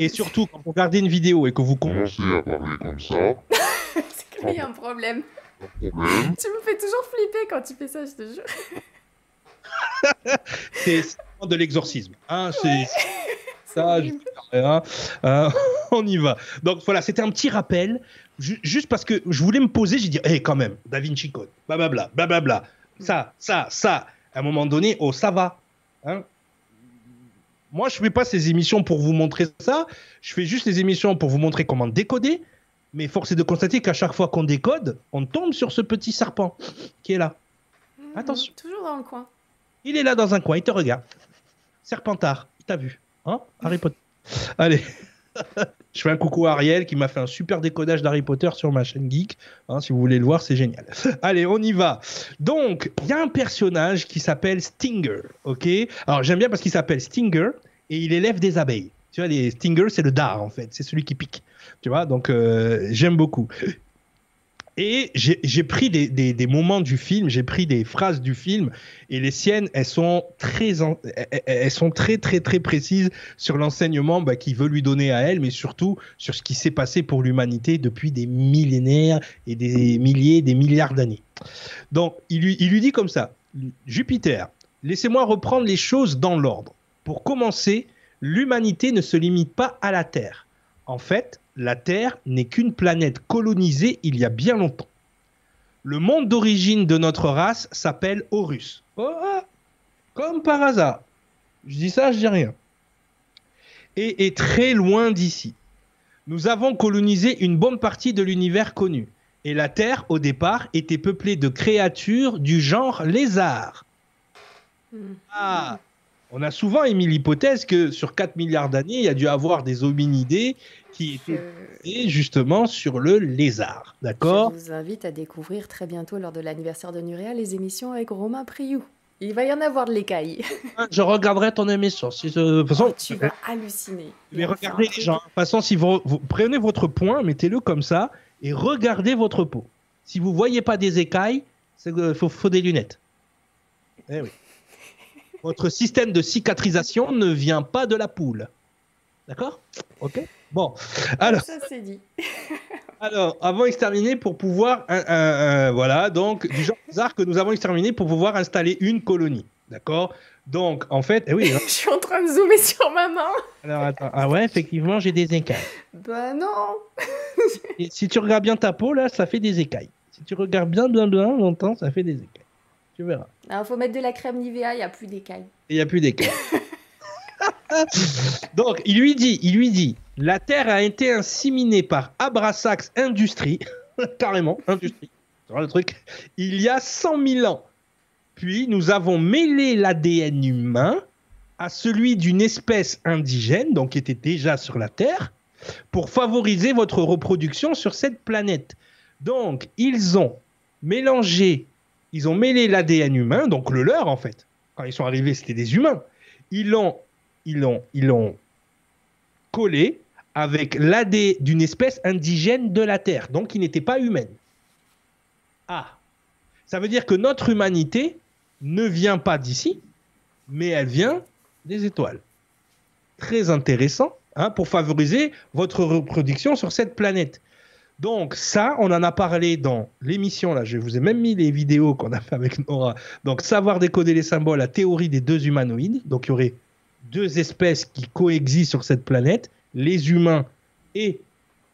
Et surtout, quand vous regardez une vidéo et que vous commencez à parler comme ça. c'est qu'il y a un problème. Tu me fais toujours flipper quand tu fais ça, je te jure. c'est de l'exorcisme. Hein, c'est ça, je... hein, euh, on y va. Donc voilà, c'était un petit rappel, juste parce que je voulais me poser, j'ai dit, hé, hey, quand même, Da Vinci Code, blablabla, blablabla, ça, ça, ça. À un moment donné, oh, ça va. Hein moi, je fais pas ces émissions pour vous montrer ça. Je fais juste les émissions pour vous montrer comment décoder. Mais force est de constater qu'à chaque fois qu'on décode, on tombe sur ce petit serpent qui est là. Mmh, Attention. Toujours dans le coin. Il est là dans un coin, il te regarde. Serpentard, il t'a vu. Hein Harry Potter. Allez. je fais un coucou à Ariel qui m'a fait un super décodage d'Harry Potter sur ma chaîne Geek. Hein, si vous voulez le voir, c'est génial. Allez, on y va. Donc, il y a un personnage qui s'appelle Stinger. Ok? Alors, j'aime bien parce qu'il s'appelle Stinger et il élève des abeilles. Tu vois, les Stingers, c'est le dard, en fait. C'est celui qui pique. Tu vois, donc euh, j'aime beaucoup. Et j'ai pris des, moments du film, j'ai pris des phrases du film, et les siennes, elles sont très, elles- sont très, très, très précises sur l'enseignement bah, qu'il veut lui donner à elle, mais surtout sur ce qui s'est passé pour l'humanité depuis des millénaires et des milliers, des milliards d'années. Donc, il il lui dit comme ça Jupiter, laissez-moi reprendre les choses dans l'ordre. Pour commencer, l'humanité ne se limite pas à la Terre. En fait, la Terre n'est qu'une planète colonisée il y a bien longtemps. Le monde d'origine de notre race s'appelle Horus. Oh, ah, comme par hasard. Je dis ça, je dis rien. Et est très loin d'ici. Nous avons colonisé une bonne partie de l'univers connu. Et la Terre, au départ, était peuplée de créatures du genre lézard. Hmm. Ah, on a souvent émis l'hypothèse que sur 4 milliards d'années, il y a dû avoir des hominidés qui Je, basés justement sur le lézard. D'accord? Je vous invite à découvrir très bientôt lors de l'anniversaire de Nuria les émissions avec Romain Priou. Il va y en avoir de l'écaille. Je regarderai ton émission. Si, de toute façon, Oh, tu vas halluciner. mais regardez les gens. De toute façon, si vous, vous prenez votre poing, mettez-le comme ça et regardez votre peau. Si vous voyez pas des écailles, il faut, faut des lunettes. Eh oui. Votre système de cicatrisation ne vient pas de la poule. D'accord? Ok? Bon. Alors, Ça, c'est dit. alors, avons exterminé pour pouvoir. un- un- un- voilà, donc, du genre bizarre que nous avons exterminé pour pouvoir installer une colonie. D'accord? Donc, en fait, eh oui. hein. Je suis en train de zoomer sur ma main. Alors, attends. Ah ouais, effectivement, j'ai des écailles. Bah non. Et si tu regardes bien ta peau, là, ça fait des écailles. Si tu regardes bien, bien, bien longtemps, ça fait des écailles. Tu verras. Il faut mettre de la crème Nivea, il n'y a plus d'écailles. Il n'y a plus d'écailles. Donc, il lui dit, il lui dit, la Terre a été inséminée par Abrasax Industries, carrément, Industrie, il y a 100 000 ans. Puis, nous avons mêlé l'ADN humain à celui d'une espèce indigène, donc qui était déjà sur la Terre, pour favoriser votre reproduction sur cette planète. Donc, ils ont mélangé, ils ont mêlé l'ADN humain, donc le leur en fait. Quand ils sont arrivés, c'était des humains. Ils l'ont, ils l'ont, ils l'ont collé avec l'AD d'une espèce indigène de la Terre, donc qui n'était pas humaine. Ah, ça veut dire que notre humanité ne vient pas d'ici, mais elle vient des étoiles. Très intéressant hein, pour favoriser votre reproduction sur cette planète. Donc ça, on en a parlé dans l'émission, là, je vous ai même mis les vidéos qu'on a fait avec Nora. Donc savoir décoder les symboles, la théorie des deux humanoïdes. Donc il y aurait deux espèces qui coexistent sur cette planète, les humains et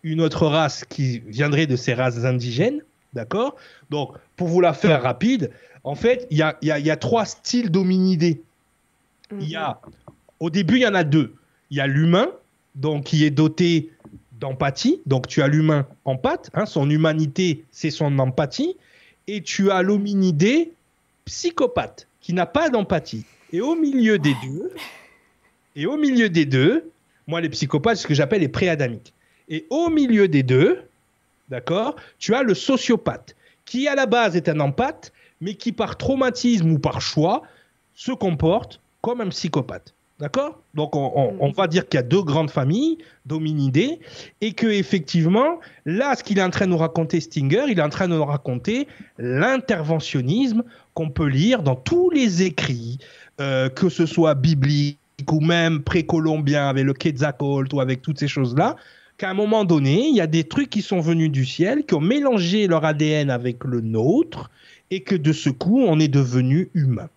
une autre race qui viendrait de ces races indigènes. D'accord? Donc pour vous la faire rapide, en fait, il y a, il y a- il y a trois styles d'hominidés. Il y a, au début, il y en a deux. Il y a l'humain, donc qui est doté d'empathie. Donc tu as l'humain empathe, hein, son humanité, c'est son empathie. Et tu as l'hominidé psychopathe, qui n'a pas d'empathie. Et au milieu des deux, et au milieu des deux, moi les psychopathes, ce que j'appelle les préadamiques. Et au milieu des deux, d'accord, tu as le sociopathe, qui à la base est un empathe, mais qui par traumatisme ou par choix se comporte comme un psychopathe. D'accord? Donc on, va dire qu'il y a deux grandes familles d'hominidés et que effectivement, là, ce qu'il est en train de nous raconter Stinger, il est en train de nous raconter l'interventionnisme qu'on peut lire dans tous les écrits, euh, que ce soit biblique ou même précolombien avec le Quetzalcoatl ou avec toutes ces choses-là, qu'à un moment donné, il y a des trucs qui sont venus du ciel, qui ont mélangé leur ADN avec le nôtre, et que de ce coup, on est devenu humain.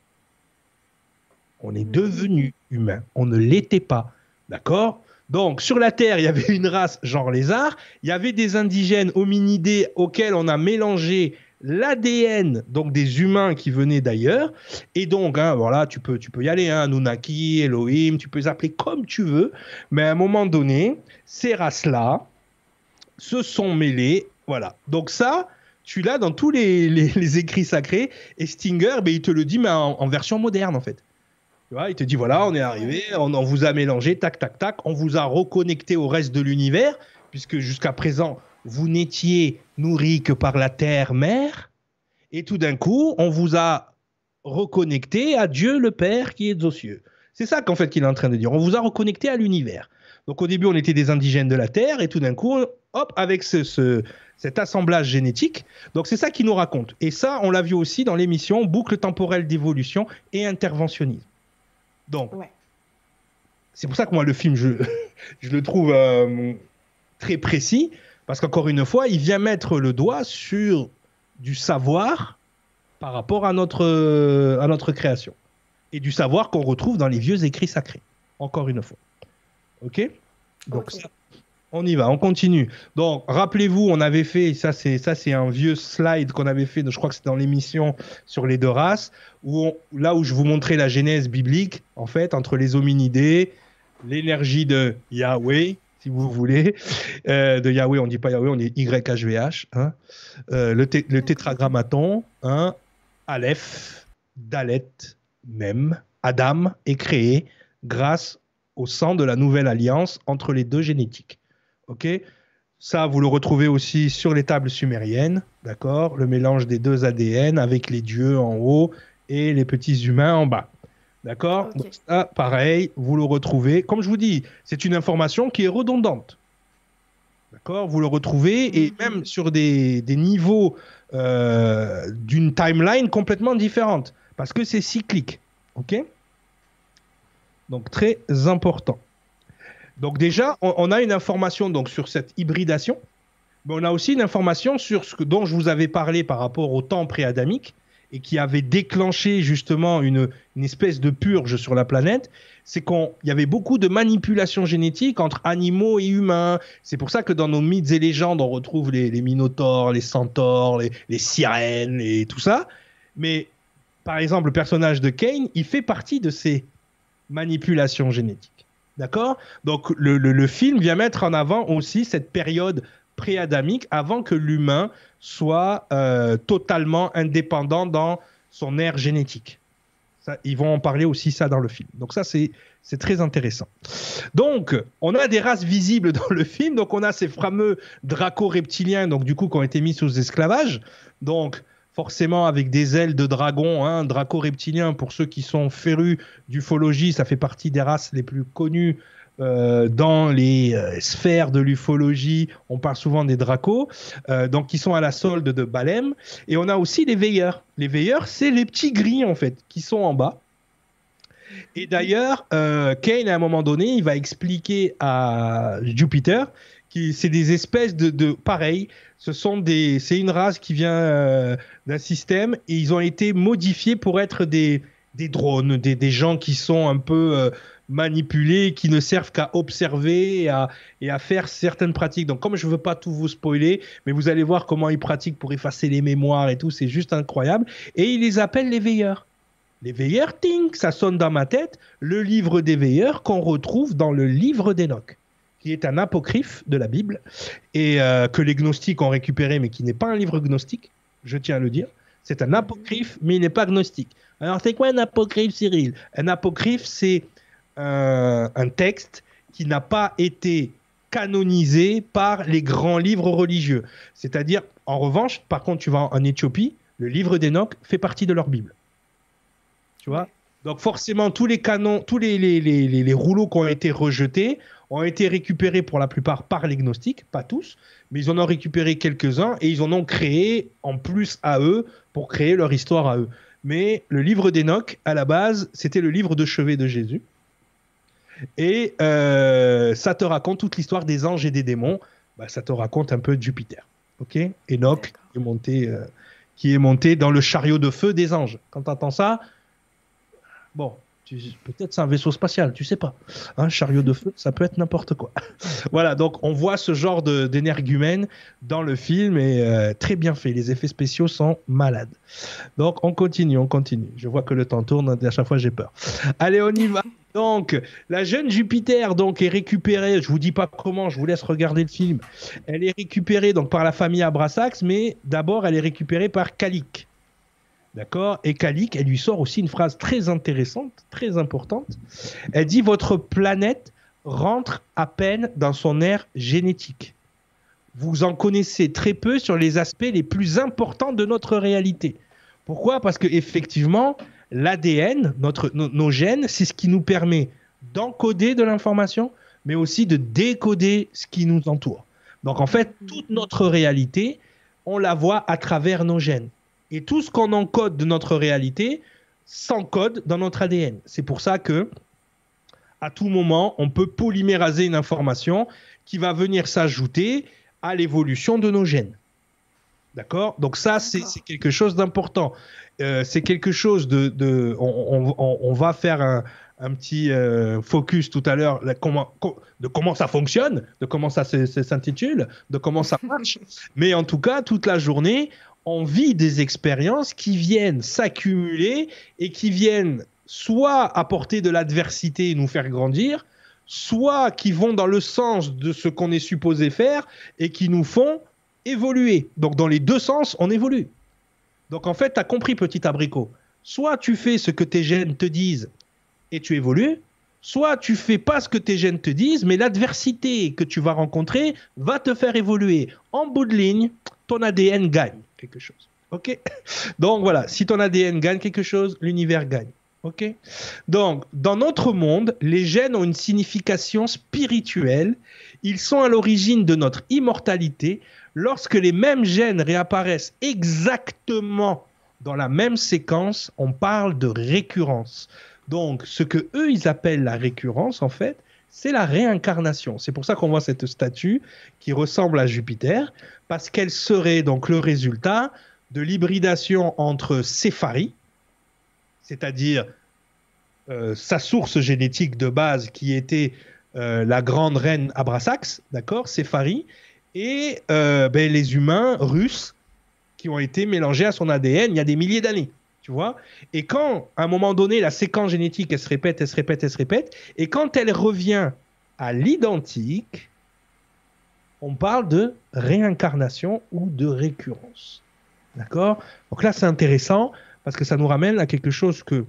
On est devenu humain. On ne l'était pas. D'accord? Donc, sur la Terre, il y avait une race genre lézard. Il y avait des indigènes hominidés auxquels on a mélangé l'ADN donc des humains qui venaient d'ailleurs. Et donc, hein, voilà, tu peux, tu peux y aller, hein, Anunnaki, Elohim, tu peux les appeler comme tu veux. Mais à un moment donné, ces races-là se sont mêlées. Voilà. Donc ça, tu l'as dans tous les, écrits sacrés. Et Stinger, ben, il te le dit, mais en, en version moderne, en fait. Tu vois, il te dit, voilà, on est arrivé, on, on vous a mélangé, tac, tac, tac, on vous a reconnecté au reste de l'univers, puisque jusqu'à présent, vous n'étiez nourri que par la terre-mère. Et tout d'un coup, on vous a reconnecté à Dieu le Père qui est aux cieux. C'est ça qu'en fait qu'il est en train de dire. On vous a reconnecté à l'univers. Donc au début, on était des indigènes de la Terre, et tout d'un coup, hop, avec ce, ce- cet assemblage génétique. Donc c'est ça qui nous raconte. Et ça, on l'a vu aussi dans l'émission Boucle temporelle d'évolution et interventionnisme. Donc, Ouais. c'est pour ça que moi, le film, je, je le trouve euh, très précis, parce qu'encore une fois, il vient mettre le doigt sur du savoir par rapport à notre, à notre création. Et du savoir qu'on retrouve dans les vieux écrits sacrés. Encore une fois. OK? Donc, ça, on y va, on continue. Donc, rappelez-vous, on avait fait, ça c'est ça c'est un vieux slide qu'on avait fait, je crois que c'était dans l'émission sur les deux races, où on- là où je vous montrais la genèse biblique, en fait, entre les hominidés, l'énergie de Yahweh, si vous voulez, Euh, de Yahweh, on dit pas Yahweh, on dit YHVH, hein. Euh, le, té- le tétragrammaton, hein, Aleph, Dalet, Mem, Adam est créé grâce au sang de la nouvelle alliance entre les deux génétiques. Ok? Ça, vous le retrouvez aussi sur les tables sumériennes, d'accord? Le mélange des deux ADN avec les dieux en haut et les petits humains en bas. D'accord. Donc ça, pareil, vous le retrouvez. Comme je vous dis, c'est une information qui est redondante. D'accord Vous le retrouvez et Mhm. même sur des, des niveaux euh, d'une timeline complètement différente parce que c'est cyclique. Ok Donc très important. Donc déjà, on, on a une information donc sur cette hybridation, mais on a aussi une information sur ce que, dont je vous avais parlé par rapport au temps pré-adamique et qui avait déclenché justement une, espèce de purge sur la planète, c'est qu'il y avait beaucoup de manipulations génétiques entre animaux et humains. C'est pour ça que dans nos mythes et légendes, on retrouve les, minotaures, les centaures, les, sirènes et tout ça. Mais par exemple, le personnage de Kane, il fait partie de ces manipulations génétiques. D'accord? Donc le- le film vient mettre en avant aussi cette période pré-adamique avant que l'humain soit euh, totalement indépendant dans son ère génétique. Ça, ils vont en parler aussi ça dans le film. Donc ça c'est c'est très intéressant. Donc on a des races visibles dans le film. Donc on a ces fameux draco-reptiliens donc du coup qui ont été mis sous esclavage. Donc forcément avec des ailes de dragon, hein, draco-reptilien pour ceux qui sont férus d'ufologie, ça fait partie des races les plus connues euh, dans les euh, sphères de l'ufologie. On parle souvent des dracos, euh, donc qui sont à la solde de Balem. Et on a aussi les veilleurs. Les veilleurs, c'est les petits gris en fait, qui sont en bas. Et d'ailleurs, Kane, à un moment donné, il va expliquer à Jupiter que c'est des espèces de, pareil. Ce sont des, c'est une race qui vient d'un système et ils ont été modifiés pour être des, drones, des gens qui sont un peu manipulés, qui ne servent qu'à observer et à, faire certaines pratiques. Donc, comme je veux pas tout vous spoiler, mais vous allez voir comment ils pratiquent pour effacer les mémoires et tout, c'est juste incroyable. Et ils les appellent les veilleurs. Les veilleurs, ting, ça sonne dans ma tête, le livre des veilleurs qu'on retrouve dans le livre d'Enoch, qui est un apocryphe de la Bible et euh, que les gnostiques ont récupéré, mais qui n'est pas un livre gnostique, je tiens à le dire. C'est un apocryphe, mais il n'est pas gnostique. Alors, c'est quoi un apocryphe, Cyril? Un apocryphe, c'est un, un texte qui n'a pas été canonisé par les grands livres religieux. C'est-à-dire, en revanche, par contre, tu vas en, en Éthiopie, le livre d'Enoch fait partie de leur Bible. Tu vois? Donc forcément, tous les canons, tous les, les, les, les- les rouleaux qui ont été rejetés ont été récupérés pour la plupart par les gnostiques, pas tous, mais ils en ont récupéré quelques-uns et ils en ont créé en plus à eux pour créer leur histoire à eux. Mais le livre d'Enoch, à la base, c'était le livre de chevet de Jésus. Et euh, ça te raconte toute l'histoire des anges et des démons. Bah, ça te raconte un peu Jupiter. Ok? Enoch qui est, monté, euh, qui est monté dans le chariot de feu des anges. Quand tu entends ça, bon, tu- peut-être c'est un vaisseau spatial, tu sais pas. Un chariot de feu, ça peut être n'importe quoi. voilà, donc on voit ce genre d'énergumène dans le film et euh, très bien fait. Les effets spéciaux sont malades. Donc on continue, on continue. Je vois que le temps tourne, à chaque fois j'ai peur. Allez, on y va. Donc, la jeune Jupiter donc est récupérée. Je vous dis pas comment, je vous laisse regarder le film. Elle est récupérée donc par la famille Abrasax, mais d'abord elle est récupérée par Kalik. D'accord? Et Kalik, elle lui sort aussi une phrase très intéressante, très importante. Elle dit Votre planète rentre à peine dans son ère génétique. Vous en connaissez très peu sur les aspects les plus importants de notre réalité. Pourquoi? Parce que effectivement, l'ADN, notre, nos gènes, c'est ce qui nous permet d'encoder de l'information, mais aussi de décoder ce qui nous entoure. Donc en fait, toute notre réalité, on la voit à travers nos gènes. Et tout ce qu'on encode de notre réalité s'encode dans notre ADN. C'est pour ça que à tout moment, on peut polyméraser une information qui va venir s'ajouter à l'évolution de nos gènes. D'accord? Donc ça, c'est quelque chose d'important. Euh, c'est quelque chose de... de on, on, on, va faire un, un petit euh, focus tout à l'heure comment, de comment ça fonctionne, de comment ça s'intitule, de comment ça marche. Mais en tout cas, toute la journée, on vit des expériences qui viennent s'accumuler et qui viennent soit apporter de l'adversité et nous faire grandir, soit qui vont dans le sens de ce qu'on est supposé faire et qui nous font évoluer. Donc dans les deux sens, on évolue. Donc en fait, tu as compris, petit abricot. Soit tu fais ce que tes gènes te disent et tu évolues, soit tu fais pas ce que tes gènes te disent, mais l'adversité que tu vas rencontrer va te faire évoluer. En bout de ligne, ton ADN gagne quelque chose. Ok? Donc voilà, si ton ADN gagne quelque chose, l'univers gagne. Ok? Donc, dans notre monde, les gènes ont une signification spirituelle. Ils sont à l'origine de notre immortalité. Lorsque les mêmes gènes réapparaissent exactement dans la même séquence, on parle de récurrence. Donc, ce que eux ils appellent la récurrence, en fait, c'est la réincarnation. C'est pour ça qu'on voit cette statue qui ressemble à Jupiter, parce qu'elle serait donc le résultat de l'hybridation entre Céphari, c'est-à-dire euh, sa source génétique de base qui était la grande reine Abrasax, d'accord, Céphari, et euh, ben, les humains russes qui ont été mélangés à son ADN il y a des milliers d'années. Tu vois Et quand, à un moment donné, la séquence génétique, elle se répète, elle se répète, elle se répète, et quand elle revient à l'identique, on parle de réincarnation ou de récurrence. D'accord Donc là, c'est intéressant parce que ça nous ramène à quelque chose que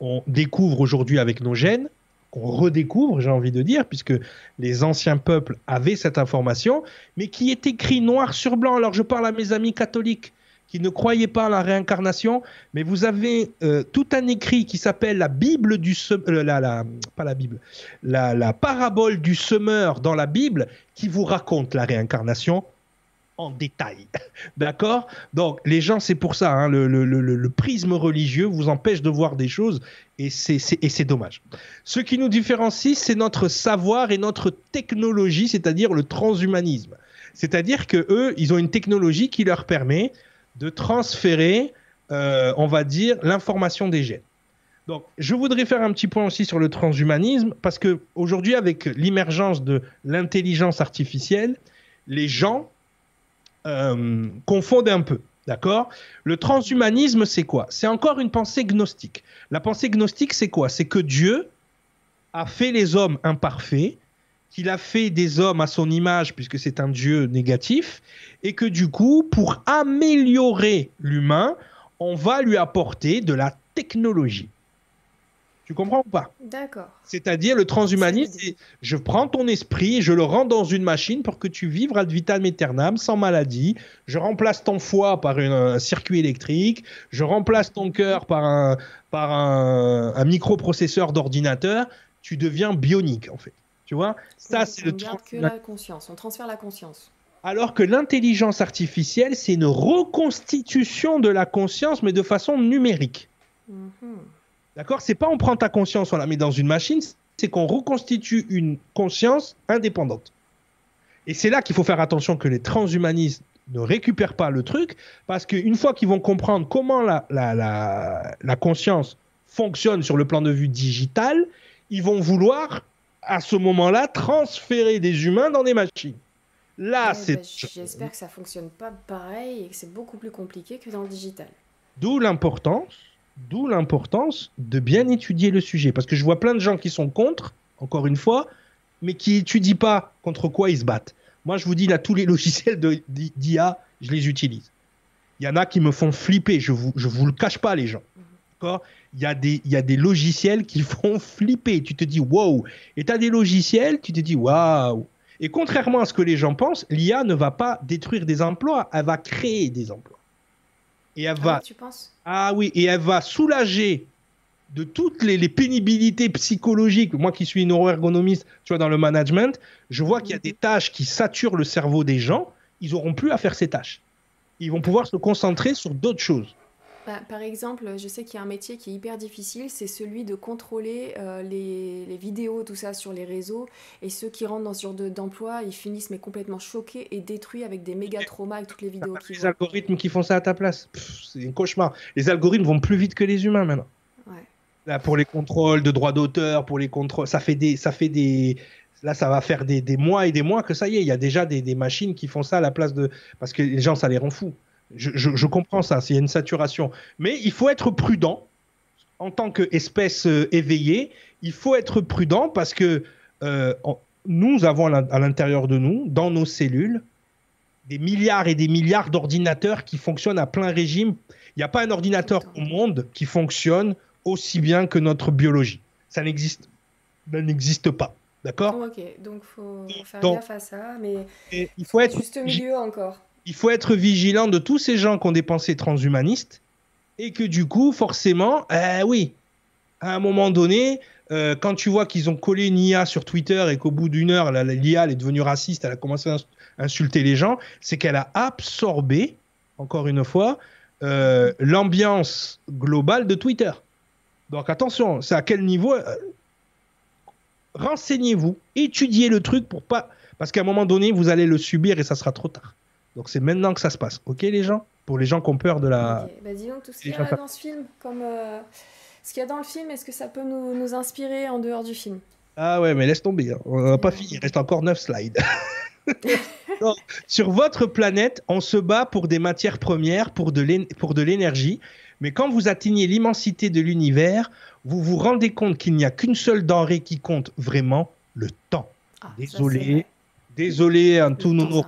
on découvre aujourd'hui avec nos gènes, qu'on redécouvre, j'ai envie de dire, puisque les anciens peuples avaient cette information, mais qui est écrit noir sur blanc. Alors je parle à mes amis catholiques qui ne croyaient pas à la réincarnation, mais vous avez euh, tout un écrit qui s'appelle la Bible du euh, la, pas la Bible, la, la parabole du semeur dans la Bible qui vous raconte la réincarnation en détail. D'accord? Donc, les gens, c'est pour ça, hein, le, prisme religieux vous empêche de voir des choses et c'est dommage. Ce qui nous différencie, c'est notre savoir et notre technologie, c'est-à-dire le transhumanisme. C'est-à-dire que eux, ils ont une technologie qui leur permet de transférer, euh, on va dire, l'information des gènes. Donc, je voudrais faire un petit point aussi sur le transhumanisme, parce que aujourd'hui, avec l'émergence de l'intelligence artificielle, les gens euh, un peu. D'accord? Le transhumanisme, c'est quoi? C'est encore une pensée gnostique. La pensée gnostique, c'est quoi? C'est que Dieu a fait les hommes imparfaits, qu'il a fait des hommes à son image, puisque c'est un Dieu négatif, et que du coup, pour améliorer l'humain, on va lui apporter de la technologie. Tu comprends ou pas? D'accord. C'est-à-dire le transhumanisme, je prends ton esprit, je le rends dans une machine pour que tu vives ad vitam aeternam sans maladie. Je remplace ton foie par un circuit électrique. Je remplace ton cœur par un, par un, microprocesseur d'ordinateur. Tu deviens bionique en fait. Tu vois? Ça, c'est le que la conscience. On transfère la conscience. Alors que l'intelligence artificielle, c'est une reconstitution de la conscience, mais de façon numérique. Mhm. D'accord? C'est pas on prend ta conscience, on la met dans une machine, c'est qu'on reconstitue une conscience indépendante. Et c'est là qu'il faut faire attention que les transhumanistes ne récupèrent pas le truc, parce qu'une fois qu'ils vont comprendre comment la, la, conscience fonctionne sur le plan de vue digital, ils vont vouloir, à ce moment-là, transférer des humains dans des machines. Là, c'est. Bah, j'espère que ça fonctionne pas pareil et que c'est beaucoup plus compliqué que dans le digital. D'où l'importance D'où l'importance de bien étudier le sujet. Parce que je vois plein de gens qui sont contre, encore une fois, mais qui étudient pas contre quoi ils se battent. Moi, je vous dis, là, tous les logiciels d'IA, je les utilise. Il y en a qui me font flipper. Je vous, je vous le cache pas, les gens. D'accord? Il y, a des, y a des logiciels qui font flipper. Tu te dis, wow. Et tu as des logiciels, tu te dis, waouh. Et contrairement à ce que les gens pensent, l'IA ne va pas détruire des emplois, elle va créer des emplois. Et elle ah va. tu penses? Ah oui, et elle va soulager de toutes les, les pénibilités psychologiques. Moi qui suis neuroergonomiste, tu vois, dans le management, je vois qu'il y a des tâches qui saturent le cerveau des gens. Ils n'auront plus à faire ces tâches. Ils vont pouvoir se concentrer sur d'autres choses. Bah, par exemple, je sais qu'il y a un métier qui est hyper difficile, c'est celui de contrôler euh, les, les vidéos, tout ça sur les réseaux. Et ceux qui rentrent dans ce genre de- d'emploi, ils finissent mais complètement choqués et détruits avec des méga traumas avec toutes les vidéos Les algorithmes qui font ça à ta place, c'est un cauchemar. Les algorithmes vont plus vite que les humains maintenant. Ouais. Là, pour les contrôles de droits d'auteur, pour les contrôles, ça fait des, ça fait des, là, ça va faire des, des mois et des mois que ça y est, il y a déjà des, des machines qui font ça à la place de, parce que les gens, ça les rend fous. Je, je- je comprends ça, s'il y a une saturation, mais il faut être prudent en tant qu'espèce euh, éveillée. Il faut être prudent parce que euh, nous avons à l'in- à l'intérieur de nous, dans nos cellules, des milliards et des milliards d'ordinateurs qui fonctionnent à plein régime. Il n'y a pas un ordinateur au monde qui fonctionne aussi bien que notre biologie. Ça n'existe, ça n'existe pas. D'accord? Ok, donc faut faire Donc- gaffe à ça, mais Et Il faut être juste milieu encore. Il faut être vigilant de tous ces gens qui ont des pensées transhumanistes et que du coup, forcément, eh oui, à un moment donné, euh, quand tu vois qu'ils ont collé une IA sur Twitter et qu'au bout d'une heure, l'IA est devenue raciste, elle a commencé à ins- insulter les gens, c'est qu'elle a absorbé, encore une fois, euh, l'ambiance globale de Twitter. Donc attention, c'est à quel niveau euh, Renseignez-vous, étudiez le truc pour pas. Parce qu'à un moment donné, vous allez le subir et ça sera trop tard. Donc c'est maintenant que ça se passe. Ok les gens? Pour les gens qui ont peur de la... Ok, Bah, dis donc, tout ce qu'il y a dans ce film, comme euh, ce qu'il y a dans le film, est-ce que ça peut nous, nous inspirer en dehors du film? Ah ouais, mais laisse tomber. hein. On n'a pas fini. Il reste encore 9 slides. Donc, sur votre planète, on se bat pour des matières premières, pour de l'énergie. Mais quand vous atteignez l'immensité de l'univers, vous vous rendez compte qu'il n'y a qu'une seule denrée qui compte vraiment, le temps. Ah, Désolé. Désolé à Le tous nos.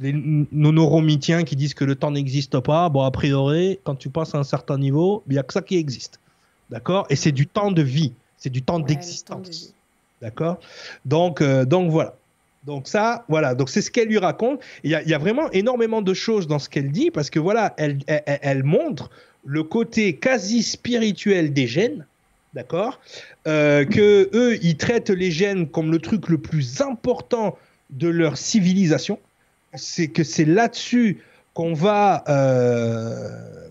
Les, nos neuromythiens qui disent que le temps n'existe pas. Bon, a priori, quand tu passes à un certain niveau, il n'y a que ça qui existe. D'accord? Et c'est du temps de vie. C'est du temps Ouais, de d'existence. D'accord? Donc, euh, donc voilà. Donc ça, voilà. Donc c'est ce qu'elle lui raconte. Il y, y a vraiment énormément de choses dans ce qu'elle dit parce que voilà, elle- elle montre le côté quasi spirituel des gènes. D'accord? Euh, Que eux, ils traitent les gènes comme le truc le plus important de leur civilisation. C'est que c'est là-dessus qu'on va euh,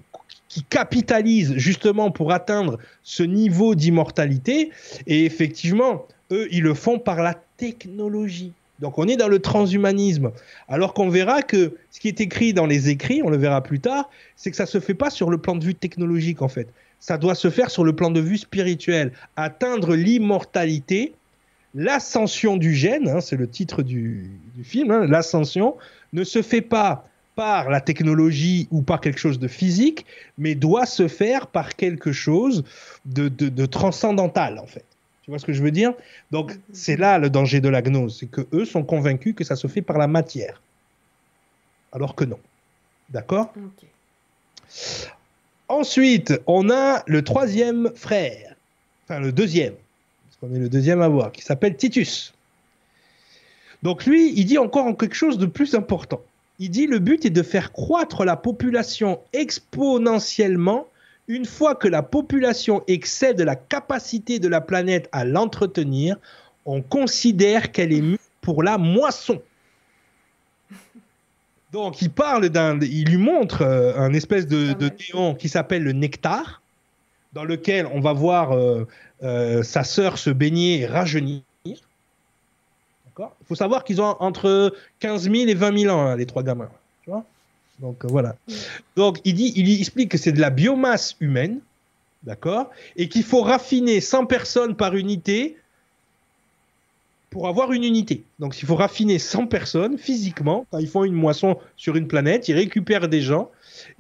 qui capitalise justement pour atteindre ce niveau d'immortalité. Et effectivement, eux, ils le font par la technologie. Donc on est dans le transhumanisme. Alors qu'on verra que ce qui est écrit dans les écrits, on le verra plus tard, c'est que ça se fait pas sur le plan de vue technologique en fait. Ça doit se faire sur le plan de vue spirituel. Atteindre l'immortalité, l'ascension du gène, hein, c'est le titre du, du film, hein, l'ascension, ne se fait pas par la technologie ou par quelque chose de physique, mais doit se faire par quelque chose de, de- de transcendantal en fait. Tu vois ce que je veux dire? Donc c'est là le danger de la gnose, c'est que eux sont convaincus que ça se fait par la matière, alors que non. D'accord? Ensuite, on a le troisième frère, enfin le deuxième, qu'on est le deuxième à voir, qui s'appelle Titus. Donc lui, il dit encore quelque chose de plus important. Il dit le but est de faire croître la population exponentiellement une fois que la population excède la capacité de la planète à l'entretenir, on considère qu'elle est mue pour la moisson. Donc il parle d'un, il lui montre euh, un espèce de, Pas de néon qui s'appelle le nectar, dans lequel on va voir euh, euh, sa sœur se baigner et rajeunir. Il faut savoir qu'ils ont entre 15 000 et 20 000 ans, hein, les trois gamins. Tu vois? Donc euh, voilà. Donc il dit, il explique que c'est de la biomasse humaine, d'accord? Et qu'il faut raffiner 100 personnes par unité pour avoir une unité. Donc il faut raffiner 100 personnes physiquement. Quand ils font une moisson sur une planète, ils récupèrent des gens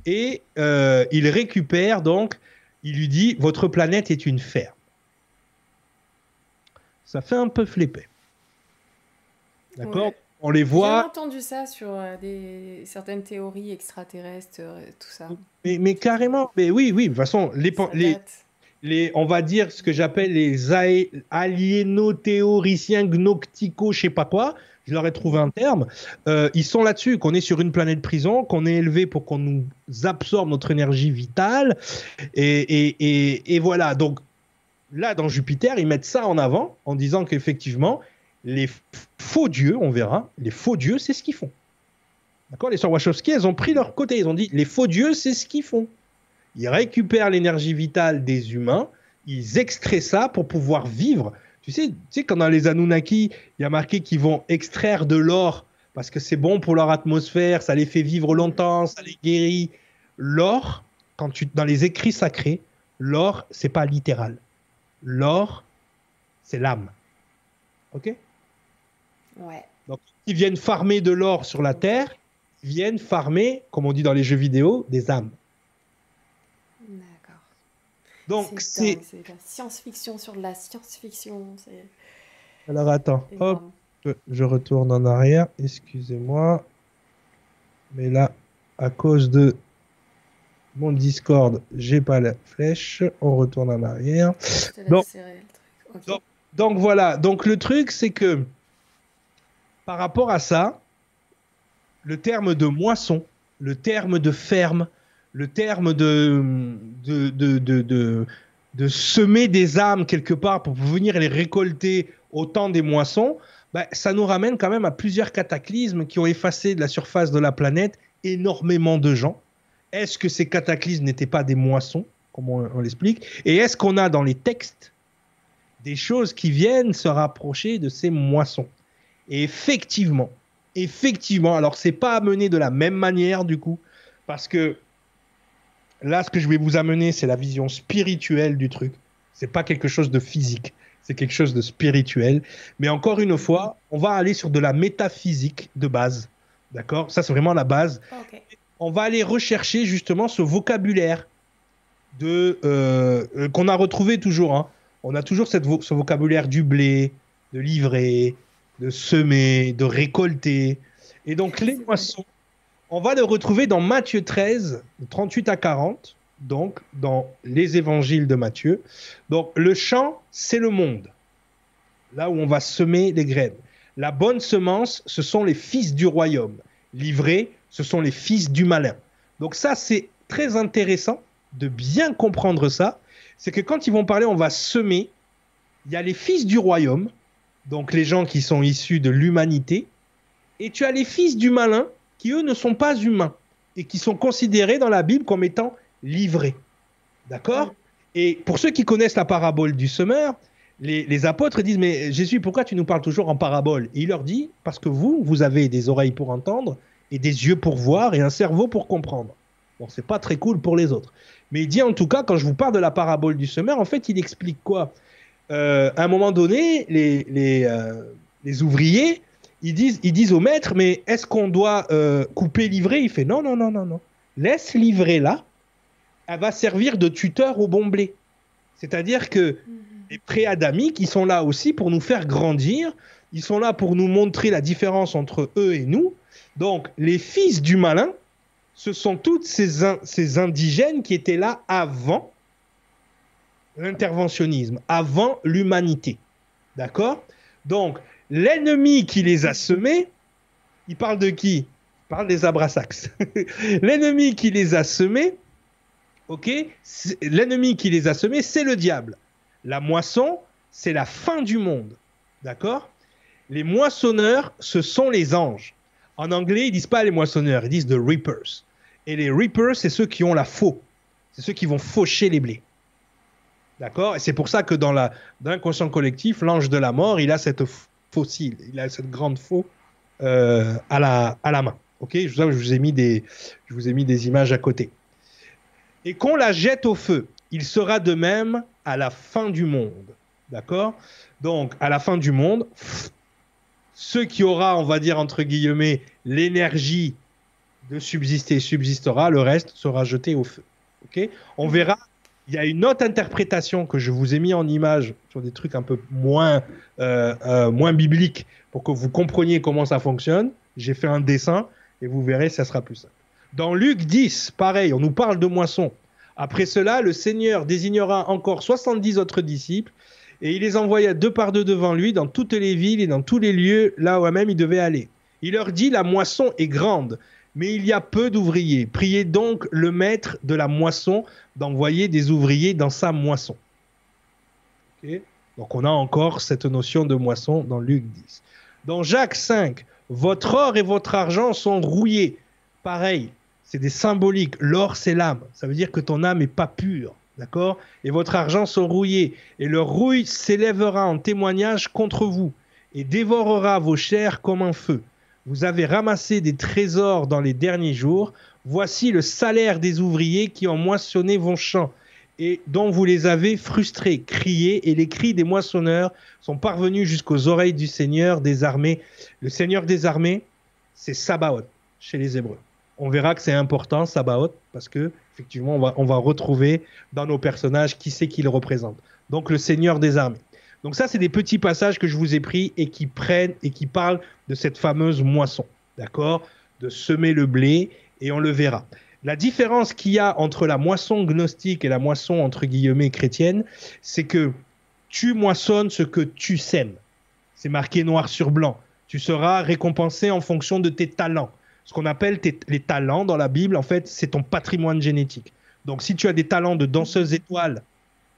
et euh, ils récupèrent donc, il lui dit, votre planète est une ferme. Ça fait un peu flipper. D'accord Ouais. On les J'ai voit, entendu ça sur euh, des, certaines théories extraterrestres, euh, tout ça. mais, mais carrément, mais oui, oui, de toute façon, les, on va dire ce que j'appelle les aliénothéoriciens gnoctico, je sais pas quoi, je leur ai trouvé un terme, euh, ils sont là-dessus, qu'on est sur une planète prison, qu'on est élevé pour qu'on nous absorbe notre énergie vitale, et, voilà, donc là, dans Jupiter, ils mettent ça en avant en disant qu'effectivement, les faux dieux, on verra, les faux dieux, c'est ce qu'ils font. D'accord? Les sœurs Wachowski, elles ont pris leur côté. Ils ont dit, les faux dieux, c'est ce qu'ils font. Ils récupèrent l'énergie vitale des humains, ils extraient ça pour pouvoir vivre. Tu sais, tu sais quand dans les Anunnaki, il y a marqué qu'ils vont extraire de l'or parce que c'est bon pour leur atmosphère, ça les fait vivre longtemps, ça les guérit. L'or, quand tu dans les écrits sacrés, l'or, c'est pas littéral. L'or, c'est l'âme. Ok? Ouais. Ils viennent farmer de l'or sur la terre, ils viennent farmer, comme on dit dans les jeux vidéo, des âmes. Donc c'est la science-fiction sur de la science-fiction. Alors attends, hop, je retourne en arrière, excusez-moi. Mais là, à cause de mon Discord, j'ai pas la flèche. On retourne en arrière. Je te laisse Donc- serrer le truc. Ok. Donc- Donc voilà, donc le truc c'est que par rapport à ça, le terme de moisson, le terme de ferme, le terme de, de, de, de, semer des âmes quelque part pour venir les récolter au temps des moissons, bah, ça nous ramène quand même à plusieurs cataclysmes qui ont effacé de la surface de la planète énormément de gens. Est-ce que ces cataclysmes n'étaient pas des moissons, comme on, on l'explique? Et est-ce qu'on a dans les textes des choses qui viennent se rapprocher de ces moissons? Et effectivement, effectivement, alors c'est pas amené de la même manière du coup, parce que là, ce que je vais vous amener, c'est la vision spirituelle du truc. C'est pas quelque chose de physique, c'est quelque chose de spirituel. Mais encore une fois, on va aller sur de la métaphysique de base. D'accord? Ça, c'est vraiment la base on va aller rechercher justement ce vocabulaire de euh, euh, qu'on a retrouvé toujours. hein. On a toujours cette vo- ce vocabulaire du blé, de livrer, de semer, de récolter. Et donc les moissons, on va le retrouver dans Matthieu 13, de 38 à 40, donc dans les évangiles de Matthieu. Donc le champ, c'est le monde, là où on va semer les graines. La bonne semence, ce sont les fils du royaume. Livrés, ce sont les fils du malin. Donc ça, c'est très intéressant de bien comprendre ça. C'est que quand ils vont parler, on va semer. Il y a les fils du royaume, donc les gens qui sont issus de l'humanité, et tu as les fils du malin, qui eux ne sont pas humains, et qui sont considérés dans la Bible comme étant livrés. D'accord Et pour ceux qui connaissent la parabole du semeur, les, les apôtres disent, mais Jésus, pourquoi tu nous parles toujours en parabole? Et il leur dit, parce que vous, vous avez des oreilles pour entendre, et des yeux pour voir, et un cerveau pour comprendre. Bon, c'est pas très cool pour les autres. Mais il dit en tout cas, quand je vous parle de la parabole du semeur, en fait, il explique quoi? Euh, À un moment donné, les, les, euh, les ouvriers, ils disent, ils disent au maître, mais est-ce qu'on doit euh, couper livrer? Il fait non, non, non, non, non. Laisse livrer là. Elle va servir de tuteur au bon blé. C'est-à-dire que Mhm. les pré-adamiques, ils sont là aussi pour nous faire grandir. Ils sont là pour nous montrer la différence entre eux et nous. Donc, les fils du malin, ce sont toutes ces, in- ces indigènes qui étaient là avant l'interventionnisme, avant l'humanité. D'accord? Donc, l'ennemi qui les a semés, il parle de qui? Il parle des abrasax. l'ennemi qui les a semés, ok L'ennemi qui les a semés, c'est le diable. La moisson, c'est la fin du monde. D'accord? Les moissonneurs, ce sont les anges. En anglais, ils disent pas les moissonneurs, ils disent the reapers. Et les reapers, c'est ceux qui ont la faux. C'est ceux qui vont faucher les blés. D'accord? Et c'est pour ça que dans la- dans l'inconscient collectif, l'ange de la mort, il a cette fossile, il a cette grande faux euh, à, la, à la main. Ok? Je, vous- je vous ai mis des, je vous ai mis des images à côté. Et qu'on la jette au feu. Il sera de même à la fin du monde. D'accord? Donc, à la fin du monde, ceux qui aura, on va dire entre guillemets, l'énergie de subsister subsistera, le reste sera jeté au feu. Ok? On verra. Il y a une autre interprétation que je vous ai mis en image sur des trucs un peu moins, euh, euh, moins bibliques pour que vous compreniez comment ça fonctionne. J'ai fait un dessin et vous verrez, ça sera plus simple. Dans Luc 10, pareil, on nous parle de moisson. Après cela, le Seigneur désignera encore 70 autres disciples et il les envoya deux par deux devant lui dans toutes les villes et dans tous les lieux là où même il devait aller. Il leur dit, la moisson est grande, mais il y a peu d'ouvriers. Priez donc le maître de la moisson d'envoyer des ouvriers dans sa moisson. Donc on a encore cette notion de moisson dans Luc 10. Dans Jacques 5, votre or et votre argent sont rouillés. Pareil, c'est des symboliques. L'or, c'est l'âme. Ça veut dire que ton âme n'est pas pure. D'accord? Et votre argent sont rouillés. Et leur rouille s'élèvera en témoignage contre vous et dévorera vos chairs comme un feu. Vous avez ramassé des trésors dans les derniers jours. Voici le salaire des ouvriers qui ont moissonné vos champs et dont vous les avez frustrés, criés, et les cris des moissonneurs sont parvenus jusqu'aux oreilles du Seigneur des armées. Le Seigneur des armées, c'est Sabaoth chez les Hébreux. On verra que c'est important, Sabaoth, parce que effectivement, on va, retrouver dans nos personnages qui c'est qui le représente. Donc le Seigneur des armées. Donc ça, c'est des petits passages que je vous ai pris et qui prennent et qui parlent de cette fameuse moisson, d'accord? De semer le blé et on le verra. La différence qu'il y a entre la moisson gnostique et la moisson entre guillemets chrétienne, c'est que tu moissonnes ce que tu sèmes. C'est marqué noir sur blanc. Tu seras récompensé en fonction de tes talents. Ce qu'on appelle les talents dans la Bible, en fait, c'est ton patrimoine génétique. Donc si tu as des talents de danseuse étoile,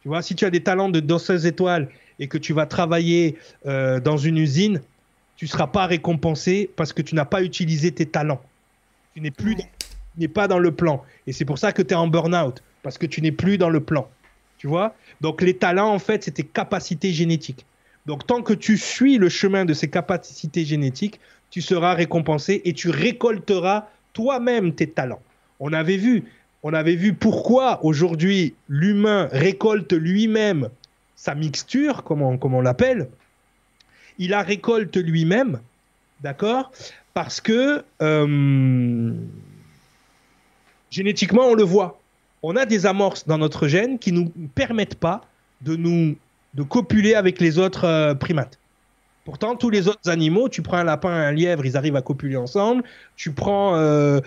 tu vois, si tu as des talents de danseuse étoile et que tu vas travailler euh, dans une usine, tu ne seras pas récompensé parce que tu n'as pas utilisé tes talents. Tu n'es plus Ouais. tu n'es pas dans le plan. Et c'est pour ça que tu es en burn-out, parce que tu n'es plus dans le plan. Tu vois? Donc les talents, en fait, c'est tes capacités génétiques. Donc tant que tu suis le chemin de ces capacités génétiques, tu seras récompensé et tu récolteras toi-même tes talents. On avait vu, on avait vu pourquoi aujourd'hui l'humain récolte lui-même sa mixture, comme on, l'appelle. Il la récolte lui-même, d'accord Parce que euh, génétiquement, on le voit. On a des amorces dans notre gène qui nous permettent pas de nous de copuler avec les autres euh, primates. Pourtant, tous les autres animaux, tu prends un lapin et un lièvre, ils arrivent à copuler ensemble. Tu prends, euh,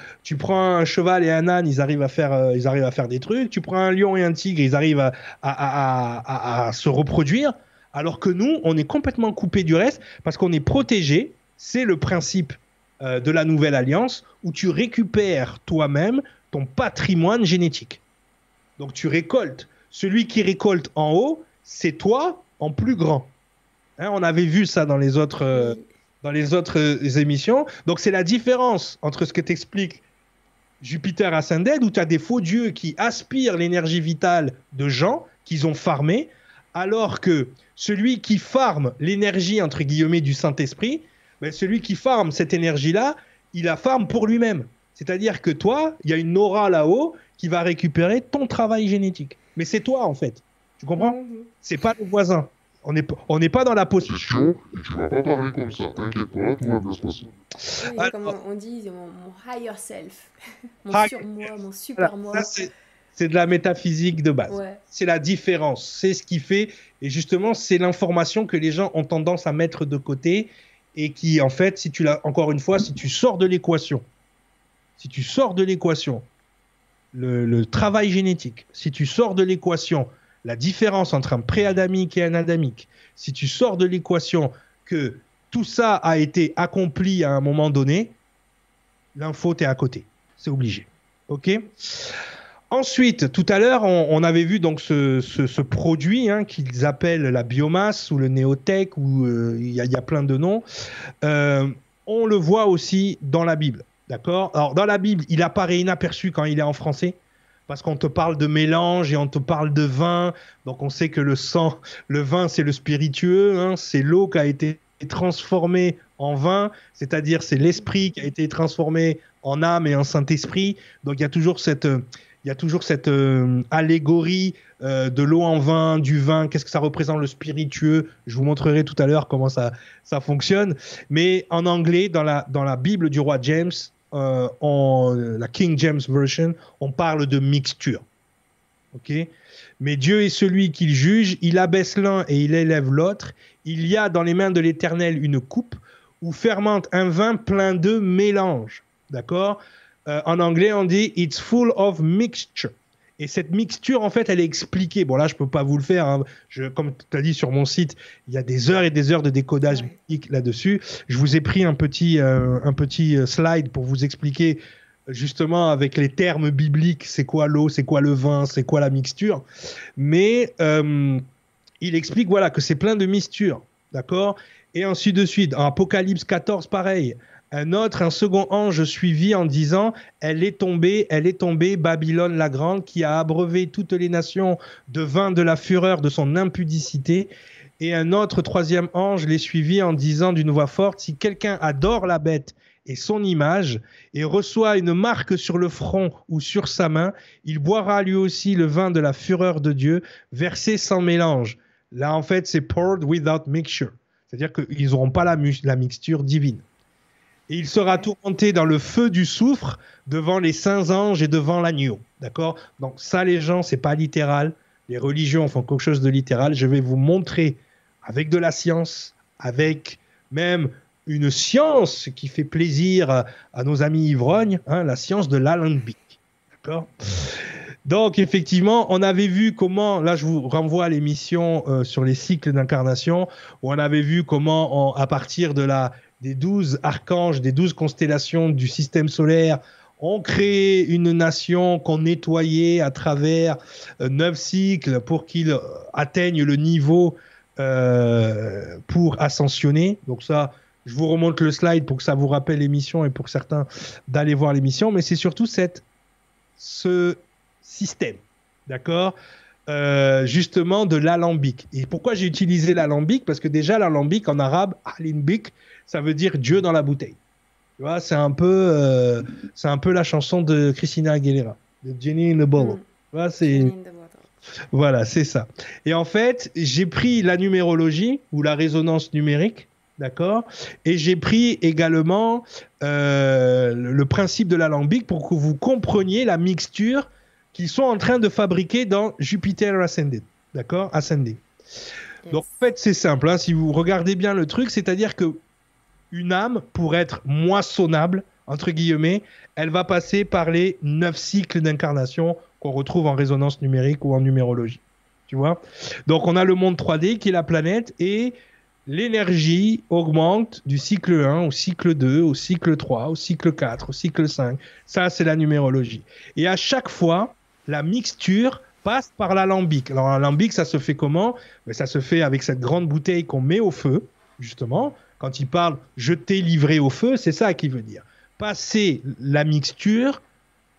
un cheval et un âne, ils arrivent à faire, euh, ils arrivent à faire des trucs. Tu prends un lion et un tigre, ils arrivent à se reproduire. Alors que nous, on est complètement coupé du reste parce qu'on est protégé. C'est le principe euh, de la nouvelle alliance où tu récupères toi-même ton patrimoine génétique. Donc tu récoltes. Celui qui récolte en haut, c'est toi en plus grand. Hein, on avait vu ça dans les autres, euh, dans les autres euh, émissions. Donc c'est la différence entre ce que t'explique Jupiter Ascended, où tu as des faux dieux qui aspirent l'énergie vitale de gens qu'ils ont farmés, alors que celui qui farme l'énergie, entre guillemets, du Saint-Esprit, ben, celui qui farme cette énergie-là, il la farme pour lui-même. C'est-à-dire que toi, il y a une aura là-haut qui va récupérer ton travail génétique. Mais c'est toi, en fait. Tu comprends? C'est pas le voisin. On n'est p- on n'est pas dans la position. Tu vas pas parler comme ça. T'inquiète pas, tout va bien se passer. Oui, Alors- comme on dit, mon, mon higher self, mon surmoi, mon super moi. c'est- c'est de la métaphysique de base. Ouais. C'est la différence. C'est ce qui fait. Et justement, c'est l'information que les gens ont tendance à mettre de côté et qui, en fait, si tu l'as, encore une fois, si tu sors de l'équation, si tu sors de l'équation, le, le travail génétique, si tu sors de l'équation, la différence entre un préadamique et un adamique, si tu sors de l'équation que tout ça a été accompli à un moment donné, l'info, t'es à côté. C'est obligé. OK? Ensuite, tout à l'heure, on, avait vu donc ce, produit hein, qu'ils appellent la biomasse ou le néotech, ou euh, il y, a- il y a plein de noms. Euh, on le voit aussi dans la Bible. D'accord? Alors, dans la Bible, il apparaît inaperçu quand il est en français, parce qu'on te parle de mélange et on te parle de vin. Donc, on sait que le sang, le vin, c'est le spiritueux, hein, c'est l'eau qui a été transformée en vin, c'est-à-dire c'est l'esprit qui a été transformé en âme et en Saint-Esprit. Donc, il y a toujours cette. il y a toujours cette euh, allégorie euh, de l'eau en vin, du vin, qu'est-ce que ça représente le spiritueux? Je vous montrerai tout à l'heure comment ça, ça fonctionne. Mais en anglais, dans la, dans la Bible du roi James, euh, en, la King James Version, on parle de mixture. Ok? Mais Dieu est celui qu'il juge, il abaisse l'un et il élève l'autre. Il y a dans les mains de l'Éternel une coupe où fermente un vin plein de mélange. D'accord? Euh, En anglais, on dit It's full of mixture. Et cette mixture, en fait, elle est expliquée. Bon, là, je peux pas vous le faire. hein. Je, comme tu as dit sur mon site, il y a des heures et des heures de décodage Ouais. biblique là-dessus. Je vous ai pris un petit, euh, un petit euh, slide pour vous expliquer justement avec les termes bibliques, c'est quoi l'eau, c'est quoi le vin, c'est quoi la mixture. Mais euh, il explique voilà que c'est plein de mystures, d'accord? Et ensuite de suite, en Apocalypse 14, pareil. Un autre, un second ange suivi en disant Elle est tombée, elle est tombée, Babylone la grande, qui a abreuvé toutes les nations de vin de la fureur de son impudicité. Et un autre troisième ange les suivit en disant d'une voix forte Si quelqu'un adore la bête et son image et reçoit une marque sur le front ou sur sa main, il boira lui aussi le vin de la fureur de Dieu, versé sans mélange. Là, en fait, c'est poured without mixture. C'est-à-dire qu'ils n'auront pas la, mixture divine. Et il sera tourmenté dans le feu du soufre devant les saints anges et devant l'agneau. D'accord? Donc ça, les gens, c'est pas littéral. Les religions font quelque chose de littéral. Je vais vous montrer avec de la science, avec même une science qui fait plaisir à, à nos amis ivrognes, hein, la science de l'alambic. D'accord? Donc effectivement, on avait vu comment, là je vous renvoie à l'émission euh, sur les cycles d'incarnation, où on avait vu comment on- à partir de la, des douze archanges, des douze constellations du système solaire, on créait une nation qu'on nettoyait à travers euh, neuf cycles pour qu'ils euh, atteignent le niveau euh, pour ascensionner. Donc ça, je vous remonte le slide pour que ça vous rappelle l'émission et pour certains d'aller voir l'émission, mais c'est surtout cette, ce système, d'accord Justement de l'alambic. Et pourquoi j'ai utilisé l'alambic? Parce que déjà, l'alambic en arabe, alinbik, ça veut dire Dieu dans la bouteille. Tu vois, c'est un peu, euh, c'est un peu la chanson de Christina Aguilera, de Jenny in the Bottle. Mm. Tu vois, c'est voilà, c'est ça. Et en fait, j'ai pris la numérologie ou la résonance numérique, d'accord Et j'ai pris également euh, le le principe de l'alambic pour que vous compreniez la mixture qu'ils sont en train de fabriquer dans Jupiter Ascended, d'accord Ascending. Yes. Donc en fait, c'est simple. hein, si vous regardez bien le truc, c'est-à-dire que une âme, pour être moissonnable, entre guillemets, elle va passer par les neuf cycles d'incarnation qu'on retrouve en résonance numérique ou en numérologie. Tu vois? Donc on a le monde 3D qui est la planète et l'énergie augmente du cycle 1 au cycle 2, au cycle 3, au cycle 4, au cycle 5. Ça, c'est la numérologie. Et à chaque fois, la mixture passe par l'alambic. Alors l'alambic, ça se fait comment? Mais Ça se fait avec cette grande bouteille qu'on met au feu, justement. Quand il parle je t'ai livré au feu, c'est ça qu'il veut dire. Passer la mixture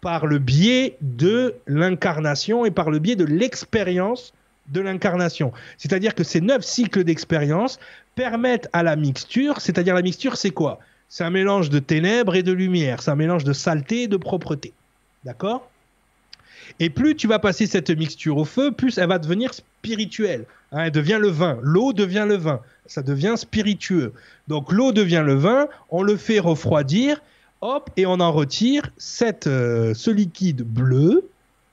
par le biais de l'incarnation et par le biais de l'expérience de l'incarnation. C'est-à-dire que ces neuf cycles d'expérience permettent à la mixture, c'est-à-dire la mixture, c'est quoi? C'est un mélange de ténèbres et de lumière, c'est un mélange de saleté et de propreté. D'accord? Et plus tu vas passer cette mixture au feu, plus elle va devenir spirituelle. Hein, elle devient le vin. L'eau devient le vin. Ça devient spiritueux. Donc l'eau devient le vin, on le fait refroidir, hop, et on en retire cette, euh, ce liquide bleu,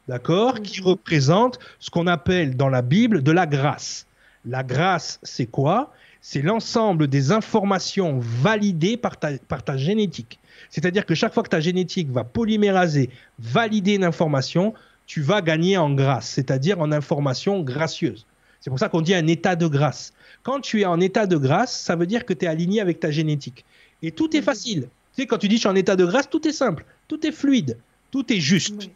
d'accord, qui représente ce qu'on appelle dans la Bible de la grâce. La grâce, c'est quoi? C'est l'ensemble des informations validées par ta, par ta génétique. C'est-à-dire que chaque fois que ta génétique va polyméraser, valider une information, tu vas gagner en grâce, c'est-à-dire en information gracieuse. C'est pour ça qu'on dit un état de grâce. Quand tu es en état de grâce, ça veut dire que tu es aligné avec ta génétique. Et tout est facile. Tu sais, quand tu dis je suis en état de grâce, tout est simple, tout est fluide, tout est juste. Oui.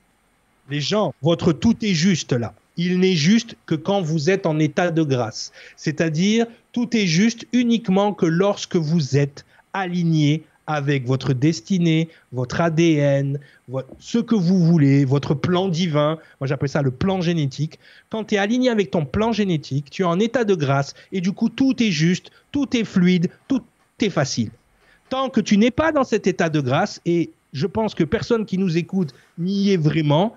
Les gens, votre tout est juste là. Il n'est juste que quand vous êtes en état de grâce. C'est-à-dire, tout est juste uniquement que lorsque vous êtes aligné avec votre destinée, votre ADN, ce que vous voulez, votre plan divin. Moi, j'appelle ça le plan génétique. Quand tu es aligné avec ton plan génétique, tu es en état de grâce et du coup, tout est juste, tout est fluide, tout est facile. Tant que tu n'es pas dans cet état de grâce, et je pense que personne qui nous écoute n'y est vraiment,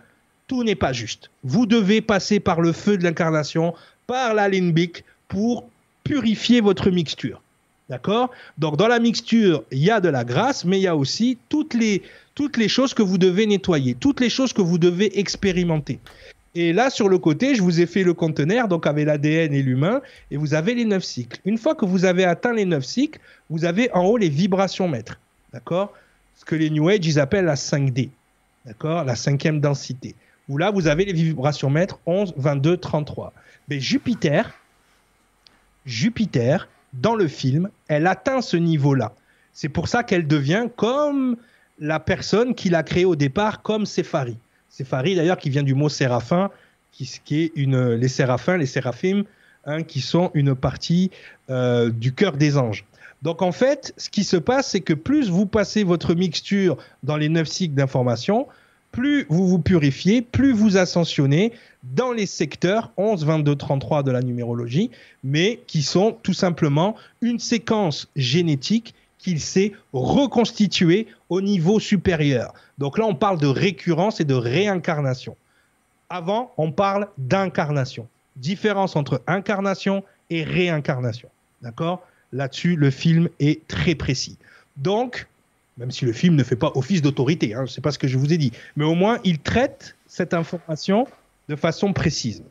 tout n'est pas juste. Vous devez passer par le feu de l'incarnation, par la limbique, pour purifier votre mixture. D'accord? Donc, dans la mixture, il y a de la grâce, mais il y a aussi toutes les, toutes les choses que vous devez nettoyer, toutes les choses que vous devez expérimenter. Et là, sur le côté, je vous ai fait le conteneur, donc avec l'ADN et l'humain, et vous avez les neuf cycles. Une fois que vous avez atteint les neuf cycles, vous avez en haut les vibrations mètres. D'accord? Ce que les New Age, ils appellent la 5D. D'accord? La cinquième densité. Où là, vous avez les vibrations mètres 11, 22, 33. Mais Jupiter, Jupiter, dans le film, elle atteint ce niveau-là. C'est pour ça qu'elle devient comme la personne qui l'a créée au départ, comme Séphari. Séphari, d'ailleurs, qui vient du mot séraphin, qui, qui est une, les séraphins, les séraphim, hein, qui sont une partie euh, du cœur des anges. Donc en fait, ce qui se passe, c'est que plus vous passez votre mixture dans les neuf cycles d'information, plus vous vous purifiez, plus vous ascensionnez dans les secteurs 11, 22, 33 de la numérologie, mais qui sont tout simplement une séquence génétique qu'il s'est reconstituée au niveau supérieur. Donc là, on parle de récurrence et de réincarnation. Avant, on parle d'incarnation. Différence entre incarnation et réincarnation. D'accord? Là-dessus, le film est très précis. Donc, même si le film ne fait pas office d'autorité, hein, c'est pas ce que je vous ai dit, mais au moins il traite cette information de façon précise.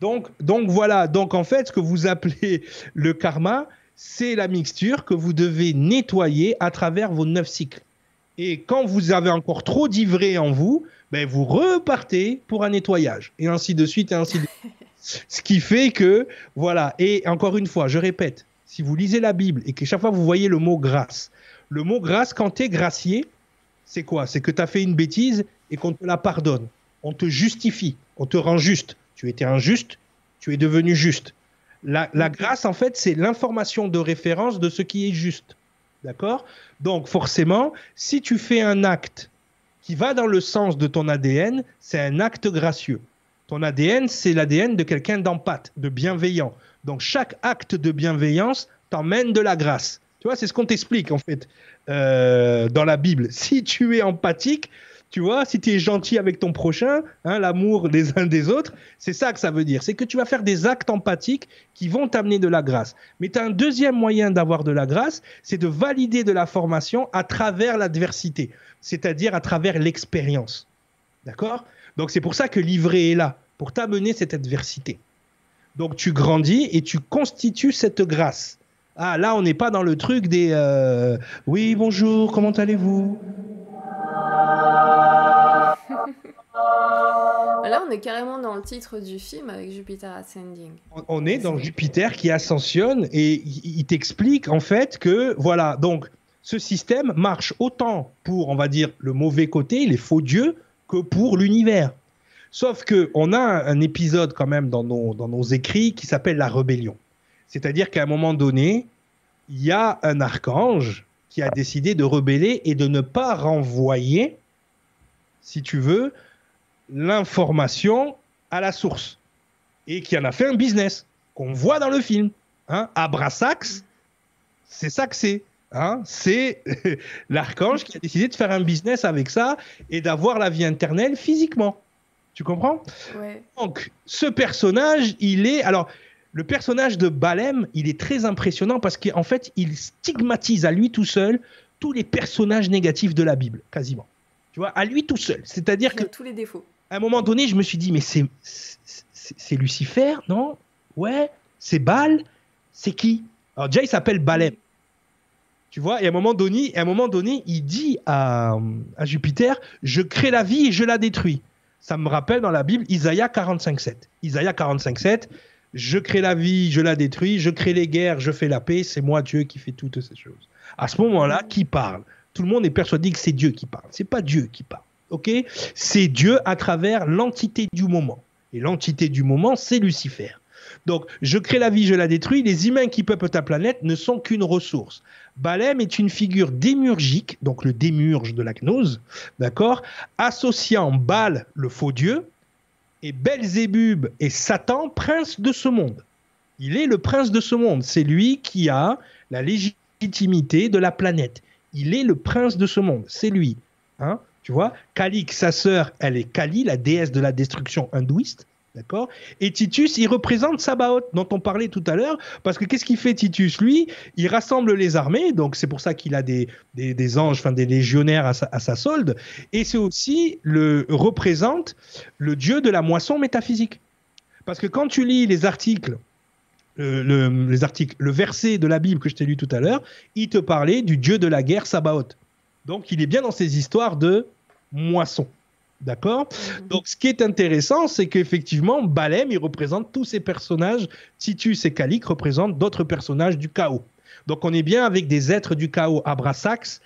Donc, donc voilà, donc en fait, ce que vous appelez le karma, c'est la mixture que vous devez nettoyer à travers vos neuf cycles. Et quand vous avez encore trop d'ivré en vous, ben vous repartez pour un nettoyage, et ainsi de suite, et ainsi de suite. Ce qui fait que, voilà, et encore une fois, je répète, si vous lisez la Bible et que chaque fois vous voyez le mot grâce, le mot grâce, quand tu es gracié, c'est quoi? C'est que tu as fait une bêtise et qu'on te la pardonne. On te justifie, on te rend juste. Tu étais injuste, tu es devenu juste. La, la grâce, en fait, c'est l'information de référence de ce qui est juste. D'accord? Donc, forcément, si tu fais un acte qui va dans le sens de ton ADN, c'est un acte gracieux. Ton ADN, c'est l'ADN de quelqu'un d'empathe, de bienveillant. Donc chaque acte de bienveillance t'emmène de la grâce. Tu vois, c'est ce qu'on t'explique en fait euh, dans la Bible. Si tu es empathique, tu vois, si tu es gentil avec ton prochain, hein, l'amour des uns des autres, c'est ça que ça veut dire. C'est que tu vas faire des actes empathiques qui vont t'amener de la grâce. Mais tu as un deuxième moyen d'avoir de la grâce, c'est de valider de la formation à travers l'adversité, c'est-à-dire à travers l'expérience. D'accord? Donc c'est pour ça que l'ivraie est là, pour t'amener cette adversité. Donc tu grandis et tu constitues cette grâce. Ah là, on n'est pas dans le truc des euh, oui bonjour, comment allez-vous? Là, on est carrément dans le titre du film avec Jupiter Ascending. On- est dans Jupiter qui ascensionne et il t'explique en fait que voilà donc ce système marche autant pour on va dire le mauvais côté, les faux dieux, que pour l'univers. Sauf que on a un, un épisode quand même dans nos, dans nos écrits qui s'appelle la rébellion. C'est-à-dire qu'à un moment donné, il y a un archange qui a décidé de rebeller et de ne pas renvoyer, si tu veux, l'information à la source. Et qui en a fait un business qu'on voit dans le film. Hein Abrasax, c'est ça que c'est. Hein c'est l'archange qui a décidé de faire un business avec ça et d'avoir la vie internelle physiquement. Tu comprends? Ouais. donc, ce personnage, il est. Alors, le personnage de Balem, il est très impressionnant parce qu'en fait, il stigmatise à lui tout seul tous les personnages négatifs de la Bible, quasiment. Tu vois, à lui tout seul. C'est-à-dire que tous les défauts. à un moment donné, je me suis dit, mais c'est Lucifer, non? Ouais, c'est Baal, c'est qui? Alors déjà, il s'appelle Balem. Tu vois, et à un moment donné, à un moment donné il dit à, à Jupiter, je crée la vie et je la détruis. Ça me rappelle dans la Bible Isaïe 45.7. Isaïe 45.7, je crée la vie, je la détruis, je crée les guerres, je fais la paix, c'est moi Dieu qui fait toutes ces choses. À ce moment-là, qui parle? Tout le monde est persuadé que c'est Dieu qui parle. C'est pas Dieu qui parle. Ok? C'est Dieu à travers l'entité du moment. Et l'entité du moment, c'est Lucifer. Donc, je crée la vie, je la détruis. Les humains qui peuplent ta planète ne sont qu'une ressource. Balem est une figure démurgique, donc le démurge de la gnose, d'accord? Associant Baal, le faux dieu, et Belzébub et Satan, prince de ce monde. Il est le prince de ce monde. C'est lui qui a la légitimité de la planète. Il est le prince de ce monde. C'est lui. Hein tu vois? Kalik, sa sœur, elle est Kali, la déesse de la destruction hindouiste. Et Titus, il représente Sabaoth, dont on parlait tout à l'heure, parce que qu'est-ce qu'il fait Titus? Lui, il rassemble les armées, donc c'est pour ça qu'il a des, anges, enfin des légionnaires à sa, à sa solde, et c'est aussi le représente le dieu de la moisson métaphysique. Parce que quand tu lis les articles, euh, le, les articles, le verset de la Bible que je t'ai lu tout à l'heure, il te parlait du dieu de la guerre Sabaoth. Donc il est bien dans ces histoires de moisson. D'accord Donc, ce qui est intéressant, c'est qu'effectivement, Balem, il représente tous ces personnages. Titus et Kalik représentent d'autres personnages du chaos. Donc, on est bien avec des êtres du chaos. Abrasax,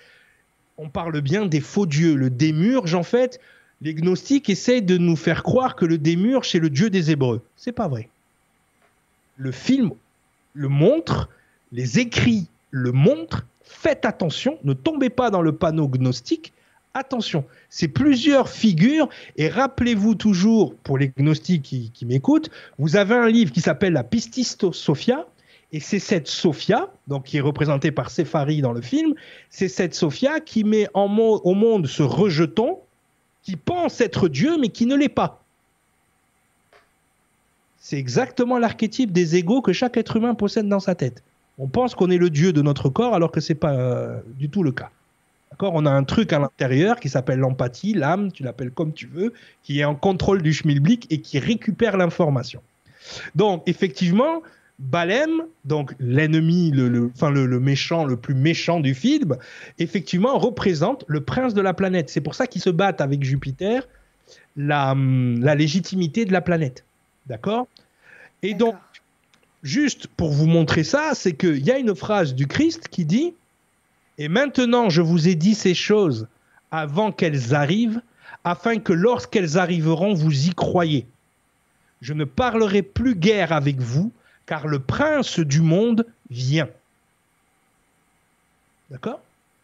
on parle bien des faux dieux. Le démurge, en fait, les gnostiques essayent de nous faire croire que le démurge, c'est le dieu des Hébreux. C'est pas vrai. Le film le montre, les écrits le montrent. Faites attention, ne tombez pas dans le panneau gnostique. Attention, c'est plusieurs figures et rappelez-vous toujours, pour les gnostiques qui, m'écoutent, vous avez un livre qui s'appelle la Pististo Sophia et c'est cette Sophia, donc qui est représentée par Séphari dans le film, c'est cette Sophia qui met au monde ce rejeton qui pense être Dieu mais qui ne l'est pas. C'est exactement l'archétype des égaux que chaque être humain possède dans sa tête. On pense qu'on est le Dieu de notre corps alors que c'est pas euh, du tout le cas. D'accord On a un truc à l'intérieur qui s'appelle l'empathie, l'âme, tu l'appelles comme tu veux, qui est en contrôle du schmilblick et qui récupère l'information. Donc, effectivement, Balem, donc l'ennemi, le, le- enfin le, le méchant, le plus méchant du film, effectivement représente le prince de la planète. C'est pour ça qu'ils se battent avec Jupiter, la, hum, la légitimité de la planète. D'accord? Et donc, juste pour vous montrer ça, c'est qu'il y a une phrase du Christ qui dit Et maintenant je vous ai dit ces choses avant qu'elles arrivent, afin que lorsqu'elles arriveront, vous y croyez. Je ne parlerai plus guère avec vous, car le prince du monde vient. D'accord?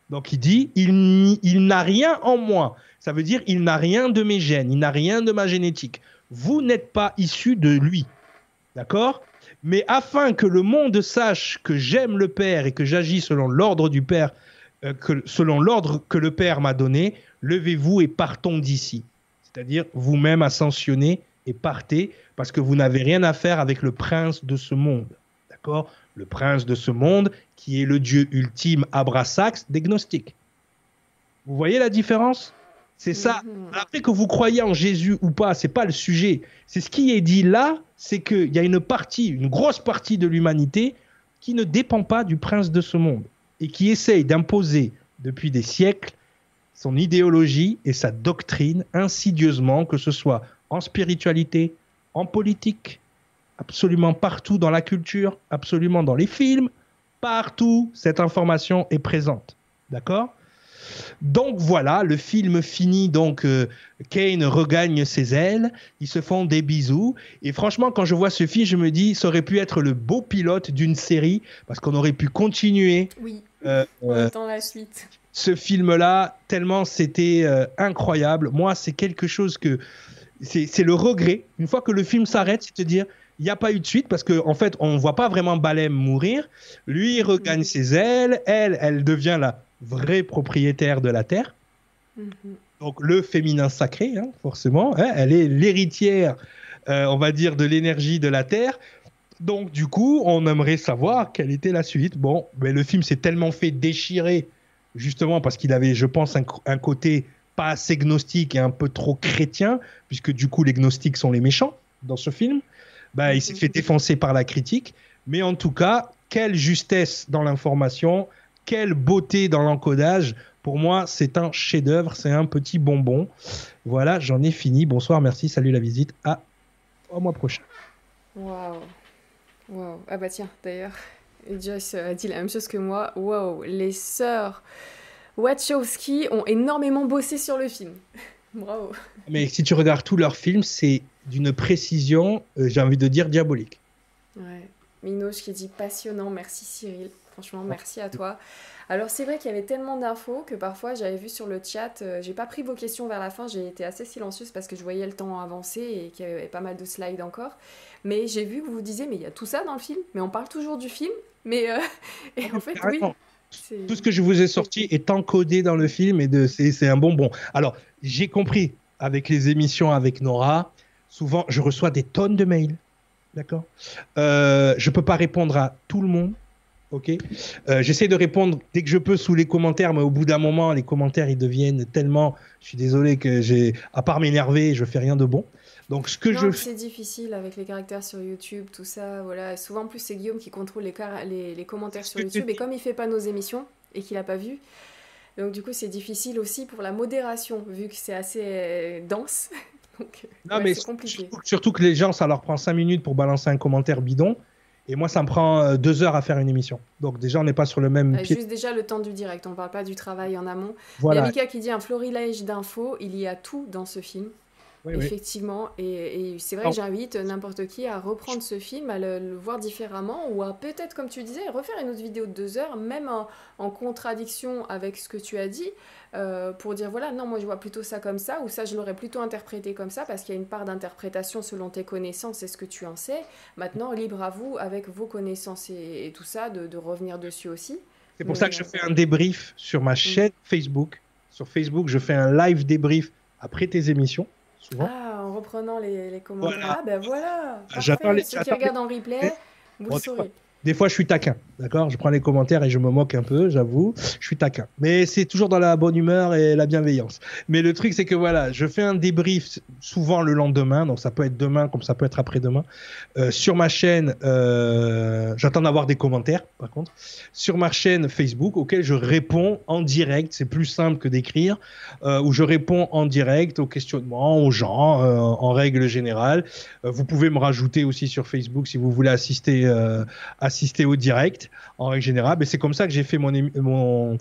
Donc il dit Il, n'a rien en moi. Ça veut dire il n'a rien de mes gènes, il n'a rien de ma génétique. Vous n'êtes pas issu de lui. D'accord? Mais afin que le monde sache que j'aime le Père et que j'agis selon l'ordre du Père, euh, que, selon l'ordre que le Père m'a donné, levez-vous et partons d'ici. C'est-à-dire vous-même ascensionnez et partez parce que vous n'avez rien à faire avec le prince de ce monde. D'accord? Le prince de ce monde qui est le Dieu ultime Abrasax des gnostiques. Vous voyez la différence? C'est ça. Mhm. Après que vous croyez en Jésus ou pas, c'est pas le sujet. C'est ce qui est dit là, c'est qu'il y a une partie, une grosse partie de l'humanité qui ne dépend pas du prince de ce monde et qui essaye d'imposer depuis des siècles son idéologie et sa doctrine insidieusement, que ce soit en spiritualité, en politique, absolument partout dans la culture, absolument dans les films, partout cette information est présente. D'accord? Donc voilà, le film finit, donc euh, Kane regagne ses ailes, ils se font des bisous, et franchement quand je vois ce film, je me dis, ça aurait pu être le beau pilote d'une série, parce qu'on aurait pu continuer Oui, euh, on euh, attend la suite. ce film-là, tellement c'était incroyable. Moi, c'est quelque chose que. C'est le regret. Une fois que le film s'arrête, c'est de dire il n'y a pas eu de suite parce qu'en en fait, on ne voit pas vraiment Balem mourir. Lui, il regagne ses ailes. Elle, elle devient la vraie propriétaire de la Terre. Mhm. Donc, le féminin sacré, hein, forcément. hein, elle est l'héritière, euh, on va dire, de l'énergie de la Terre. Donc, du coup, on aimerait savoir quelle était la suite. Bon, mais le film s'est tellement fait déchirer, justement, parce qu'il avait, je pense, un, côté pas assez gnostique et un peu trop chrétien, puisque du coup, les gnostiques sont les méchants dans ce film. Bah, il s'est fait défoncer par la critique. Mais en tout cas, quelle justesse dans l'information, quelle beauté dans l'encodage. Pour moi, c'est un chef-d'œuvre, c'est un petit bonbon. Voilà, j'en ai fini. Bonsoir, merci, salut la visite. À au mois prochain. Waouh. Waouh. Ah bah tiens, d'ailleurs, Joyce a dit la même chose que moi. Waouh, les sœurs Wachowski ont énormément bossé sur le film. Bravo. Mais si tu regardes tous leurs films, c'est d'une précision, euh, j'ai envie de dire, diabolique. Ouais. Minoche qui dit passionnant, merci Cyril. Franchement, merci à toi. Alors c'est vrai qu'il y avait tellement d'infos que parfois j'avais vu sur le chat, euh, j'ai pas pris vos questions vers la fin, j'ai été assez silencieuse parce que je voyais le temps avancer et qu'il y avait pas mal de slides encore. Mais j'ai vu que vous vous disiez, mais il y a tout ça dans le film, mais on parle toujours du film. Mais euh, et en fait, oui. Tout ce que je vous ai sorti est encodé dans le film et de, c'est, un bonbon. Alors, j'ai compris, avec les émissions avec Nora, souvent, je reçois des tonnes de mails. D'accord? Euh, Je peux pas répondre à tout le monde. Ok euh, J'essaie de répondre dès que je peux sous les commentaires, mais au bout d'un moment, les commentaires, ils deviennent tellement. Je suis désolé que j'ai. À part m'énerver, je fais rien de bon. Donc, ce que Non, je c'est difficile avec les caractères sur YouTube, tout ça. Voilà. Souvent, en plus, c'est Guillaume qui contrôle les, car- les, les commentaires sur YouTube. Et comme il fait pas nos émissions et qu'il a pas vu, donc du coup, c'est difficile aussi pour la modération, vu que c'est assez euh, dense. Donc, Non, ouais, mais c'est compliqué. surtout, surtout que les gens, ça leur prend 5 minutes pour balancer un commentaire bidon. Et moi, ça me prend euh, deux heures à faire une émission. Donc, déjà, on n'est pas sur le même Euh, pied. juste déjà le temps du direct, on parle pas du travail en amont. Il y a Voilà. Mika qui dit un florilège d'infos, il y a tout dans ce film. Oui, oui. Effectivement, et, et c'est vrai Oh. que j'invite n'importe qui à reprendre ce film, à le, le voir différemment, ou à peut-être, comme tu disais, refaire une autre vidéo de deux heures, même en, en contradiction avec ce que tu as dit, euh, pour dire voilà, non, moi je vois plutôt ça comme ça, ou ça je l'aurais plutôt interprété comme ça, parce qu'il y a une part d'interprétation selon tes connaissances et ce que tu en sais. Maintenant, libre à vous, avec vos connaissances et, et tout ça, de, de revenir dessus aussi. C'est pour Mais, ça que je fais un débrief sur ma chaîne Facebook. Sur Facebook, je fais un live débrief après tes émissions, souvent. Ah, en reprenant les, les commentaires. Voilà. Ah, ben voilà. J'attends Parfait. les- Ceux qui regardent en replay, vous Bon, le saurez. Des fois, je suis taquin, d'accord? Je prends les commentaires et je me moque un peu, j'avoue. Je suis taquin. Mais c'est toujours dans la bonne humeur et la bienveillance. Mais le truc, c'est que voilà, je fais un débrief souvent le lendemain, donc ça peut être demain comme ça peut être après-demain. Euh, sur ma chaîne, euh, j'attends d'avoir des commentaires, par contre. Sur ma chaîne Facebook, auquel je réponds en direct, c'est plus simple que d'écrire, euh, où je réponds en direct aux questionnements, aux gens, en règle générale. Vous pouvez me rajouter aussi sur Facebook si vous voulez assister, euh, assister au direct, en règle générale. Mais c'est comme ça que j'ai fait mon, mon,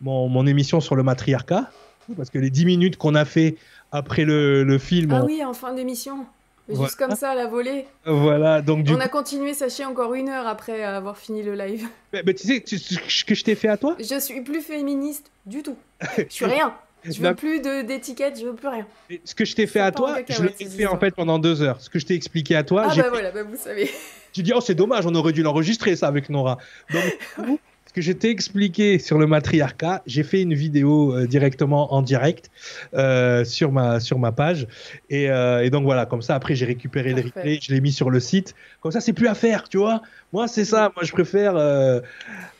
mon, mon émission sur le matriarcat, parce que les 10 minutes qu'on a fait après le, le film, Ah on- oui, en fin d'émission. Voilà. Juste comme ça, à la volée. voilà, donc du On a continué, sachez, encore une heure après avoir fini le live. Mais- mais tu sais ce que je t'ai fait à toi? Je suis plus féministe du tout. Je suis rien. Je veux plus de- d'étiquette, je veux plus rien. Ce que je t'ai fait à toi, je l'ai fait en fait pendant deux heures. Ce que je t'ai expliqué à toi, Ah bah voilà, bah vous savez. Tu dis, oh, c'est dommage, on aurait dû l'enregistrer, ça, avec Nora. Donc, que je t'ai expliqué sur le matriarcat, j'ai fait une vidéo euh, directement en direct euh, sur, ma, sur ma page. Et, euh, et donc, voilà, comme ça, après, j'ai récupéré Parfait. replay, je l'ai mis sur le site. Comme ça, c'est plus à faire, tu vois. Moi, c'est ça. Moi, je préfère, euh,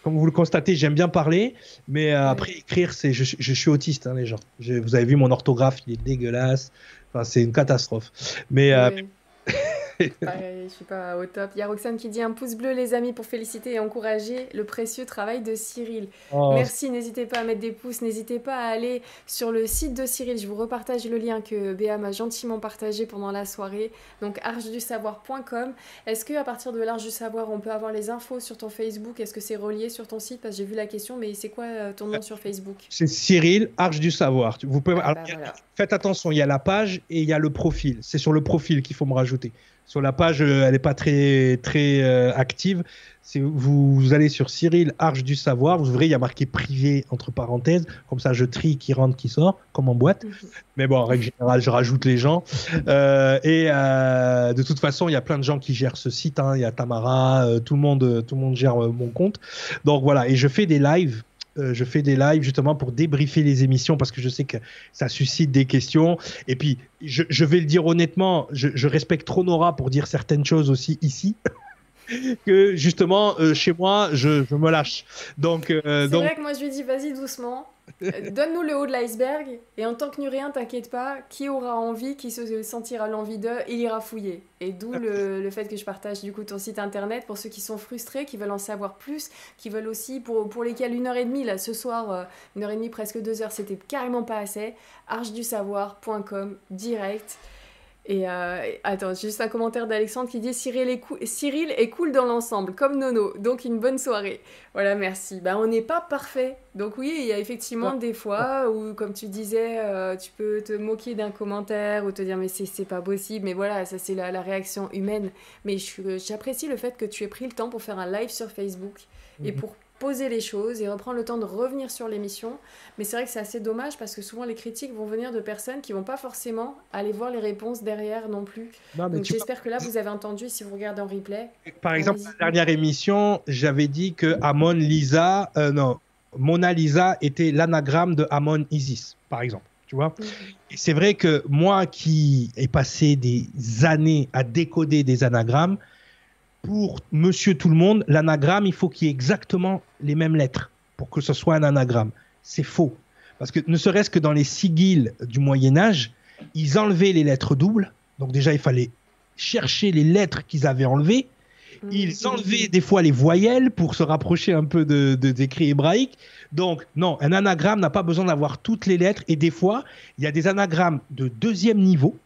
comme vous le constatez, j'aime bien parler. Mais euh, après, écrire, c'est, je, je suis autiste, hein, les gens. Je- vous avez vu mon orthographe, il est dégueulasse. Enfin, c'est une catastrophe. Mais, euh, Ouais. Pareil, je suis pas au top. Il y a Roxane qui dit un pouce bleu, les amis, pour féliciter et encourager le précieux travail de Cyril. oh, Merci, n'hésitez pas à mettre des pouces, n'hésitez pas à aller sur le site de Cyril. Je vous repartage le lien que Béa m'a gentiment partagé pendant la soirée. Donc archedusavoir.com. Est-ce que à partir de l'Arche du Savoir, on peut avoir les infos sur ton Facebook? Est-ce que c'est relié sur ton site? Parce que j'ai vu la question, mais c'est quoi euh, ton nom sur Facebook? C'est Cyril, Arche du Savoir. Vous pouvez... Ah alors, bah voilà. Faites attention, il y a la page et il y a le profil. C'est sur le profil qu'il faut me rajouter. Sur la page, euh, elle n'est pas très, très euh, active. Vous, vous allez sur Cyril, Arche du Savoir. Vous verrez, il y a marqué privé entre parenthèses. Comme ça, je trie qui rentre, qui sort, comme en boîte. Mhm. Mais bon, en règle générale, je rajoute les gens. Euh, et euh, de toute façon, il y a plein de gens qui gèrent ce site. hein. Il y a Tamara, tout, le monde, tout le monde gère mon compte. Donc voilà, et je fais des lives. Euh, je fais des lives justement pour débriefer les émissions parce que je sais que ça suscite des questions. Et puis, je, je vais le dire honnêtement, je, je respecte trop Nora pour dire certaines choses aussi ici. que justement, euh, chez moi, je, je me lâche. Donc, euh, C'est donc vrai que moi je lui dis vas-y doucement, donne-nous le haut de l'iceberg et en tant que rien, t'inquiète pas, qui aura envie, qui se sentira l'envie d'eux, il ira fouiller. Et d'où le, le fait que je partage du coup ton site internet pour ceux qui sont frustrés, qui veulent en savoir plus, qui veulent aussi, pour, pour lesquels une heure et demie là ce soir, euh, une heure et demie, presque deux heures, c'était carrément pas assez, archedusavoir.com direct. Et euh, attends, juste un commentaire d'Alexandre qui dit Cyril est, cou- Cyril est cool dans l'ensemble, comme Nono, donc une bonne soirée. Voilà, merci. Bah, on n'est pas parfait. Donc oui, il y a effectivement des fois où, comme tu disais, euh, tu peux te moquer d'un commentaire ou te dire mais c'est pas possible. Mais voilà, ça c'est la, la réaction humaine. Mais j'apprécie le fait que tu aies pris le temps pour faire un live sur Facebook et Mhm. pour poser les choses et reprendre le temps de revenir sur l'émission. Mais c'est vrai que c'est assez dommage parce que souvent les critiques vont venir de personnes qui vont pas forcément aller voir les réponses derrière non plus. non, Donc vois, j'espère que là vous avez entendu si vous regardez en replay. par exemple, la dernière émission, j'avais dit que Amon Lisa, euh, non, Mona Lisa était l'anagramme de Amon Isis, par exemple. Tu vois Et c'est vrai que moi qui ai passé des années à décoder des anagrammes, pour monsieur tout le monde, l'anagramme, il faut qu'il y ait exactement les mêmes lettres pour que ce soit un anagramme. C'est faux. Parce que ne serait-ce que dans les sigils du Moyen Âge, ils enlevaient les lettres doubles. Donc déjà, il fallait chercher les lettres qu'ils avaient enlevées. Ils enlevaient des fois les voyelles pour se rapprocher un peu de, de- d'écrits hébraïques. Donc, non, un anagramme n'a pas besoin d'avoir toutes les lettres. Et des fois, il y a des anagrammes de deuxième niveau,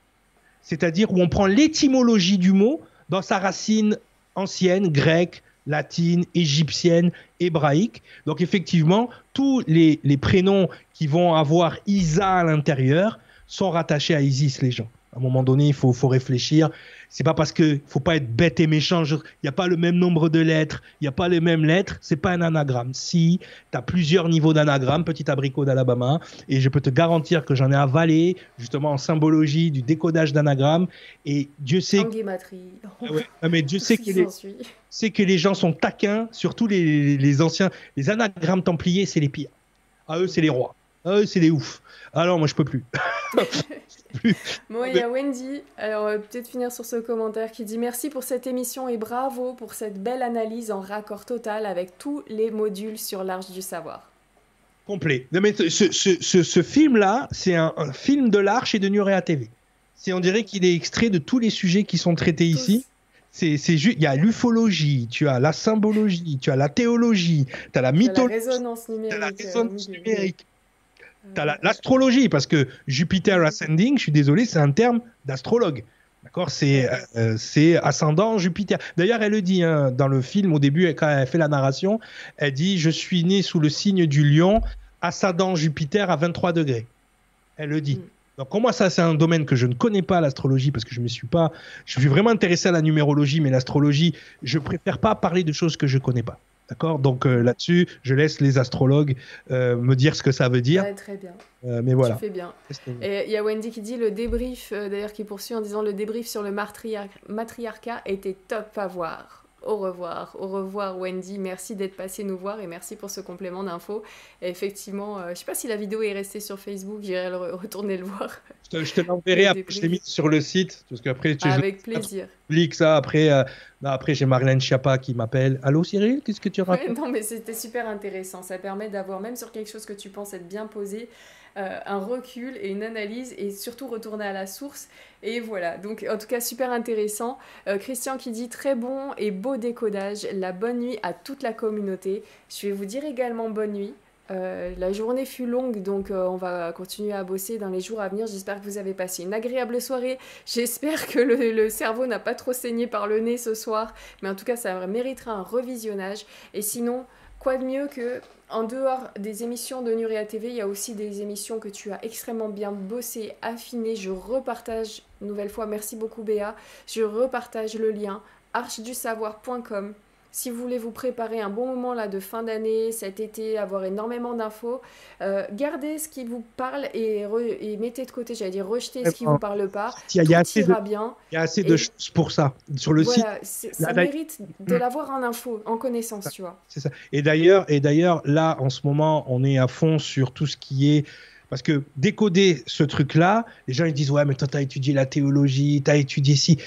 c'est-à-dire où on prend l'étymologie du mot dans sa racine ancienne, grecque, latine, égyptienne, hébraïque. Donc, effectivement, tous les, les prénoms qui vont avoir Isa à l'intérieur sont rattachés à Isis, les gens. À un moment donné, il faut, faut réfléchir. C'est pas parce que faut pas être bête et méchant. Il n'y a pas le même nombre de lettres, il n'y a pas les mêmes lettres. C'est pas un anagramme. Si tu as plusieurs niveaux d'anagramme, petit abricot d'Alabama, et je peux te garantir que j'en ai avalé justement en symbologie du décodage d'anagramme. Et Dieu sait. En guématrie. Ah ouais. Non, mais Dieu sait que les, que les gens sont taquins, surtout les, les anciens. Les anagrammes templiers, c'est les pires. À eux, c'est les rois. À eux, c'est les oufs. Alors, moi, je peux plus. Bon, il y a Wendy, alors euh, peut-être finir sur ce commentaire qui dit merci pour cette émission et bravo pour cette belle analyse en raccord total avec tous les modules sur l'Arche du Savoir. Complet. Non, mais ce, ce, ce, ce film-là, c'est un, un film de l'Arche et de Nurea TV. C'est, on dirait qu'il est extrait de tous les sujets qui sont traités ici. C'est, c'est ju- il y a l'ufologie, tu as la symbologie, tu as la théologie, tu as la. La mythologie, résonance numérique. tu as la euh, résonance numérique, tu as Euh, l'astrologie, parce que Jupiter ascending, je suis désolé, c'est un terme d'astrologue. D'accord C'est euh, c'est ascendant Jupiter. D'ailleurs, elle le dit hein, dans le film, au début, quand elle fait la narration, elle dit Je suis né sous le signe du lion, ascendant Jupiter à 23 degrés. Elle le dit. Mm. Donc, pour moi, ça, c'est un domaine que je ne connais pas, l'astrologie, parce que je me suis pas. Je suis vraiment intéressé à la numérologie, mais l'astrologie, je préfère pas parler de choses que je connais pas. D'accord Donc euh, là-dessus, je laisse les astrologues euh, me dire ce que ça veut dire. ouais, très bien. Euh, mais voilà. Tu fais bien. Et il y a Wendy qui dit le débrief, d'ailleurs qui poursuit en disant le débrief sur le matriar- matriarcat était top à voir. Au revoir, au revoir Wendy, merci d'être passé nous voir et merci pour ce complément d'infos. Effectivement, euh, je sais pas si la vidéo est restée sur Facebook, j'irai re- retourner le voir Je te, je te l'enverrai Le après, je l'ai débrief. mis sur le site, parce qu'après, tu avec plaisir. publiques ça. Après, euh, non, après j'ai Marlène Schiappa qui m'appelle. Allô Cyril, qu'est-ce que tu Ouais, racontes? non mais c'était super intéressant, ça permet d'avoir même sur quelque chose que tu penses être bien posé, euh, un recul et une analyse et surtout retourner à la source. Et voilà, donc en tout cas super intéressant. Euh, Christian qui dit très bon et beau décodage, la bonne nuit à toute la communauté. Je vais vous dire également bonne nuit. Euh, la journée fut longue, donc on va continuer à bosser dans les jours à venir. J'espère que vous avez passé une agréable soirée. J'espère que le, le cerveau n'a pas trop saigné par le nez ce soir. Mais en tout cas, ça méritera un revisionnage. Et sinon, quoi de mieux que, en dehors des émissions de Nuria TV, il y a aussi des émissions que tu as extrêmement bien bossé, affiné. Je repartage, nouvelle fois, merci beaucoup Béa. Je repartage le lien archedusavoir.com. Si vous voulez vous préparer un bon moment là de fin d'année, cet été, avoir énormément d'infos, euh, gardez ce qui vous parle et, re- et mettez de côté, j'allais dire rejetez ce qui Vraiment. vous parle pas. Il y a, assez, de, ira bien. il y a assez de Et- choses pour ça. Sur le site, Voilà, ça Là, mérite de l'avoir en info, en connaissance, tu vois. c'est ça. Et d'ailleurs, et d'ailleurs, là, en ce moment, on est à fond sur tout ce qui est. Parce que décoder ce truc-là, les gens ils disent Ouais, mais toi, tu as étudié la théologie, tu as étudié ci.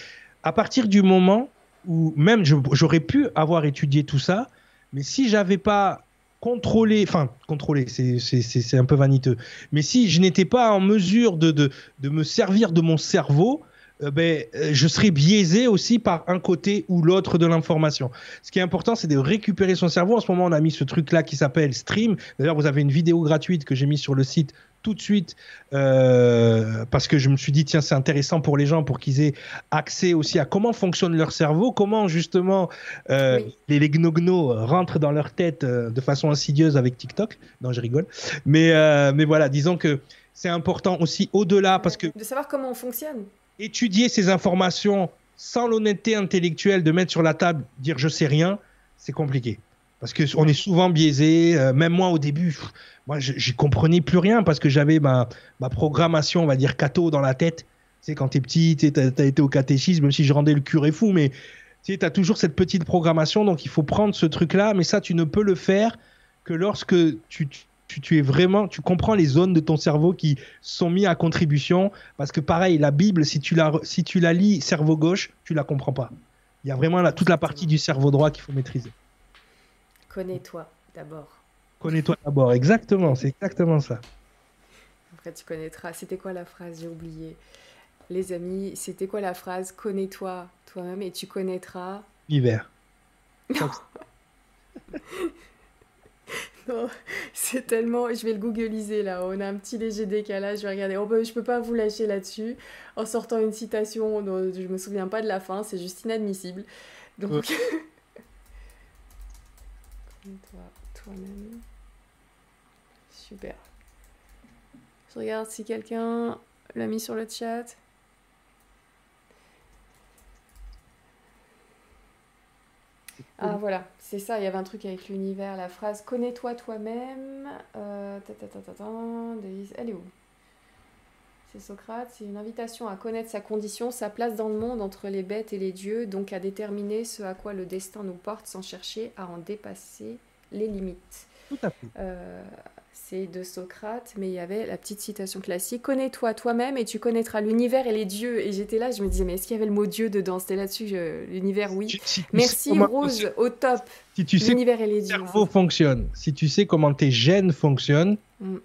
À partir du moment où, même j'aurais pu avoir étudié tout ça, mais si j'avais pas contrôlé, enfin, contrôlé, c'est un peu vaniteux, mais si je n'étais pas en mesure de, de, de me servir de mon cerveau, euh, ben, euh, je serais biaisé aussi par un côté ou l'autre de l'information. Ce qui est important, c'est de récupérer son cerveau. En ce moment, on a mis ce truc-là qui s'appelle Stream. D'ailleurs, vous avez une vidéo gratuite que j'ai mise sur le site tout de suite euh, parce que je me suis dit, tiens, c'est intéressant pour les gens pour qu'ils aient accès aussi à comment fonctionne leur cerveau, comment justement euh, Oui. les, les gnognos rentrent dans leur tête euh, de façon insidieuse avec TikTok. Non, je rigole. Mais, mais voilà, disons que c'est important aussi au-delà parce que De savoir comment on fonctionne. étudier ces informations sans l'honnêteté intellectuelle de mettre sur la table, dire je sais rien, c'est compliqué. Parce que on est souvent biaisé. euh, même moi au début, pff, moi je- j'y comprenais plus rien parce que j'avais ma, ma programmation, on va dire catho dans la tête. Tu sais, quand t'es petit, tu as, été au catéchisme, même si je rendais le curé fou, mais tu sais, as toujours cette petite programmation, donc il faut prendre ce truc-là, mais ça, tu ne peux le faire que lorsque tu, tu, tu es vraiment, tu comprends les zones de ton cerveau qui sont mis à contribution, parce que pareil, la Bible, si tu la, si tu la lis cerveau gauche, tu la comprends pas. Il y a vraiment toute la partie du cerveau droit qu'il faut maîtriser. Connais-toi d'abord. Connais-toi d'abord, exactement, c'est exactement ça. Après, tu connaîtras. C'était quoi la phrase J'ai oublié. Les amis, c'était quoi la phrase Connais-toi toi-même et tu connaîtras. L'hiver. Non, c'est tellement. Je vais le googliser là. On a un petit léger décalage. Je vais regarder. Oh, bah, je peux pas vous lâcher là-dessus en sortant une citation dont je me souviens pas de la fin. C'est juste inadmissible. Donc. Ouais. Nettoie toi-même. Super. Je regarde si quelqu'un l'a mis sur le chat. Ah voilà, c'est ça, il y avait un truc avec l'univers, la phrase connais-toi toi-même. Euh, elle est où? C'est Socrate, c'est une invitation à connaître sa condition, sa place dans le monde entre les bêtes et les dieux, donc à déterminer ce à quoi le destin nous porte sans chercher à en dépasser les limites. Tout à fait. Euh, c'est de Socrate, mais il y avait la petite citation classique Connais-toi toi-même et tu connaîtras l'univers et les dieux. Et j'étais là, je me disais, mais est-ce qu'il y avait le mot Dieu dedans? C'était là-dessus, je- l'univers, oui. Si- si Merci comment- Rose, au top. Si tu sais L'univers et les ton dieux. cerveau fonctionne, si tu sais comment tes gènes fonctionnent, Mm.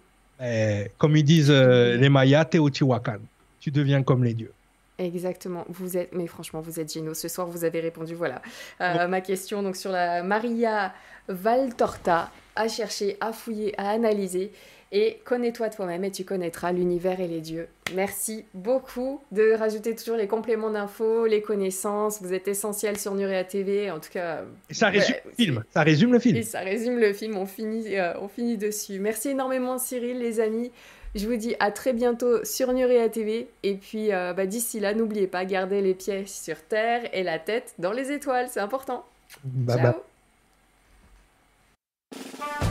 Eh, comme ils disent euh, les Mayas, Teotihuacan. Tu deviens comme les dieux. Exactement, vous êtes, mais franchement, vous êtes géniaux. Ce soir, vous avez répondu, voilà. Euh, Ma question, donc, sur la Maria Valtorta, à chercher, à fouiller, à analyser. Et connais-toi toi-même et tu connaîtras l'univers et les dieux. Merci beaucoup de rajouter toujours les compléments d'infos, les connaissances. Vous êtes essentiels sur Nurea TV. En tout cas, Et ça Ouais, résume le film. Ça résume le film. Et ça résume le film, on finit, euh, on finit dessus. Merci énormément Cyril, les amis. Je vous dis à très bientôt sur Nurea TV. Et puis euh, bah, d'ici là, n'oubliez pas, gardez les pieds sur terre et la tête dans les étoiles, c'est important. Bye bye. Ciao